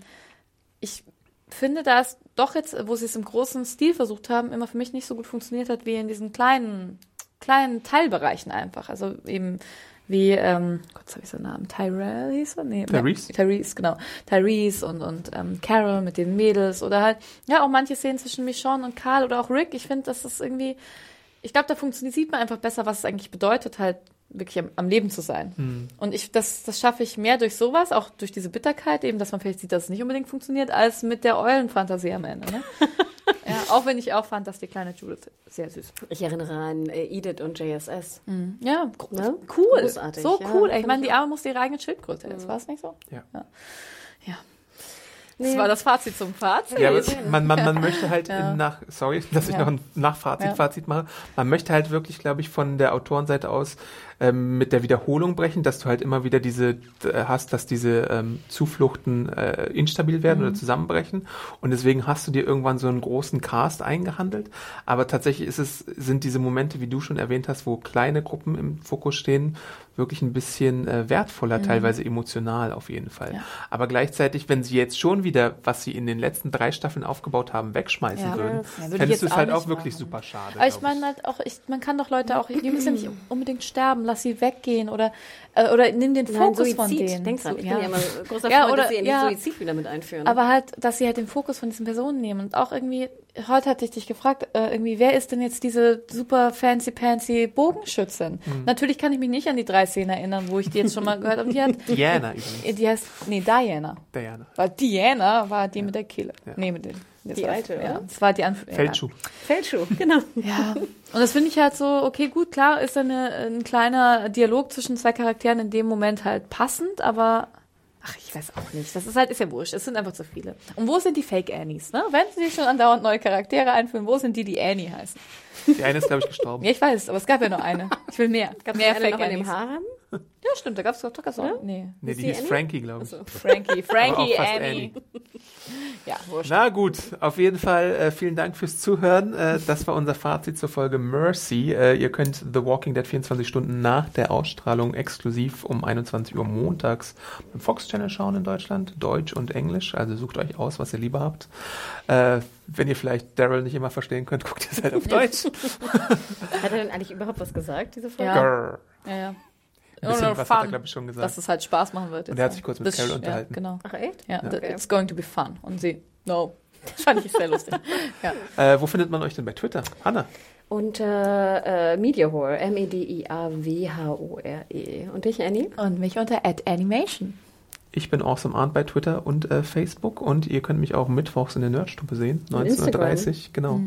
ich finde, da es doch jetzt, wo sie es im großen Stil versucht haben, immer für mich nicht so gut funktioniert hat, wie in diesen kleinen, kleinen Teilbereichen einfach. Also eben wie, ähm, Gott, habe ich so einen Namen, Tyrell hieß er? Nee, Tyrese? Tyrese, genau. Tyrese und, und ähm, Carol mit den Mädels oder halt, ja, auch manche Szenen zwischen Michonne und Karl oder auch Rick. Ich finde, das ist irgendwie, ich glaube, da funktioniert, sieht man einfach besser, was es eigentlich bedeutet, halt wirklich am, am Leben zu sein. Und ich, das, das schaffe ich mehr durch sowas, auch durch diese Bitterkeit, eben, dass man vielleicht sieht, dass es nicht unbedingt funktioniert, als mit der Eulenfantasie am Ende. Ne? ja, auch wenn ich auch fand, dass die kleine Judith sehr süß war. Ich erinnere an äh, Edith und JSS. Ja, gro- Ne? cool. Großartig, so ja, cool. ey. ich meine, die Arme musste ihre eigene Schildkröte essen. War es nicht so? Ja. Ja. ja. Das war das Fazit zum Fazit. Ja, man, man, man möchte halt im nach, sorry, dass ich Ja. noch ein Nachfazit Ja. Fazit mache. Man möchte halt wirklich, glaube ich, von der Autorenseite aus ähm, mit der Wiederholung brechen, dass du halt immer wieder diese äh, hast, dass diese ähm, Zufluchten äh, instabil werden Mhm. oder zusammenbrechen. Und deswegen hast du dir irgendwann so einen großen Cast eingehandelt. Aber tatsächlich ist es, sind diese Momente, wie du schon erwähnt hast, wo kleine Gruppen im Fokus stehen, wirklich ein bisschen äh, wertvoller, teilweise emotional auf jeden Fall. Mhm. Ja. Aber gleichzeitig, wenn sie jetzt schon wieder, was sie in den letzten drei Staffeln aufgebaut haben, wegschmeißen Ja. würden, Ja, würde fändest du es halt auch wirklich machen. super schade. Aber ich meine halt auch, ich, man kann doch Leute auch, die müssen ja nicht unbedingt sterben, lass sie weggehen oder, äh, oder nimm den Nein, Fokus Suizid. von denen. Denk dran, ich bin ja immer großer Ja, Freund, oder- dass sie ja. Suizid wieder mit einführen. Aber halt, dass sie halt den Fokus von diesen Personen nehmen und auch irgendwie, heute hatte ich dich gefragt, äh, irgendwie, wer ist denn jetzt diese super fancy pansy Bogenschützin? Hm. Natürlich kann ich mich nicht an die drei Szenen erinnern, wo ich die jetzt schon mal gehört habe. Die hat, Diana übrigens. die heißt, nee, Diana. Diana. Weil Diana war die mit der Kehle. Nee, mit den. das Die war- alte, ja. Das war die Anf Feldschuh. Feldschuh, genau. Ja. Und das finde ich halt so, okay, gut, klar ist eine, ein kleiner Dialog zwischen zwei Charakteren in dem Moment halt passend, aber ach, ich weiß auch nicht. Das ist halt, ist ja wurscht. Es sind einfach zu viele. Und wo sind die Fake Annies, ne? Wenn sie schon andauernd neue Charaktere einführen, wo sind die, die Annie heißen? Die eine ist, glaube ich, gestorben. Ja, ich weiß, aber es gab ja nur eine. Ich will mehr. Gab mehr Eine noch in dem Annies. Haar haben? Ja, stimmt, da gab es doch so. Nee. nee, ist die die hieß Annie? Frankie, glaube ich. Frankie, Frankie, auch fast Annie. Ja, wurscht. Na gut, auf jeden Fall äh, vielen Dank fürs Zuhören. Äh, das war unser Fazit zur Folge Mercy. Äh, ihr könnt The Walking Dead 24 Stunden nach der Ausstrahlung exklusiv um 21 Uhr montags beim Fox Channel schauen in Deutschland, Deutsch und Englisch. Also sucht euch aus, was ihr lieber habt. Äh, wenn ihr vielleicht Daryl nicht immer verstehen könnt, guckt ihr es halt auf Deutsch. Hat er denn eigentlich überhaupt was gesagt, diese Folge? Ja. Grrr. Ja, ja. Bisschen was hat er, fun. glaube ich, schon gesagt. Dass es halt Spaß machen wird. Und er hat sich kurz mit Carol ja, unterhalten. Genau. Ach echt? Ja, Okay. it's going to be fun. Und sie, no. Das fand ich sehr lustig. Ja. Äh, wo findet man euch denn bei Twitter? Hanna. Unter äh, Mediahore, M-E-D-I-A-W-H-O-R-E. Und dich, Annie? Und mich unter @animation. Ich bin Awesome Arndt bei Twitter und äh, Facebook und ihr könnt mich auch mittwochs in der Nerdstube sehen, Und 19.30 genau.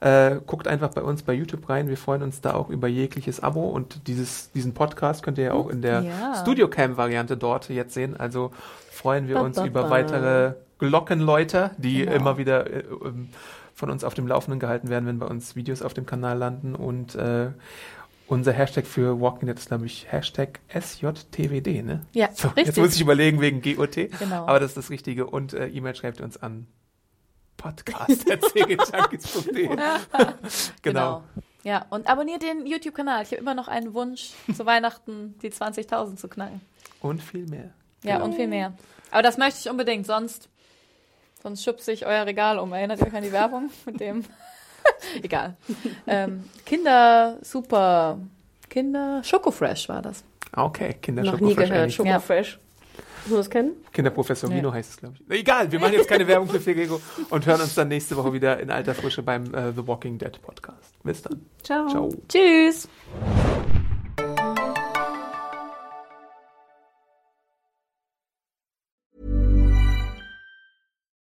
Äh, guckt einfach bei uns bei YouTube rein, wir freuen uns da auch über jegliches Abo und dieses, diesen Podcast könnt ihr ja auch in der Ja. Studiocam-Variante dort jetzt sehen, also freuen wir Ba, uns ba, über ba. weitere Glockenläuter, die Genau. immer wieder äh, ähm, von uns auf dem Laufenden gehalten werden, wenn bei uns Videos auf dem Kanal landen und äh, unser Hashtag für Walking Dead ist, glaube ich, Hashtag SJTWD, ne? Ja, So, richtig. jetzt muss ich überlegen wegen GOT. Genau. Aber das ist das Richtige. Und äh, E-Mail schreibt uns an podcast.serienjunkies.de. genau. Ja, und abonniert den YouTube-Kanal. Ich habe immer noch einen Wunsch, zu Weihnachten die 20.000 zu knacken. Und viel mehr. Ja, und viel mehr. Aber das möchte ich unbedingt, sonst, sonst schubse ich euer Regal um. Erinnert ihr euch an die Werbung mit dem? Egal. Ähm, Kinder Super, Kinder Schokofresh war das. Ah, Okay, Kinder Noch nie Schokofresh gehört. eigentlich. Schoko Fresh. Musst du das kennen? Kinderprofessor Nee. Vino heißt es, glaube ich. Egal, wir machen jetzt keine Werbung für Fegego und hören uns dann nächste Woche wieder in alter Frische beim äh, The Walking Dead Podcast. Bis dann. Ciao. Ciao. Tschüss!